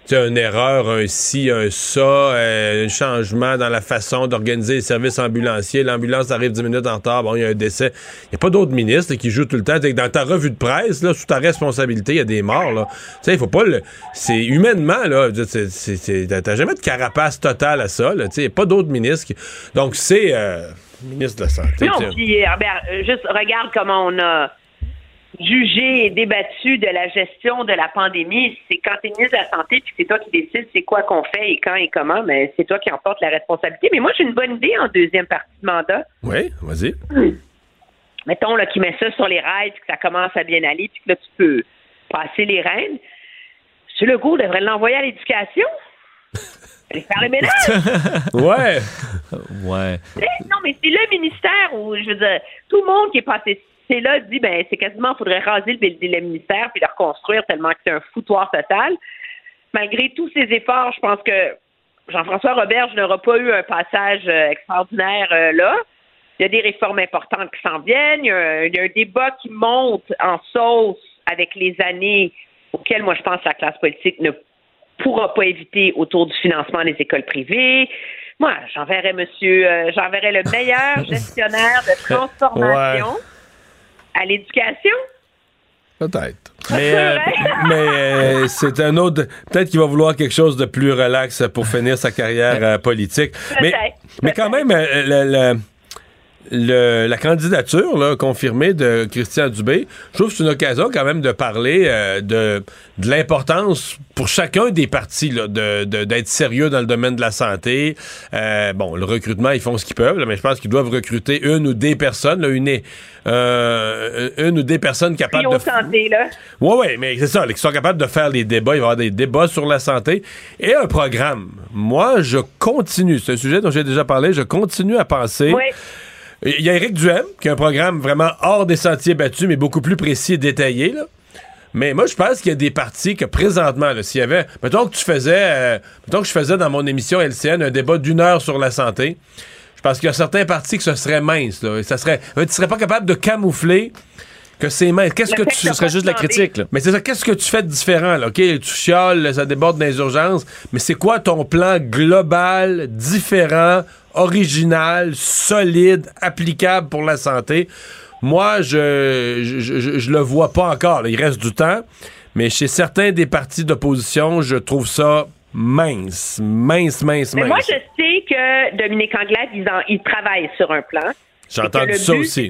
[SPEAKER 1] Une erreur, un ci, un ça, euh, un changement dans la façon d'organiser les services ambulanciers. L'ambulance arrive 10 minutes en retard, bon, il y a un décès. Il n'y a pas d'autres ministres qui jouent tout le temps. Dans ta revue de presse, là, sous ta responsabilité, il y a des morts. Là. Tu sais, il faut pas le. C'est humainement, là. T'as jamais de carapace totale à ça. là. Tu sais, Il n'y a pas d'autres ministres. qui- Donc, c'est euh, ministre de la Santé.
[SPEAKER 16] Non, puis Herbert, euh, juste regarde comment on a jugé et débattu de la gestion de la pandémie. C'est quand tu es ministre de la Santé puis c'est toi qui décides c'est quoi qu'on fait et quand et comment, mais c'est toi qui emporte la responsabilité. Mais moi, j'ai une bonne idée en deuxième partie de mandat.
[SPEAKER 1] Oui, vas-y.
[SPEAKER 16] Mettons là, qui met ça sur les rails puis que ça commence à bien aller puis que là, tu peux passer les rênes. M. Legault devrait l'envoyer à l'éducation. Aller faire le ménage.
[SPEAKER 1] ouais.
[SPEAKER 2] Ouais.
[SPEAKER 16] Non, mais c'est le ministère où, je veux dire, tout le monde qui est passé là dit, ben, c'est quasiment, il faudrait raser le, le ministère puis le reconstruire tellement que c'est un foutoir total. Malgré tous ces efforts, je pense que Jean-François Roberge n'aura pas eu un passage euh, extraordinaire euh, là. Il y a des réformes importantes qui s'en viennent. Il y, a un, il y a un débat qui monte en sauce avec les années auxquelles, moi, je pense que la classe politique ne pourra pas éviter autour du financement des écoles privées. Moi, j'enverrais monsieur, euh, j'enverrais le meilleur gestionnaire de transformation à l'éducation?
[SPEAKER 1] Peut-être. Mais, euh, mais euh, c'est un autre. Peut-être qu'il va vouloir quelque chose de plus relax pour finir sa carrière euh, politique. Mais,
[SPEAKER 16] Peut-être.
[SPEAKER 1] mais quand même, euh, le- le- le- la candidature là, confirmée de Christian Dubé, je trouve que c'est une occasion quand même de parler euh, de, de l'importance pour chacun des partis là, de, de- d'être sérieux dans le domaine de la santé. Euh, bon, le recrutement, ils font ce qu'ils peuvent, là, mais je pense qu'ils doivent recruter une ou des personnes, là, une, euh, une ou des personnes capables de...
[SPEAKER 16] santé, là.
[SPEAKER 1] Oui, oui, mais c'est ça, qui sont capables de faire les débats. Il va y avoir des débats sur la santé et un programme. Moi, je continue, c'est un sujet dont j'ai déjà parlé, je continue à penser.
[SPEAKER 16] Oui.
[SPEAKER 1] Il y a Éric Duhem, qui a un programme vraiment hors des sentiers battus, mais beaucoup plus précis et détaillé. Là. Mais moi, je pense qu'il y a des partis que présentement, s'il y avait. Mettons que tu faisais. euh, mettons que je faisais dans mon émission LCN un débat d'une heure sur la santé. Je pense qu'il y a certains partis que ce serait mince. Là, et ça serait, euh, tu serais pas capable de camoufler que c'est mince. Qu'est-ce que tu.
[SPEAKER 2] Ce serait juste de la critique, là.
[SPEAKER 1] Mais c'est ça, qu'est-ce que tu fais de différent, là? OK, tu chioles, ça déborde dans les urgences, mais c'est quoi ton plan global, différent, original, solide, applicable pour la santé? Moi, je, je, je, je le vois pas encore. là. Il reste du temps, mais chez certains des partis d'opposition, je trouve ça mince, mince, mince,
[SPEAKER 16] Mais
[SPEAKER 1] mince.
[SPEAKER 16] moi, je sais que Dominique Anglade, il, en- il travaille sur un plan.
[SPEAKER 1] J'ai entendu ça
[SPEAKER 16] but,
[SPEAKER 1] aussi.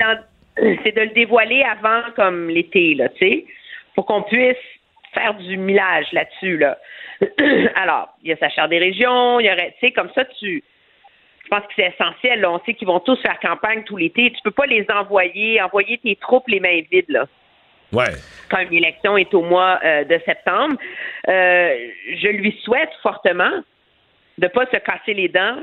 [SPEAKER 16] C'est de le dévoiler avant comme l'été, là, tu sais, pour qu'on puisse faire du millage là-dessus, là. Alors, il y a sa charte des régions, il y aurait, tu sais, comme ça, tu. Je pense que c'est essentiel, là. On sait qu'ils vont tous faire campagne tout l'été. Tu peux pas les envoyer, envoyer tes troupes les mains vides, là
[SPEAKER 1] Ouais.
[SPEAKER 16] quand une élection est au mois euh, de septembre. Euh, je lui souhaite fortement de pas se casser les dents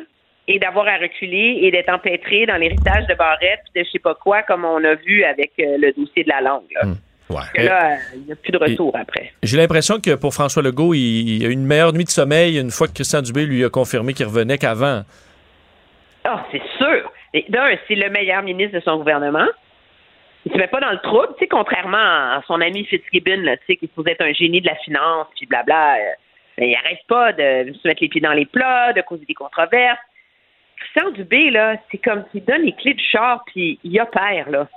[SPEAKER 16] et d'avoir à reculer et d'être empêtré dans l'héritage de Barrette de je sais pas quoi, comme on a vu avec euh, le dossier de la langue. Là. Parce que là, il n'y a plus de retour après.
[SPEAKER 2] J'ai l'impression que pour François Legault, il, il a eu une meilleure nuit de sommeil une fois que Christian Dubé lui a confirmé qu'il revenait qu'avant.
[SPEAKER 16] Ah, c'est sûr. D'un, c'est le meilleur ministre de son gouvernement. Il se met pas dans le trouble, tu sais, contrairement à son ami Fitzgibbon, tu sais, qui supposé être un génie de la finance, puis blabla. euh, ben, il arrête pas de se mettre les pieds dans les plats, de causer des controverses. Christian Dubé, là, c'est comme s'il donne les clés du char, puis il opère, là.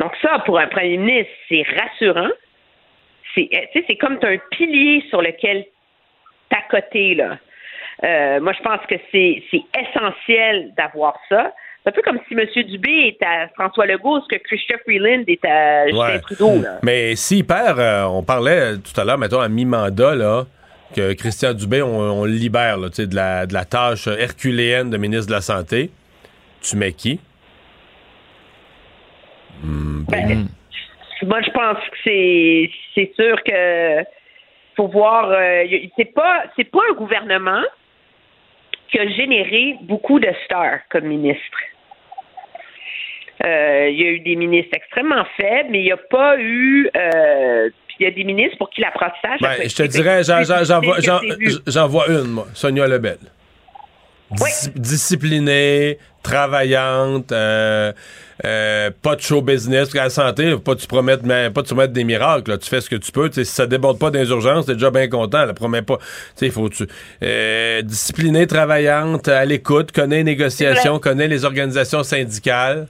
[SPEAKER 16] Donc ça, pour un premier ministre, c'est rassurant. C'est, euh, c'est comme t'as un pilier sur lequel t'accoter, là. Euh, moi, je pense que c'est, essentiel d'avoir ça. C'est un peu comme si M. Dubé est à François Legault, ce que Christophe Freeland est à Justin
[SPEAKER 1] Ouais.
[SPEAKER 16] Trudeau. Là.
[SPEAKER 1] Mais s'il perd, euh, on parlait euh, tout à l'heure, mettons, à mi-mandat, là, que Christian Dubé, on, le libère là, de, la, de la tâche herculéenne de ministre de la Santé. Tu mets qui? Hmm,
[SPEAKER 16] Ben, Moi, je pense que c'est, c'est sûr que faut voir. euh, c'est pas, c'est pas un gouvernement qui a généré beaucoup de stars comme ministre. Euh, Il y a eu des ministres extrêmement faibles, mais il n'y a pas eu. euh, puis il y a des ministres pour qui l'apprentissage. a
[SPEAKER 1] Ben, je te dirais, j'en, vois, vois une, moi, Sonia Lebel. Dis- Disciplinée, travaillante, euh, euh, pas de show business. Parce qu'à la santé, faut pas tu promettes, mais pas que tu promettes des miracles. là. Tu fais ce que tu peux. Tu sais, si ça déborde pas des urgences, t'es déjà bien content. La promets pas. Tu sais, faut tu euh, disciplinée, travaillante, à l'écoute, connaît les négociations, connaît les organisations syndicales.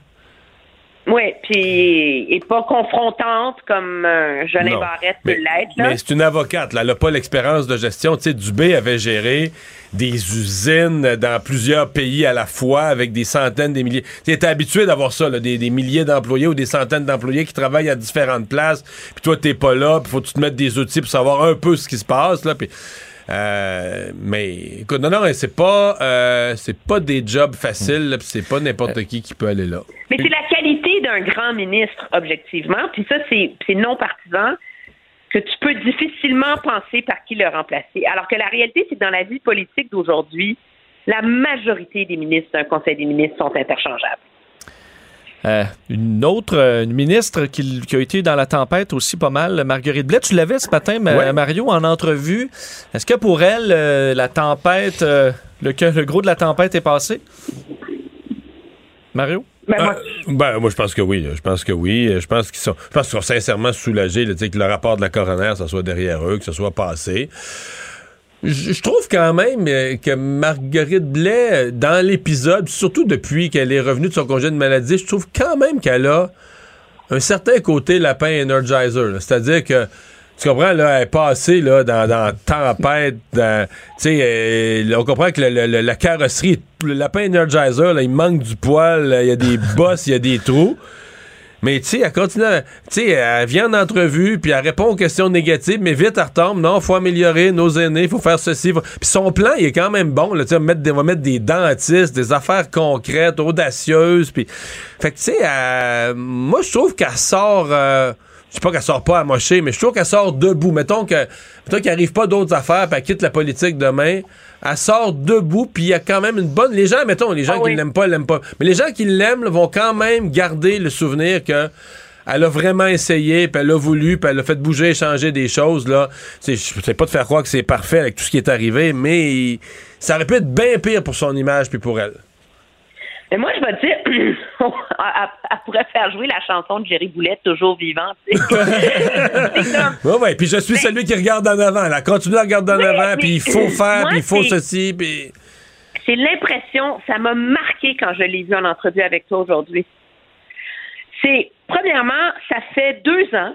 [SPEAKER 16] Oui, puis et pas confrontante comme euh,
[SPEAKER 1] Non.
[SPEAKER 16] Barrette peut l'être. là.
[SPEAKER 1] Mais c'est une avocate, là. Elle n'a pas l'expérience de gestion. Tu sais, Dubé avait géré des usines dans plusieurs pays à la fois avec des centaines, des milliers. Tu étais habitué d'avoir ça, là, des, des milliers d'employés ou des centaines d'employés qui travaillent à différentes places. Puis toi, t'es pas là, puis faut que tu te mettes des outils pour savoir un peu ce qui se passe, là. Puis, euh, mais écoute, non, non, c'est pas, euh, c'est pas des jobs faciles, c'est pas n'importe qui qui peut aller là.
[SPEAKER 16] Mais c'est la qualité d'un grand ministre, objectivement. Puis ça, c'est non partisan que tu peux difficilement penser par qui le remplacer. Alors que la réalité, c'est que dans la vie politique d'aujourd'hui, la majorité des ministres d'un Conseil des ministres sont interchangeables.
[SPEAKER 2] Euh, une autre euh, une ministre qui, qui a été dans la tempête aussi pas mal, Marguerite Blais. Tu l'avais ce matin,
[SPEAKER 1] Ouais.
[SPEAKER 2] Mario, en entrevue. Est-ce que pour elle, euh, la tempête, euh, le gros de la tempête est passé? Mario?
[SPEAKER 1] Euh, ben, moi, je pense que oui. Je pense que oui. Je pense qu'ils sont, je pense qu'ils sont sincèrement soulagés sais, que le rapport de la coroner, ça soit derrière eux, que ce soit passé. Je je trouve quand même euh, que Marguerite Blais, euh, dans l'épisode, surtout depuis qu'elle est revenue de son congé de maladie, je trouve quand même qu'elle a un certain côté lapin energizer. C'est-à-dire que tu comprends, là, elle est passée là, dans, dans tempête. Tu sais, euh, on comprend que le- la carrosserie, le lapin energizer, là, il manque du poil, il y a des bosses, il y a des trous. Mais tu sais, elle continue, à- tu sais, elle vient en entrevue, puis elle répond aux questions négatives, mais vite, elle retombe. Non, faut améliorer nos aînés, faut faire ceci. faut- Puis son plan, il est quand même bon. Là, on va mettre des, on va mettre des dentistes, des affaires concrètes, audacieuses. Puis, fait que tu sais, elle- moi, je trouve qu'elle sort. euh, je sais pas qu'elle sort pas à mocher, mais je trouve qu'elle sort debout. Mettons que mettons qu'il arrive pas d'autres affaires, puis elle quitte la politique demain. Elle sort debout, puis il y a quand même une bonne. Les gens, mettons, les gens qui l'aiment pas, l'aiment pas. Mais les gens qui l'aiment vont quand même garder le souvenir que elle a vraiment essayé, puis elle a voulu, puis elle a fait bouger, changer des choses. là. C'est- Je sais pas de faire croire que c'est parfait avec tout ce qui est arrivé, mais ça aurait pu être bien pire pour son image puis pour elle.
[SPEAKER 16] Mais moi, je vais te dire, elle, pourrait faire jouer la chanson de Jerry Boulette, toujours sais.
[SPEAKER 1] Ouais, ouais. Puis je suis celui qui regarde en avant. Là, continue à regarder en
[SPEAKER 16] Oui,
[SPEAKER 1] avant, puis il faut faire,
[SPEAKER 16] moi,
[SPEAKER 1] puis il faut ceci, puis.
[SPEAKER 16] C'est l'impression, ça m'a marqué quand je l'ai vu en entrevue avec toi aujourd'hui. C'est, premièrement, ça fait deux ans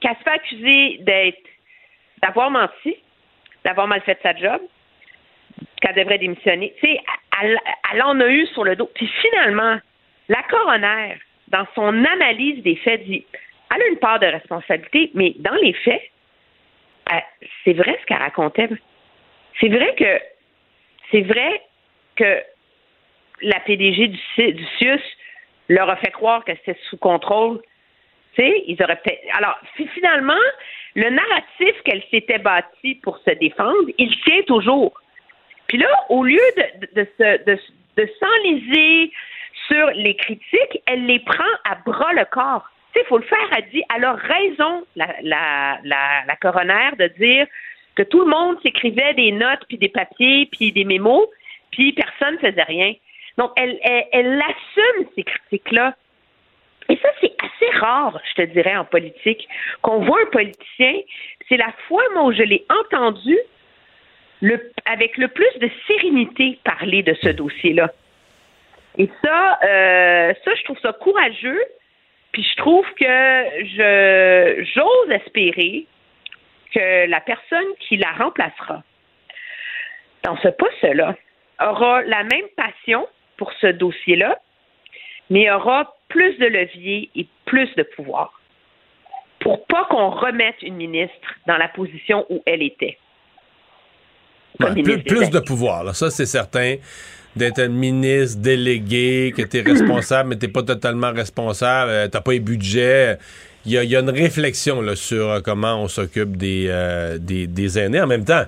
[SPEAKER 16] qu'elle se fait accuser d'être, d'avoir menti, d'avoir mal fait sa job, qu'elle devrait démissionner. Tu sais, elle, en a eu sur le dos. Puis finalement, la coroner, dans son analyse des faits, dit, elle a une part de responsabilité, mais dans les faits, elle- c'est vrai ce qu'elle racontait. C'est vrai que c'est vrai que la PDG du, du CIUS leur a fait croire que c'était sous contrôle. Tu sais, ils auraient. Alors, fi- finalement, le narratif qu'elle s'était bâti pour se défendre, il tient toujours. Puis là, au lieu de, de, de se- de- de s'enliser sur les critiques, elle les prend à bras le corps. Tu sais, il faut le faire. Elle dit, elle raison, la, la, la, la coroner, de dire que tout le monde s'écrivait des notes, puis des papiers, puis des mémos, puis personne ne faisait rien. Donc, elle, elle, elle assume ces critiques-là. Et ça, c'est assez rare, je te dirais, en politique, qu'on voit un politicien. C'est la fois, moi, où je l'ai entendu le, avec le plus de sérénité parler de ce dossier-là. Et ça, euh, ça, je trouve ça courageux. Puis je trouve que je j'ose espérer que la personne qui la remplacera dans ce poste-là aura la même passion pour ce dossier-là, mais aura plus de levier et plus de pouvoir pour pas qu'on remette une ministre dans la position où elle était.
[SPEAKER 1] Ouais, plus, plus de pouvoir, là. ça c'est certain. D'être un ministre délégué, que tu es responsable, mais t'es pas totalement responsable, euh, t'as pas les budgets. Il y y a une réflexion là, sur euh, comment on s'occupe des, euh, des, des aînés. En même temps,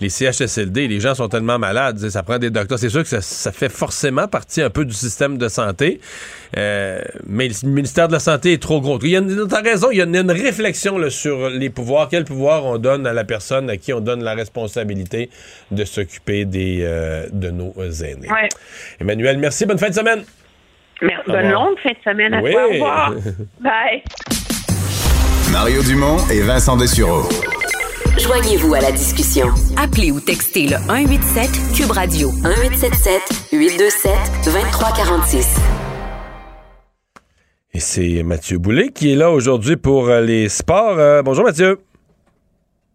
[SPEAKER 1] les CHSLD, les gens sont tellement malades, ça prend des docteurs. C'est sûr que ça, ça, fait forcément partie un peu du système de santé, euh, mais le ministère de la Santé est trop gros. Tu as raison, il y a une, réflexion là, sur les pouvoirs. Quel pouvoir on donne à la personne à qui on donne la responsabilité de s'occuper des euh, de nos aînés.
[SPEAKER 16] Ouais.
[SPEAKER 1] Emmanuel, merci. Bonne fin de semaine.
[SPEAKER 16] Merci. Bonne longue fin de semaine à
[SPEAKER 1] oui.
[SPEAKER 16] toi. Au revoir. Bye.
[SPEAKER 5] Mario Dumont et Vincent Dessureau.
[SPEAKER 6] Joignez-vous à la discussion. Appelez ou textez le 187 Cube Radio 1877 827 2346.
[SPEAKER 1] Et c'est Mathieu Boulay qui est là aujourd'hui pour euh, les sports. Euh, bonjour Mathieu.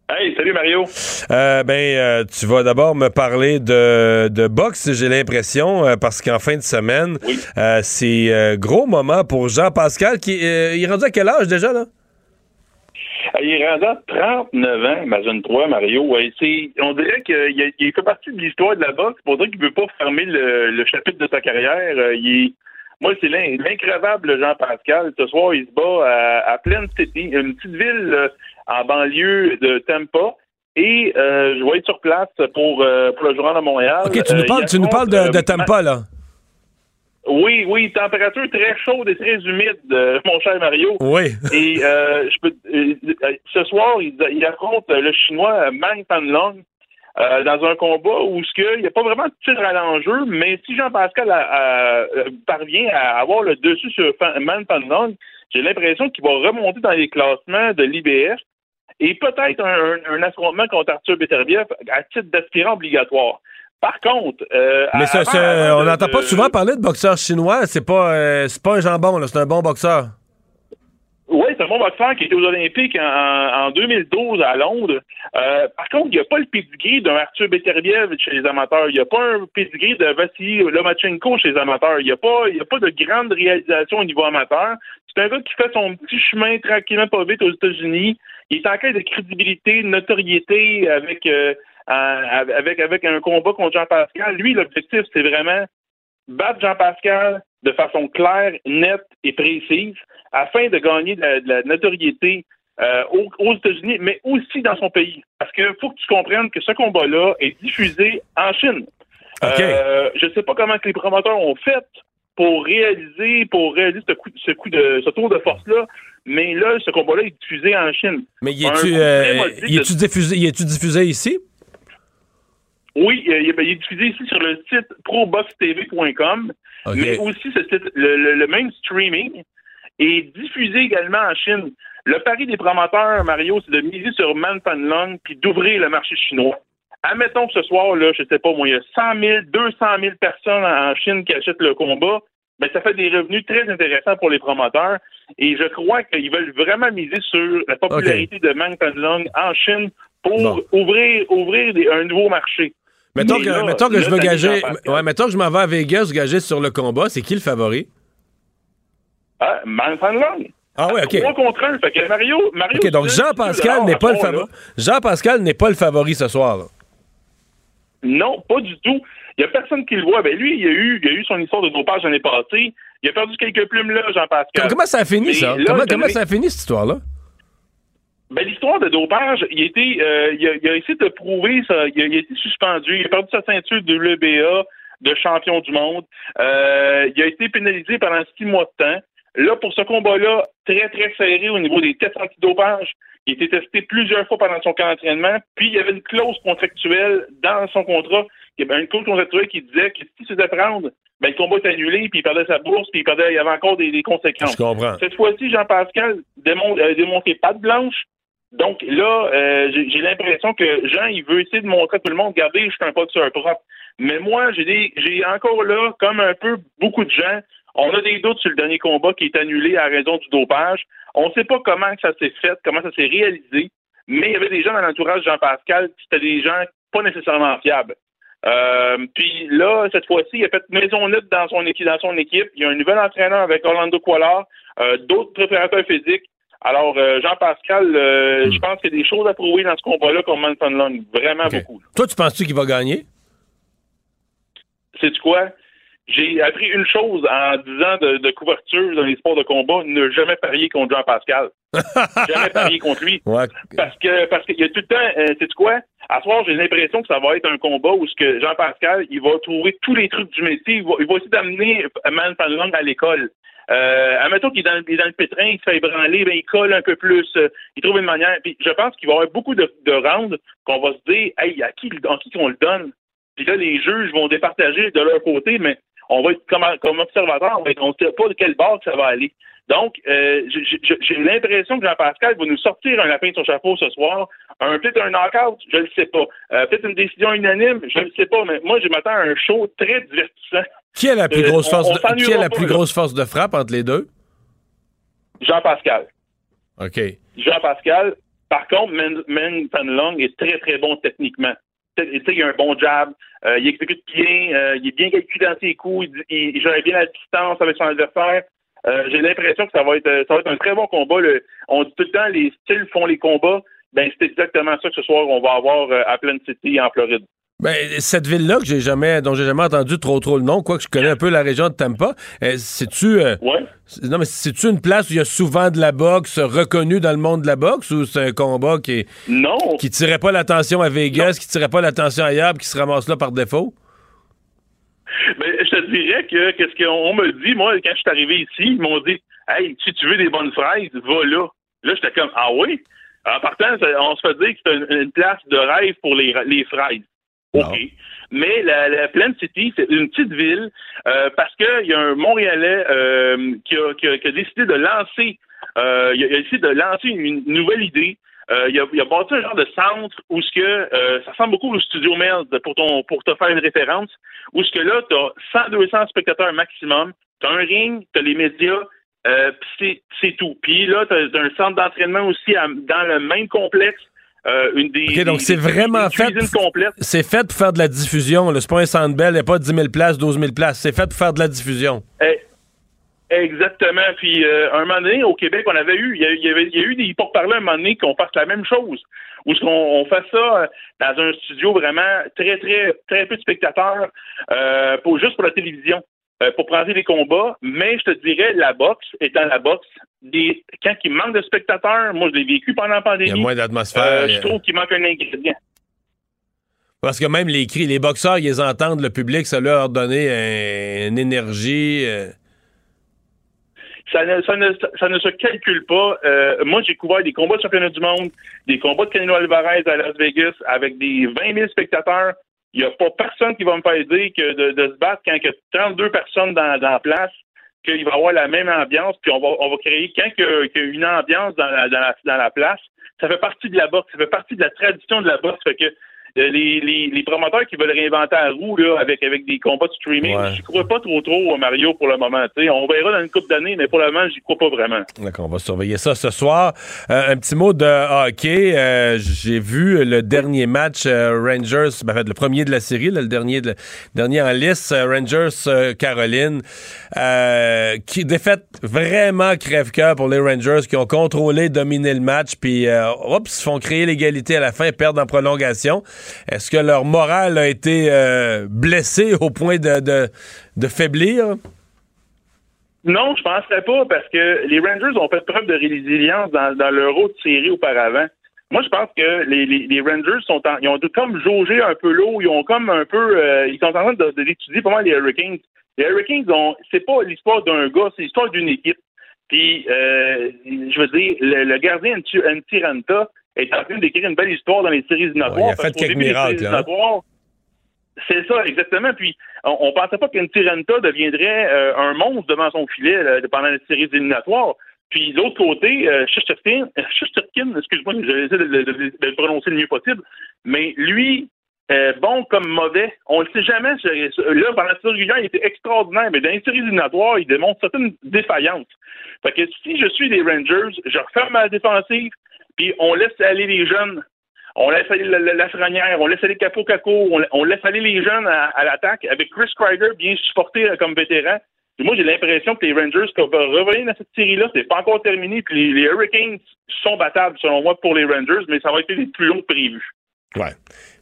[SPEAKER 17] Hey, salut Mario.
[SPEAKER 1] Euh, ben, euh, tu vas d'abord me parler de, de boxe, j'ai l'impression, euh, parce qu'en fin de semaine,
[SPEAKER 17] oui.
[SPEAKER 1] c'est gros moment pour Jean-Pascal. qui Il est rendu à quel âge déjà, là?
[SPEAKER 17] Il est rendu à 39 ans, imagine 3, Mario. Ouais, on dirait qu'il il fait partie de l'histoire de la boxe. Pour dire qu'il ne veut pas fermer le, le, chapitre de sa carrière. il est, moi, c'est l'increvable Jean-Pascal. Ce soir, il se bat à, à Plain City, une petite ville en banlieue de Tampa. Et euh, je vais être sur place pour, euh, pour le journal de Montréal.
[SPEAKER 1] OK, tu nous parles, tu nous parles de, de Tampa, là.
[SPEAKER 17] Oui, oui, température très chaude et très humide, euh, mon cher Mario.
[SPEAKER 1] Oui.
[SPEAKER 17] et euh, je peux, euh, ce soir, il, il, affronte le Chinois Mang Panlong euh, dans un combat où ce que, il n'y a pas vraiment de titre à l'enjeu, mais si Jean-Pascal parvient à avoir le dessus sur Mang Panlong, j'ai l'impression qu'il va remonter dans les classements de l'IBF et peut-être un, un, affrontement contre Arthur Beterbiev à titre d'aspirant obligatoire. Par contre, euh,
[SPEAKER 1] mais ça,
[SPEAKER 17] avant,
[SPEAKER 1] ça, on
[SPEAKER 17] de-
[SPEAKER 1] n'entend pas souvent parler de boxeur chinois. C'est pas, euh, c'est pas un jambon, là. C'est un bon boxeur.
[SPEAKER 17] Oui, c'est un bon boxeur qui était aux Olympiques en, en 2012 à Londres. Euh, par contre, il n'y a pas le pedigree d'un Arthur Beterbiev chez les amateurs. Il n'y a pas un pedigree de Vassili Lomachenko chez les amateurs. Il n'y a, pas- il y a pas de grande réalisation au niveau amateur. C'est un gars qui fait son petit chemin tranquillement pas vite aux États-Unis. Il est en quête de crédibilité, de notoriété avec, euh, avec, avec un combat contre Jean-Pascal. Lui, l'objectif, c'est vraiment battre Jean-Pascal de façon claire, nette et précise afin de gagner de la, de la notoriété euh, aux, aux États-Unis, mais aussi dans son pays. Parce que faut que tu comprennes que ce combat-là est diffusé en Chine. Euh, je ne sais pas comment que les promoteurs ont fait pour réaliser, pour réaliser ce coup, ce coup de ce tour de force-là, mais là, ce combat-là est diffusé en Chine.
[SPEAKER 1] Mais y est-tu, euh, diffusé, diffusé ici?
[SPEAKER 17] Oui, euh, il est, il est diffusé ici sur le site proboxtv.com, mais aussi ce site, le, le- le même streaming est diffusé également en Chine. Le pari des promoteurs, Mario, c'est de miser sur Man Panlong puis d'ouvrir le marché chinois. Admettons que ce soir, là, je sais pas moi, il y a 100 000, 200 000 personnes en Chine qui achètent le combat. Ben, ça fait des revenus très intéressants pour les promoteurs. Et je crois qu'ils veulent vraiment miser sur la popularité de Man Panlong en Chine pour ouvrir, ouvrir des- un nouveau marché.
[SPEAKER 1] Mettons
[SPEAKER 17] Mais
[SPEAKER 1] que,
[SPEAKER 17] là,
[SPEAKER 1] mettons que
[SPEAKER 17] là,
[SPEAKER 1] je veux gager. Ouais, mettons que je m'en vais à Vegas gager sur le combat. C'est qui le favori?
[SPEAKER 17] Ah, Panlong.
[SPEAKER 1] Ah ouais, ok.
[SPEAKER 17] 3 contre 1. Fait que Mario, Mario
[SPEAKER 1] OK, donc Jean-Pascal n'est pas le favori. Jean-Pascal n'est pas le favori ce soir. là.
[SPEAKER 17] Non, pas du tout. Il n'y a personne qui le voit. Ben lui, il a eu, il a eu son histoire de dopage l'année passée. Il a perdu quelques plumes là, Jean-Pascal.
[SPEAKER 1] Comment ça a fini, ça?
[SPEAKER 17] là,
[SPEAKER 1] comment, comment ça a fini, cette histoire-là?
[SPEAKER 17] Ben, l'histoire de dopage, il, était, euh, il, a, il a essayé de prouver ça. Il a, il a été suspendu. Il a perdu sa ceinture de l'EBA de champion du monde. Euh, il a été pénalisé pendant six mois de temps. Là, pour ce combat-là, très, très serré au niveau des tests antidopage. Il a été testé plusieurs fois pendant son camp d'entraînement. Puis, il y avait une clause contractuelle dans son contrat. Il y avait une clause contractuelle qui disait que s'il se faisait prendre, ben, le combat est annulé, puis il perdait sa bourse, puis il, perdait, il y avait encore des, des conséquences.
[SPEAKER 1] Je comprends.
[SPEAKER 17] Cette fois-ci, Jean-Pascal démontre, a démontré patte blanche. Donc là, euh, j'ai l'impression que Jean, il veut essayer de montrer à tout le monde, regardez, je suis un boxeur propre. Mais moi, j'ai j'ai encore là, comme un peu beaucoup de gens, on a des doutes sur le dernier combat qui est annulé à raison du dopage. On ne sait pas comment ça s'est fait, comment ça s'est réalisé, mais il y avait des gens dans l'entourage de Jean-Pascal qui étaient des gens pas nécessairement fiables. Euh, puis là, cette fois-ci, il a fait maison nette dans son équipe, dans son équipe. Il y a un nouvel entraîneur avec Orlando Poilard, euh, d'autres préparateurs physiques. Alors, euh, Jean-Pascal, euh, je pense qu'il y a des choses à prouver dans ce combat-là comme Man Long. Vraiment beaucoup.
[SPEAKER 1] Toi, tu penses-tu qu'il va gagner?
[SPEAKER 17] C'est quoi? j'ai appris une chose en 10 ans de, de couverture dans les sports de combat, ne jamais parier contre Jean Pascal. jamais parier contre lui.
[SPEAKER 1] Ouais.
[SPEAKER 17] Parce que parce qu'il y a tout le temps, euh, sais-tu quoi? À soir, j'ai l'impression que ça va être un combat où ce que Jean Pascal, il va trouver tous les trucs du métier. Il va, il va essayer d'amener Man Fanlong à l'école. Euh, admettons qu'il est dans, le pétrin, il se fait ébranler, ben, il colle un peu plus, euh, il trouve une manière. Puis je pense qu'il va y avoir beaucoup de, de rounds qu'on va se dire, hey, à qui, à qui qu'on le donne? Puis là, les juges vont départager de leur côté, mais on va être comme, comme observateur, on on sait pas de quel bord que ça va aller. Donc, euh, j'ai- l'impression que Jean-Pascal va nous sortir un lapin de son chapeau ce soir. Un peut-être un knockout, je ne sais pas. Euh, peut-être une décision unanime, je ne sais pas. Mais moi, je m'attends à un show très divertissant.
[SPEAKER 1] Qui a la plus grosse force
[SPEAKER 17] on
[SPEAKER 1] de, qui a
[SPEAKER 17] s'ennuiera
[SPEAKER 1] la
[SPEAKER 17] pas,
[SPEAKER 1] plus
[SPEAKER 17] là.
[SPEAKER 1] grosse force de frappe entre les deux?
[SPEAKER 17] Jean-Pascal.
[SPEAKER 1] OK.
[SPEAKER 17] Jean-Pascal, par contre, Men, Men Fan Long est très, très bon techniquement. Il a un bon jab, euh, il exécute bien, euh, il est bien calculé dans ses coups, il, il, gère bien la distance avec son adversaire. Euh, J'ai l'impression que ça va être ça va être un très bon combat. Le- on dit tout le temps les styles font les combats. Ben c'est exactement ça que ce soir on va avoir à Plain City en Floride.
[SPEAKER 1] Ben, cette ville-là que j'ai jamais, dont j'ai jamais entendu trop trop le nom, quoique je connais un peu la région de Tampa, euh, c'est-tu euh, non mais c'est-tu une place où il y a souvent de la boxe reconnue dans le monde de la boxe ou c'est un combat qui est
[SPEAKER 17] non
[SPEAKER 1] qui tirait pas l'attention à Vegas, qui tirait pas l'attention ailleurs, puis qui se ramasse là par défaut?
[SPEAKER 17] Mais je te dirais que qu'est-ce qu'on me dit, moi, quand je suis arrivé ici, ils m'ont dit Hey, si tu veux des bonnes fraises, va là. Là, j'étais comme Ah oui? En partant, on se fait dire que c'est une, une place de rêve pour les, les fraises. OK. Mais la, la Plain City, c'est une petite ville euh, parce qu'il y a un Montréalais euh, qui, a, qui, a, qui a décidé de lancer, euh, il, a, décidé de lancer une nouvelle idée. Euh, il, a, il bâti un genre de centre où ce que euh, ça ressemble beaucoup au Studio Meld pour ton pour te faire une référence, où ce que là, tu as 100-200 spectateurs maximum, tu as un ring, tu as les médias, euh, c'est tout. Puis là, tu as, un centre d'entraînement aussi à- dans le même complexe. Euh, une des,
[SPEAKER 1] OK, donc
[SPEAKER 17] des-
[SPEAKER 1] c'est
[SPEAKER 17] des-
[SPEAKER 1] vraiment
[SPEAKER 17] des
[SPEAKER 1] fait. C'est fait pour faire de la diffusion. C'est pas un centre belle, il n'y a pas 10 000 places, 12 000 places. C'est fait pour faire de la diffusion.
[SPEAKER 17] Eh, Exactement. Puis, euh, un moment donné, au Québec, on avait eu, il y a, il y avait, il y a eu des pourparlers un moment donné qu'on fasse la même chose. Ou qu'on on fasse ça euh, dans un studio vraiment très, très, très peu de spectateurs, euh, pour, juste pour la télévision, pour prendre les combats. Mais je te dirais, la boxe, étant la boxe, des, quand il manque de spectateurs, moi, je l'ai vécu pendant la pandémie.
[SPEAKER 1] Il y a moins d'atmosphère.
[SPEAKER 17] euh, je trouve qu'il manque un ingrédient.
[SPEAKER 1] Parce que même les cris, les boxeurs, ils les entendent, le public, ça leur donner un- une énergie. euh,
[SPEAKER 17] ça ne, ça ne, ça ne se calcule pas. Euh, moi, j'ai couvert des combats de championnat du monde, des combats de Canelo Alvarez à Las Vegas avec des 20 000 spectateurs. Il n'y a pas personne qui va me faire dire que de, de se battre quand il y a 32 personnes dans, dans la place, qu'il va avoir la même ambiance, puis on va, on va créer, quand qu'il une ambiance dans la, dans, la, dans la place, ça fait partie de la boxe, ça fait partie de la tradition de la boxe. Fait que les, les, les promoteurs qui veulent réinventer la roue là, avec, avec des combats de streaming,
[SPEAKER 1] Ouais.
[SPEAKER 17] je crois pas trop trop, Mario, pour le moment. Tu sais, on verra dans une couple d'années, mais pour le moment, j'y crois pas vraiment.
[SPEAKER 1] D'accord, on va surveiller ça ce soir. Euh, un petit mot de hockey. Euh, J'ai vu le dernier match euh, Rangers, ben, en fait, le premier de la série, là, le dernier, de, dernier en liste, euh, Rangers euh, Caroline, euh, qui défaite vraiment crève-cœur pour les Rangers qui ont contrôlé, dominé le match, puis euh, oups, se font créer l'égalité à la fin, perdent en prolongation. Est-ce que leur morale a été euh, blessé au point de, de, de faiblir?
[SPEAKER 17] Non, je penserais pas parce que les Rangers ont fait preuve de résilience dans, dans leur autre série auparavant. Moi, je pense que les, les, Rangers sont en, ils ont comme jaugé un peu l'eau, ils ont comme un peu, euh, ils sont en train de, de mal les Hurricanes. Les Hurricanes ont, c'est pas l'histoire d'un gars, c'est l'histoire d'une équipe. Puis, euh, je veux dire, le, le gardien Antti- Antti Ranta est en train d'écrire une belle histoire dans les séries éliminatoires.
[SPEAKER 1] Ouais, il a fait quelques miracles, hein.
[SPEAKER 17] c'est ça, exactement. Puis, on, on pensait pas qu'un Tirenta deviendrait euh, un monstre devant son filet là, pendant les séries éliminatoires. Puis, de l'autre côté, euh, euh, excuse-moi, j'essaie de, de- de- de le prononcer le mieux possible, mais lui, euh, bon comme mauvais, on ne le sait jamais. Là, pendant la série il était extraordinaire, mais dans les séries éliminatoires, il démontre certaines défaillances. Fait que si je suis des Rangers, je referme ma défensive, on laisse aller les jeunes on laisse aller la, Lafrenière, on laisse aller Capo Caco, on, laisse aller les jeunes à, l'attaque avec Chris Kreider bien supporté euh, comme vétéran. Moi, j'ai l'impression que les Rangers peuvent revenir dans cette série-là. C'est pas encore terminé. Les, Hurricanes sont battables, selon moi, pour les Rangers, mais ça va être les plus longs prévus.
[SPEAKER 1] Ouais.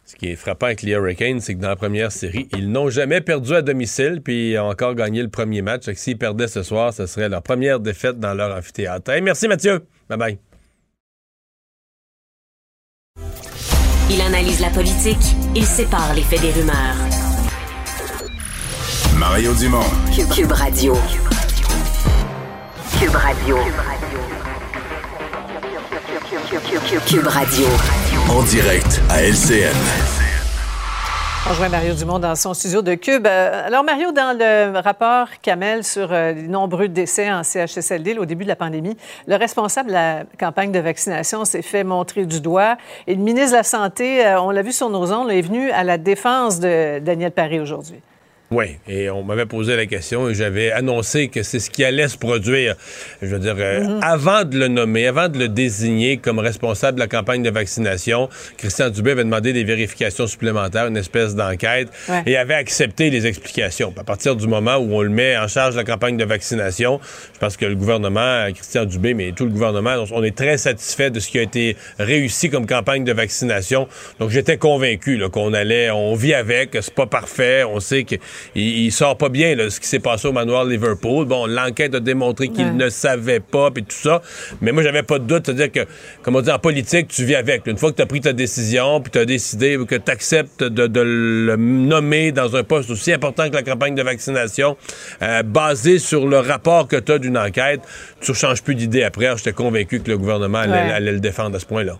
[SPEAKER 1] Ce qui est frappant avec les Hurricanes, c'est que dans la première série, ils n'ont jamais perdu à domicile, puis ils ont encore gagné le premier match. S'ils perdaient ce soir, ce serait leur première défaite dans leur amphithéâtre. Merci Mathieu. Bye bye.
[SPEAKER 6] Il analyse la politique, il sépare les faits des rumeurs.
[SPEAKER 5] Mario Dumont.
[SPEAKER 6] Cube, Cube Radio. Cube Radio. Cube Radio.
[SPEAKER 5] En direct à LCN.
[SPEAKER 18] On Mario Dumont dans son studio de Cube. Euh, Alors, Mario, dans le rapport Camel sur euh, les nombreux décès en CHSLD au début de la pandémie, le responsable de la campagne de vaccination s'est fait montrer du doigt. Et le ministre de la Santé, euh, on l'a vu sur nos ondes, est venu à la défense de Daniel Paré aujourd'hui.
[SPEAKER 1] Oui, et on m'avait posé la question et j'avais annoncé que c'est ce qui allait se produire. Je veux dire, euh,
[SPEAKER 18] Mhm.
[SPEAKER 1] avant de le nommer, avant de le désigner comme responsable de la campagne de vaccination, Christian Dubé avait demandé des vérifications supplémentaires, une espèce d'enquête,
[SPEAKER 18] Ouais.
[SPEAKER 1] et avait accepté les explications. À partir du moment où on le met en charge de la campagne de vaccination, je pense que le gouvernement, Christian Dubé, mais tout le gouvernement, on est très satisfait de ce qui a été réussi comme campagne de vaccination. Donc j'étais convaincu qu'on allait, on vit avec, c'est pas parfait, on sait qu'il il sort pas bien là, ce qui s'est passé au manoir Liverpool. Bon, l'enquête a démontré qu'il
[SPEAKER 18] Ouais.
[SPEAKER 1] ne savait pas puis tout ça, mais moi j'avais pas de doute, c'est-à-dire que comme on dit en politique, tu vis avec. Une fois que tu as pris ta décision, puis tu as décidé que tu acceptes de, de le nommer dans un poste aussi important que la campagne de vaccination, euh, basé sur le rapport que tu as d'une enquête, tu ne changes plus d'idée après. J'étais convaincu que le gouvernement allait,
[SPEAKER 18] Ouais.
[SPEAKER 1] allait le défendre à ce point-là.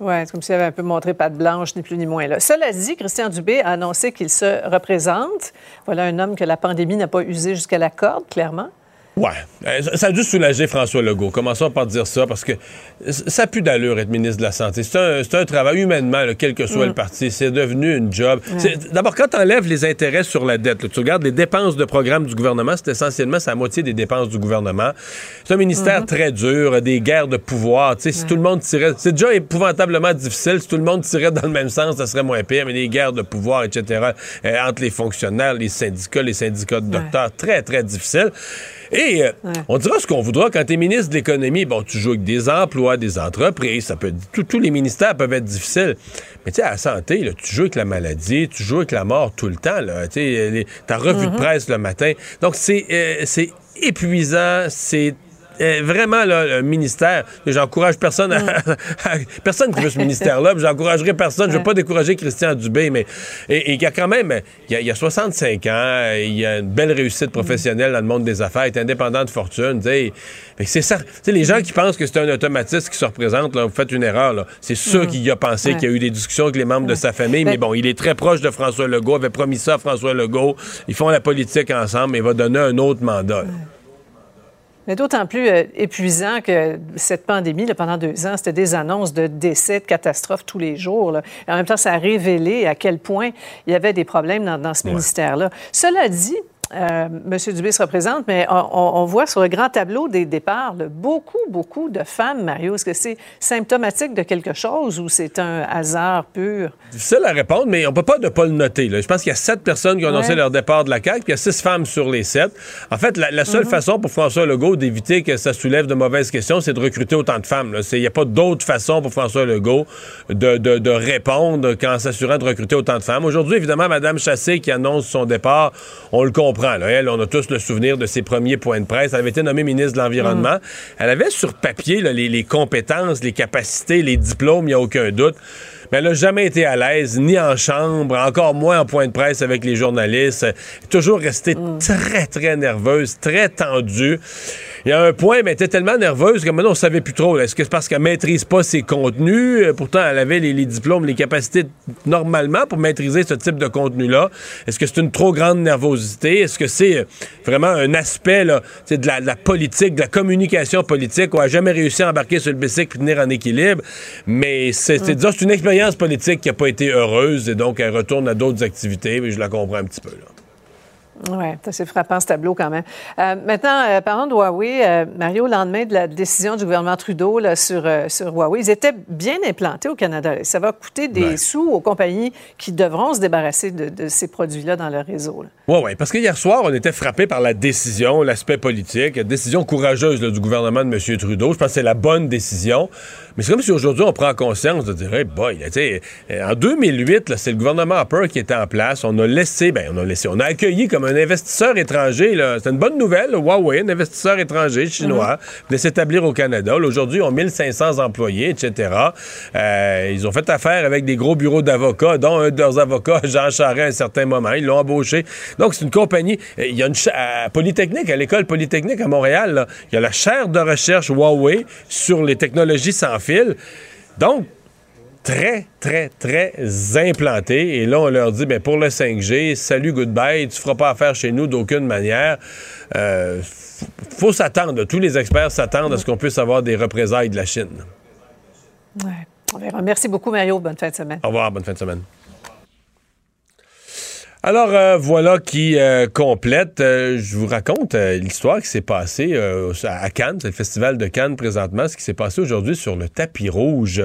[SPEAKER 18] Oui, c'est comme s'il avait un peu montré patte blanche, ni plus ni moins. Là. Cela dit, Christian Dubé a annoncé qu'il se représente. Voilà un homme que la pandémie n'a pas usé jusqu'à la corde, clairement.
[SPEAKER 1] Ouais. Euh, ça- a dû soulager François Legault. Commençons par dire ça, parce que ça pue d'allure être ministre de la Santé. C'est un, travail humainement, là, quel que soit
[SPEAKER 18] Mm.
[SPEAKER 1] le parti. C'est devenu une job.
[SPEAKER 18] Ouais.
[SPEAKER 1] D'abord, quand tu enlèves les intérêts sur la dette, là, tu regardes les dépenses de programme du gouvernement, c'est essentiellement la moitié des dépenses du gouvernement. C'est un ministère
[SPEAKER 18] Mhm.
[SPEAKER 1] très dur, des guerres de pouvoir. Tu sais, Si tout le monde tirait... C'est déjà épouvantablement difficile. Si tout le monde tirait dans le même sens, ça serait moins pire. Mais les guerres de pouvoir, etc., euh, entre les fonctionnaires, les syndicats, les syndicats de docteurs, très, très difficile. Et euh, on dira ce qu'on voudra quand tu es ministre de l'économie. Bon, tu joues avec des emplois, des entreprises, ça peut, tout- tous les ministères peuvent être difficiles. Mais tu sais, à la santé, là, tu joues avec la maladie, tu joues avec la mort tout le temps. Tu ta revue
[SPEAKER 18] Mhm.
[SPEAKER 1] de presse le matin. Donc, c'est euh, épuisant, c'est vraiment là, un ministère. J'encourage personne à, à- personne qui veut ce ministère-là. J'encouragerai personne. Je veux pas décourager Christian Dubé, mais et, il y a quand même, il y a, il y a 65 ans, il a une belle réussite professionnelle dans le monde des affaires, il est indépendant de fortune. C'est ça. Les gens qui pensent que c'est un automatisme qui se représente, là, vous faites une erreur. là. C'est sûr
[SPEAKER 18] Mhm.
[SPEAKER 1] qu'il y a pensé
[SPEAKER 18] Ouais.
[SPEAKER 1] qu'il y a eu des discussions avec les membres de sa famille,
[SPEAKER 18] Ben-
[SPEAKER 1] mais bon, il est très proche de François Legault, avait promis ça à François Legault. Ils font la politique ensemble, mais il va donner un autre mandat. là.
[SPEAKER 18] Mais d'autant plus euh, épuisant que cette pandémie, là, pendant deux ans, c'était des annonces de décès, de catastrophes tous les jours. là. Et en même temps, ça a révélé à quel point il y avait des problèmes dans, dans ce ministère-là. Cela dit, euh, M. Dubé se représente, mais on, voit sur le grand tableau des départs là, beaucoup, beaucoup de femmes, Mario. Est-ce que c'est symptomatique de quelque chose ou c'est un hasard pur?
[SPEAKER 1] Difficile à répondre, mais on peut pas ne pas le noter. là. Je pense qu'il y a sept personnes qui ont annoncé
[SPEAKER 18] Ouais.
[SPEAKER 1] leur départ de la CAQ, puis il y a six femmes sur les sept. En fait, la, la seule
[SPEAKER 18] Mhm.
[SPEAKER 1] façon pour François Legault d'éviter que ça soulève de mauvaises questions, c'est de recruter autant de femmes. Il n'y a pas d'autre façon pour François Legault de, de- de répondre qu'en s'assurant de recruter autant de femmes. Aujourd'hui, évidemment, Mme Chassé qui annonce son départ, on le comprend. Là. Elle, on a tous le souvenir de ses premiers points de presse. Elle avait été nommée ministre de l'Environnement. Elle avait sur papier là, les, les compétences, les capacités, les diplômes, il n'y a aucun doute. Mais elle n'a jamais été à l'aise, ni en chambre, encore moins en point de presse avec les journalistes. Elle est toujours restée très, très nerveuse, très tendue. Il y a un point, mais elle était tellement nerveuse que maintenant, on ne savait plus trop. Est-ce que c'est parce qu'elle maîtrise pas ses contenus? Euh, Pourtant, elle avait les, les diplômes, les capacités normalement pour maîtriser ce type de contenu-là. Est-ce que c'est une trop grande nervosité? Est-ce que c'est euh, vraiment un aspect là, de, la, de la politique, de la communication politique, où elle n'a jamais réussi à embarquer sur le bicycle et tenir en équilibre? Mais c'est c'est une expérience politique qui n'a pas été heureuse et donc elle retourne à d'autres activités, mais je la comprends un petit peu. Là.
[SPEAKER 18] Oui, c'est frappant ce tableau quand même. Euh, maintenant, euh, parlons de Huawei. Euh, Mario, au lendemain de la décision du gouvernement Trudeau là, sur, sur Huawei, ils étaient bien implantés au Canada. Ça va coûter des sous aux compagnies qui devront se débarrasser de, ces produits-là dans leur réseau.
[SPEAKER 1] Oui, oui, parce que hier soir, on était frappé par la décision, l'aspect politique, la décision courageuse du gouvernement de M. Trudeau. Je pense que c'est la bonne décision. Mais c'est comme si aujourd'hui, on prend conscience de dire, hey boy, en 2008, c'est le gouvernement Harper qui était en place. On a laissé, ben, on a laissé, on a accueilli comme un investisseur étranger. C'est une bonne nouvelle. Huawei, un investisseur étranger chinois, mm de s'établir au Canada. Aujourd'hui, ils ont 1500 employés, etc. Euh, ils ont fait affaire avec des gros bureaux d'avocats, dont un de leurs avocats, Jean Charest, à un certain moment. Ils l'ont embauché. Donc, c'est une compagnie. Euh, il y a une à Polytechnique, à l'école Polytechnique à Montréal, il y a la chaire de recherche Huawei sur les technologies sans Donc, très, très, très implantés. Et là, on leur dit, ben, pour le 5G, salut, goodbye, tu feras pas affaire chez nous d'aucune manière. Euh, faut s'attendre, tous les experts s'attendent à ce qu'on puisse avoir des représailles de la Chine.
[SPEAKER 18] Ouais. On verra. Merci beaucoup, Mario. Bonne fin de semaine.
[SPEAKER 1] Au revoir, bonne fin de semaine. Alors euh, voilà qui euh, complète. Euh, je vous raconte l'histoire qui s'est passée à Cannes, c'est le festival de Cannes présentement, ce qui s'est passé aujourd'hui sur le tapis rouge,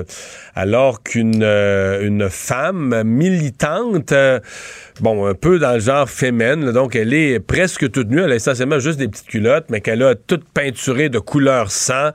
[SPEAKER 1] alors qu'une une femme militante, bon un peu dans le genre féminin, donc elle est presque toute nue, elle a essentiellement juste des petites culottes, mais qu'elle a toute peinturée de couleur sang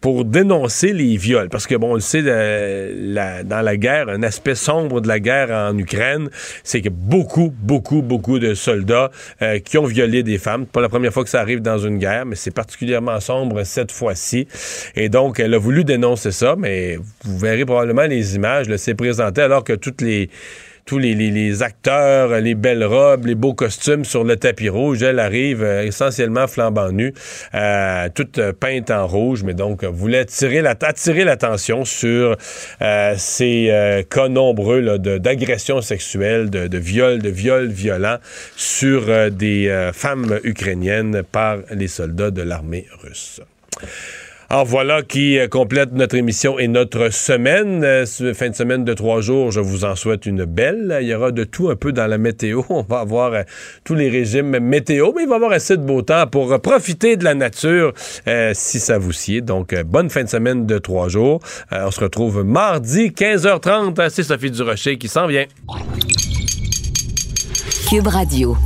[SPEAKER 1] pour dénoncer les viols. Parce que, bon, on le sait, dans la guerre, un aspect sombre de la guerre en Ukraine, c'est que beaucoup, beaucoup, beaucoup de soldats euh, qui ont violé des femmes. Pas la première fois que ça arrive dans une guerre, mais c'est particulièrement sombre cette fois-ci. Et donc, elle a voulu dénoncer ça, mais vous verrez probablement les images. C'est présenté alors que toutes les tous les, acteurs, les belles robes, les beaux costumes sur le tapis rouge. Elle arrive euh, essentiellement flambant nue, euh, toute peinte en rouge, mais donc voulait attirer l'attention sur euh, ces cas nombreux d'agressions sexuelles, de, de viols, de viols violents sur des femmes ukrainiennes par les soldats de l'armée russe. Alors voilà qui euh, complète notre émission et notre semaine. Euh, fin de semaine de trois jours, je vous en souhaite une belle. Il y aura de tout un peu dans la météo. On va avoir euh, tous les régimes météo, mais il va y avoir assez de beau temps pour profiter de la nature si ça vous sied. Donc, bonne fin de semaine de trois jours. on se retrouve mardi 15h30. C'est Sophie Durocher qui s'en vient.
[SPEAKER 6] Cube Radio.